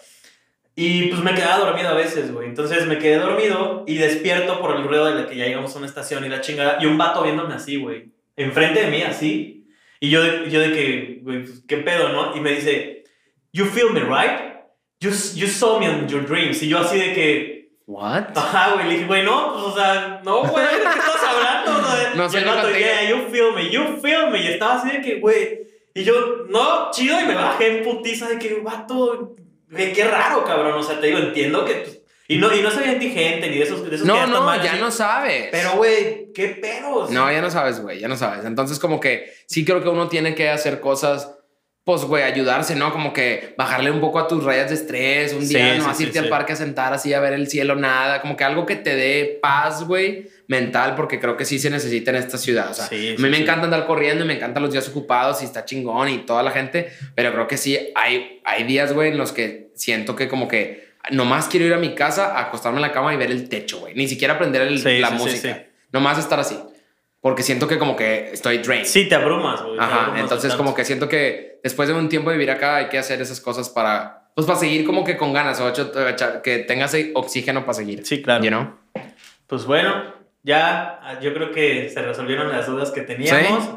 Y pues me quedaba dormido a veces, güey. Entonces me quedé dormido y despierto por el ruido de la que ya llegamos a una estación y la chingada. Y un vato viéndome así, güey. Enfrente de mí, así. Y yo de, yo de que, güey, pues, ¿qué pedo, no? Y me dice, You feel me, right? You, you saw me in your dreams. Y yo así de que. What? Ajá, güey. Le dije, güey, no, pues, o sea, no, güey, ¿de qué estás hablando? No sé vato, contigo. yeah, you feel me, you feel me. Y estaba así de que, güey. Y yo, no, chido, y me bajé en putiza de que, vato, güey, qué raro, cabrón. O sea, te digo, entiendo que. Y no, y no soy antigente ni de esos, de esos que No, están no, mal, ya así. no sabes. Pero, güey, qué pedos. No, ya no sabes, güey, ya no sabes. Entonces, como que sí creo que uno tiene que hacer cosas, pues, güey, ayudarse, ¿no? Como que bajarle un poco a tus rayas de estrés, un Sí, día no sí, irte sí. al parque a sentar así a ver el cielo, nada. Como que algo que te dé paz, güey, mental, porque creo que sí se necesita en esta ciudad. O sea, Sí, a mí me encanta andar corriendo y me encantan los días ocupados y está chingón y toda la gente, pero creo que sí hay, hay días, güey, en los que siento que como que nomás quiero ir a mi casa, acostarme en la cama y ver el techo, güey. Ni siquiera aprender el- Sí, la sí, música. sí. Nomás estar así. Porque siento que como que estoy drained. Sí, te abrumas, güey. Ajá, abrumas entonces como que siento que después de un tiempo de vivir acá hay que hacer esas cosas para, pues para seguir como que con ganas, o hecho, echar- que tengas oxígeno para seguir. Sí, claro. You know? Pues bueno, ya ah, yo creo que se resolvieron las dudas que teníamos.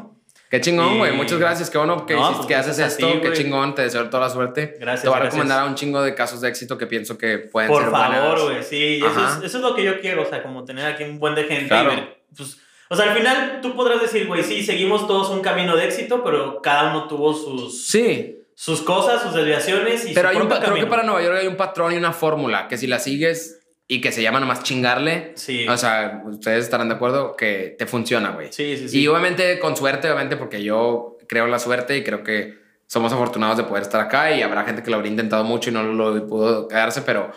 Qué chingón, Y- güey. Muchas gracias. Qué bueno que, No, hiciste- pues, que haces esto. ti, Qué chingón. Te deseo toda la suerte. Gracias, Te voy a gracias. recomendar a un chingo de casos de éxito que pienso que pueden Por ser favor, buenas. güey, sí, eso es, eso es lo que yo quiero, o sea, como tener aquí un buen de gente. Claro. y ver, pues, o sea, al final tú podrás decir, güey, sí, seguimos todos un camino de éxito, pero cada uno tuvo sus, Sí, sus cosas, sus desviaciones y pero su hay un, creo que para Nueva York hay un patrón y una fórmula que si la sigues y que se llama nomás chingarle, Sí, o sea, ustedes estarán de acuerdo que te funciona, güey. sí, sí, sí. Y obviamente con suerte, obviamente, porque yo creo en la suerte y creo que somos afortunados de poder estar acá y habrá gente que lo habría intentado mucho y no lo pudo quedarse, pero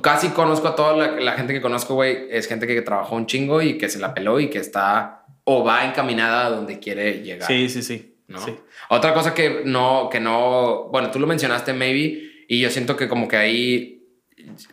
casi conozco a toda la, la gente que conozco, güey, es gente que trabajó un chingo y que se la peló y que está o va encaminada a donde quiere llegar. Sí, sí, sí. ¿no? sí. Otra cosa que no, que no, bueno, tú lo mencionaste, maybe, y yo siento que como que ahí,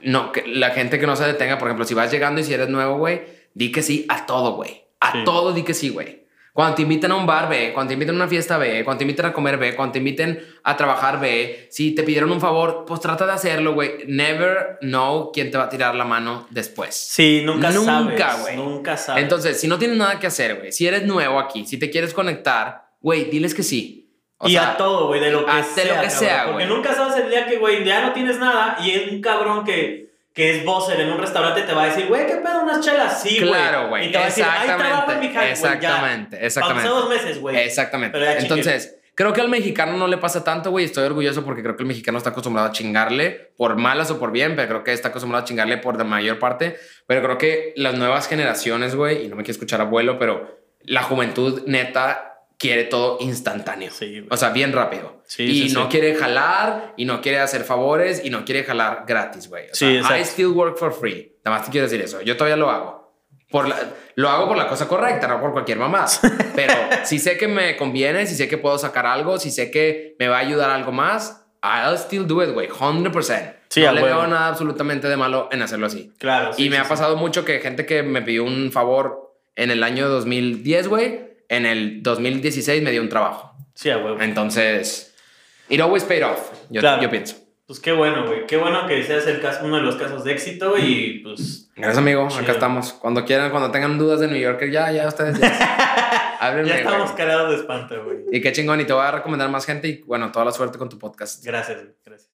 no, que la gente que no se detenga, por ejemplo, si vas llegando y si eres nuevo, güey, di que sí a todo, güey. A Sí. todo di que sí, güey. Cuando te inviten a un bar, ve. Cuando te inviten a una fiesta, ve. Cuando te inviten a comer, ve. Cuando te inviten a trabajar, ve. Si te pidieron un favor, pues trata de hacerlo, güey. Never know quién te va a tirar la mano después. Sí, nunca, Nunca, sabes. güey. Nunca sabes. Entonces, si no tienes nada que hacer, güey, si eres nuevo aquí, si te quieres conectar, güey, diles que sí. O y sea, a todo, güey, de lo que a- de sea. lo que cabrón, sea, Porque güey. nunca sabes el día que, güey, ya no tienes nada y es un cabrón que, que es bosser en un restaurante te va a decir, güey, ¿qué pedo unas chelas? Sí, güey. Claro, güey. Y te va a decir, ahí trabajo en mi Exactamente. ya. Exactamente. Pasó dos meses, güey. Exactamente. Entonces, creo que al mexicano no le pasa tanto, güey. Estoy orgulloso porque creo que el mexicano está acostumbrado a chingarle por malas o por bien, pero creo que está acostumbrado a chingarle por la mayor parte. Pero creo que las nuevas generaciones, güey, y no me quiero escuchar abuelo, pero la juventud neta quiere todo instantáneo. Sí. O sea, bien rápido. Sí, y sí, no quiere jalar, y no quiere hacer favores, y no quiere jalar gratis, güey. O Sí, sea, exacto. I still work for free. Nada más te quiero decir eso. Yo todavía lo hago. Por la- lo hago por la cosa correcta, no por cualquier mamá. Pero si sé que me conviene, si sé que puedo sacar algo, si sé que me va a ayudar algo más, I'll still do it, güey. 100%. Sí, no le veo nada absolutamente de malo en hacerlo así. Claro. y me ha pasado mucho que gente que me pidió un favor en el año 2010, güey, en el 2016 me dio un trabajo. Sí, a huevo. Entonces, it always paid off, yo, Claro. yo pienso. Pues qué bueno, güey. Qué bueno que seas el caso, uno de los casos de éxito y pues. Gracias, amigo. Chido. Acá estamos. Cuando quieran, cuando tengan dudas de New Yorker, ya, ya ustedes. Ya. Háblenme, Ya estamos cagados de espanto, güey. Y qué chingón. Y te voy a recomendar más gente. Y bueno, toda la suerte con tu podcast. Gracias, güey. Gracias.